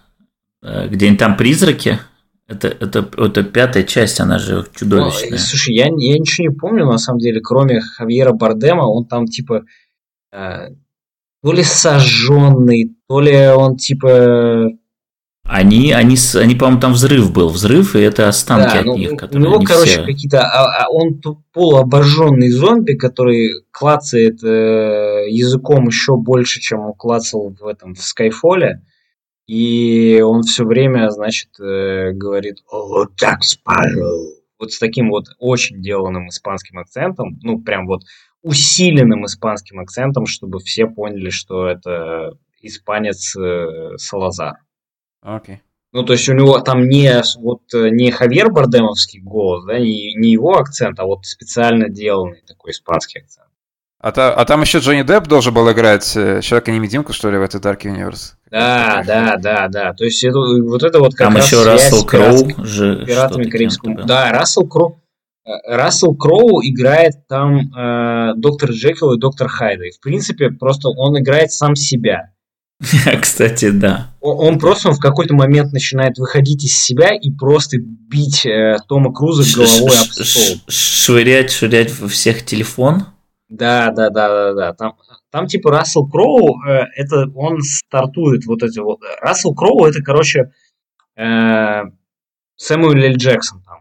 Где там призраки? Это, это, это пятая часть, она же чудовищная. Ну, слушай, я, я ничего не помню, на самом деле, кроме Хавьера Бардема, он там типа э, то ли сожженный, то ли он типа... Они, они, они, по-моему, там взрыв был, взрыв, и это останки да, от ну, них, которые У него, короче, все... какие-то... А, а он полуобожженный зомби, который клацает э, языком еще больше, чем он клацал в этом, в Скайфоле. И он все время, значит, э, говорит «О, так Спарроу!» Вот с таким вот очень деланным испанским акцентом, ну, прям вот усиленным испанским акцентом, чтобы все поняли, что это испанец э, Салазар. Окей. Okay. Ну, то есть у него там не, вот, не Хавьер Бардемовский голос, да, не, не его акцент, а вот специально деланный такой испанский акцент. А, та, а там еще Джонни Депп должен был играть э, Человека-невидимку, что ли, в этой Dark Universe? Да, да, да, да. То есть это, вот это вот как Там раз еще Рассел Кроу же пиратами Карибского. Да, Рассел Кроу. Э, Рассел Кроу играет там э, доктор Джекил и доктор Хайда. И, в принципе, просто он играет сам себя. *laughs* Кстати, да. Он, он просто в какой-то момент начинает выходить из себя и просто бить э, Тома Круза головой об стол. Швырять, швырять во всех телефон? Да, да, да, да, да. Там, там типа Рассел Кроу, э, это он стартует вот эти вот. Рассел Кроу это, короче, э, Сэмюэл Л. Джексон там.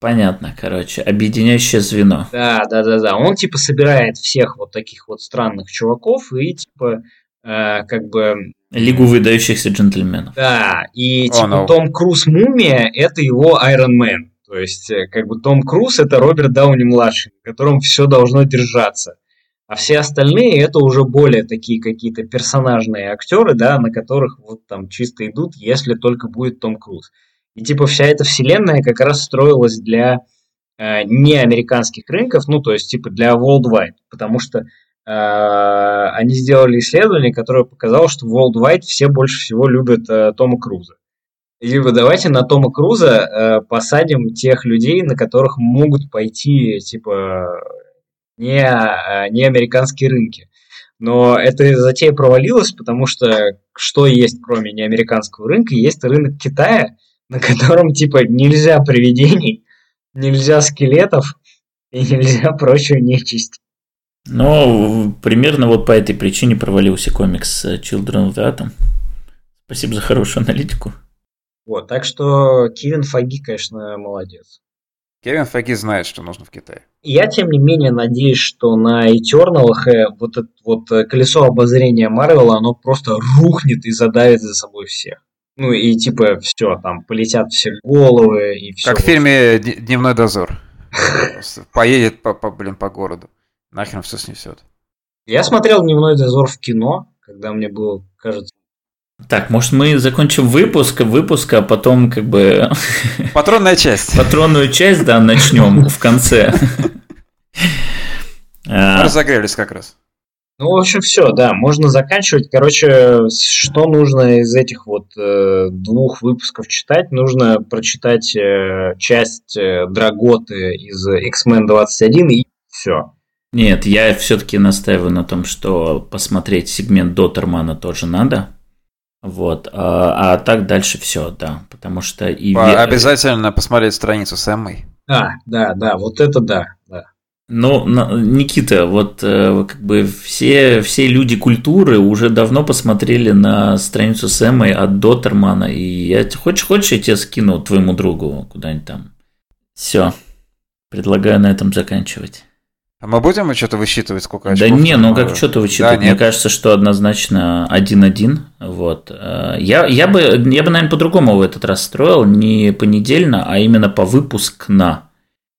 Понятно, короче, объединяющее звено. Да, да, да, да. Он типа собирает всех вот таких вот странных чуваков и типа э, как бы Лигу выдающихся джентльменов. Да, и типа oh, no. Том Круз Мумия это его Iron Man. То есть, э, как бы Том Круз это Роберт Дауни младший, на котором все должно держаться. А все остальные это уже более такие какие-то персонажные актеры, да, на которых вот там чисто идут, если только будет Том Круз. И типа вся эта вселенная как раз строилась для э, неамериканских рынков, ну то есть типа для worldwide, потому что они сделали исследование, которое показало, что worldwide все больше всего любят э, Тома Круза. Либо давайте на Тома Круза э, посадим тех людей, на которых могут пойти типа не, э, не американские рынки. Но эта затея провалилась, потому что что есть кроме неамериканского рынка, есть рынок Китая, *laughs* на котором типа нельзя привидений, нельзя скелетов и нельзя прочую нечисть. Но примерно вот по этой причине провалился комикс Children of the Atom. Спасибо за хорошую аналитику. Вот, так что Кевин Фаги, конечно, молодец. Кевин Фаги знает, что нужно в Китае. Я, тем не менее, надеюсь, что на Eternal э, вот это вот э, колесо обозрения Марвела, оно просто рухнет и задавит за собой всех. Ну и типа все, там полетят все головы и все. Как в фильме Дневной дозор. Поедет по, по, блин, по городу. Нахрен все снесет. Я смотрел Дневной дозор в кино, когда мне было, кажется. Так, может мы закончим выпуск, выпуска, а потом как бы... *laughs* Патронная часть. Патронную часть, да, начнем в конце. Разогрелись как раз. Ну, в общем, все, да, можно заканчивать. Короче, что нужно из этих вот э, двух выпусков читать? Нужно прочитать э, часть э, Драготы из X-Men 21 и все. Нет, я все-таки настаиваю на том, что посмотреть сегмент Дотермана тоже надо. Вот, а, а так дальше все, да, потому что и обязательно посмотреть страницу с Эммой. Да, да, да, вот это да, да. Ну, Никита, вот э, как бы все, все люди культуры уже давно посмотрели на страницу с Эммой от Дотермана, и я, хочешь, хочешь, я тебе скину твоему другу куда-нибудь там? Все, предлагаю на этом заканчивать. А мы будем что-то высчитывать, сколько очков? Да не, ну как что-то высчитывать? Да, Мне кажется, что однозначно 1-1. Вот. Э, я, я, бы, я бы, наверное, по-другому в этот раз строил. Не понедельно, а именно по выпускна.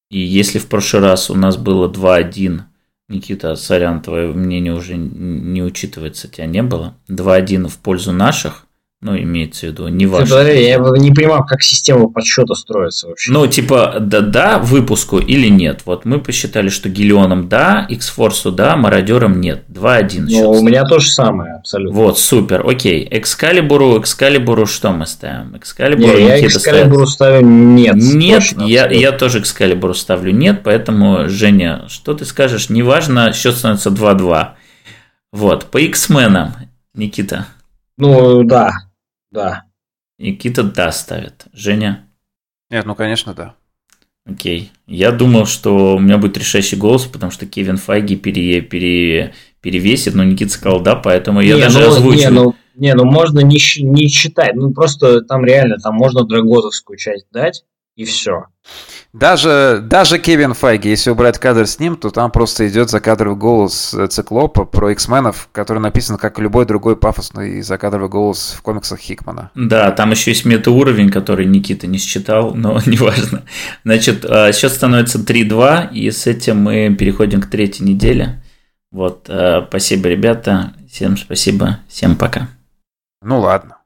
И если в прошлый раз у нас было 2-1, Никита, сорян, твое мнение уже не учитывается, тебя не было. 2-1 в пользу наших, ну, имеется в виду, не важно. Я не понимаю, как система подсчета строится вообще. Ну, типа, да-да выпуску или нет. Вот мы посчитали, что Гелионом да, X-Force да, Мародером нет. 2-1 Ну, у меня то же самое, абсолютно. Вот, супер, окей. Экскалибуру, Экскалибуру что мы ставим? Экскалибуру не, я Экскалибуру ставлю нет. Нет, точно, я, я тоже Экскалибуру ставлю нет, поэтому, Женя, что ты скажешь? Неважно, счет становится 2-2. Вот, по X-менам, Никита. Ну, да, да. Никита да ставит. Женя? Нет, ну конечно да. Окей. Я думал, что у меня будет решающий голос, потому что Кевин Файги пере, пере, перевесит, но Никита сказал да, поэтому я не, даже ну, озвучил. Не, ну, не, ну можно не, не считать. Ну просто там реально, там можно драгозовскую часть дать, и все. Даже, даже Кевин Файги, если убрать кадр с ним, то там просто идет закадровый голос Циклопа про X-менов, который написан как любой другой пафосный закадровый голос в комиксах Хикмана. Да, там еще есть метауровень, который Никита не считал, но *laughs* неважно. Значит, а, сейчас становится 3-2, и с этим мы переходим к третьей неделе. Вот, а, спасибо, ребята, всем спасибо, всем пока. Ну ладно.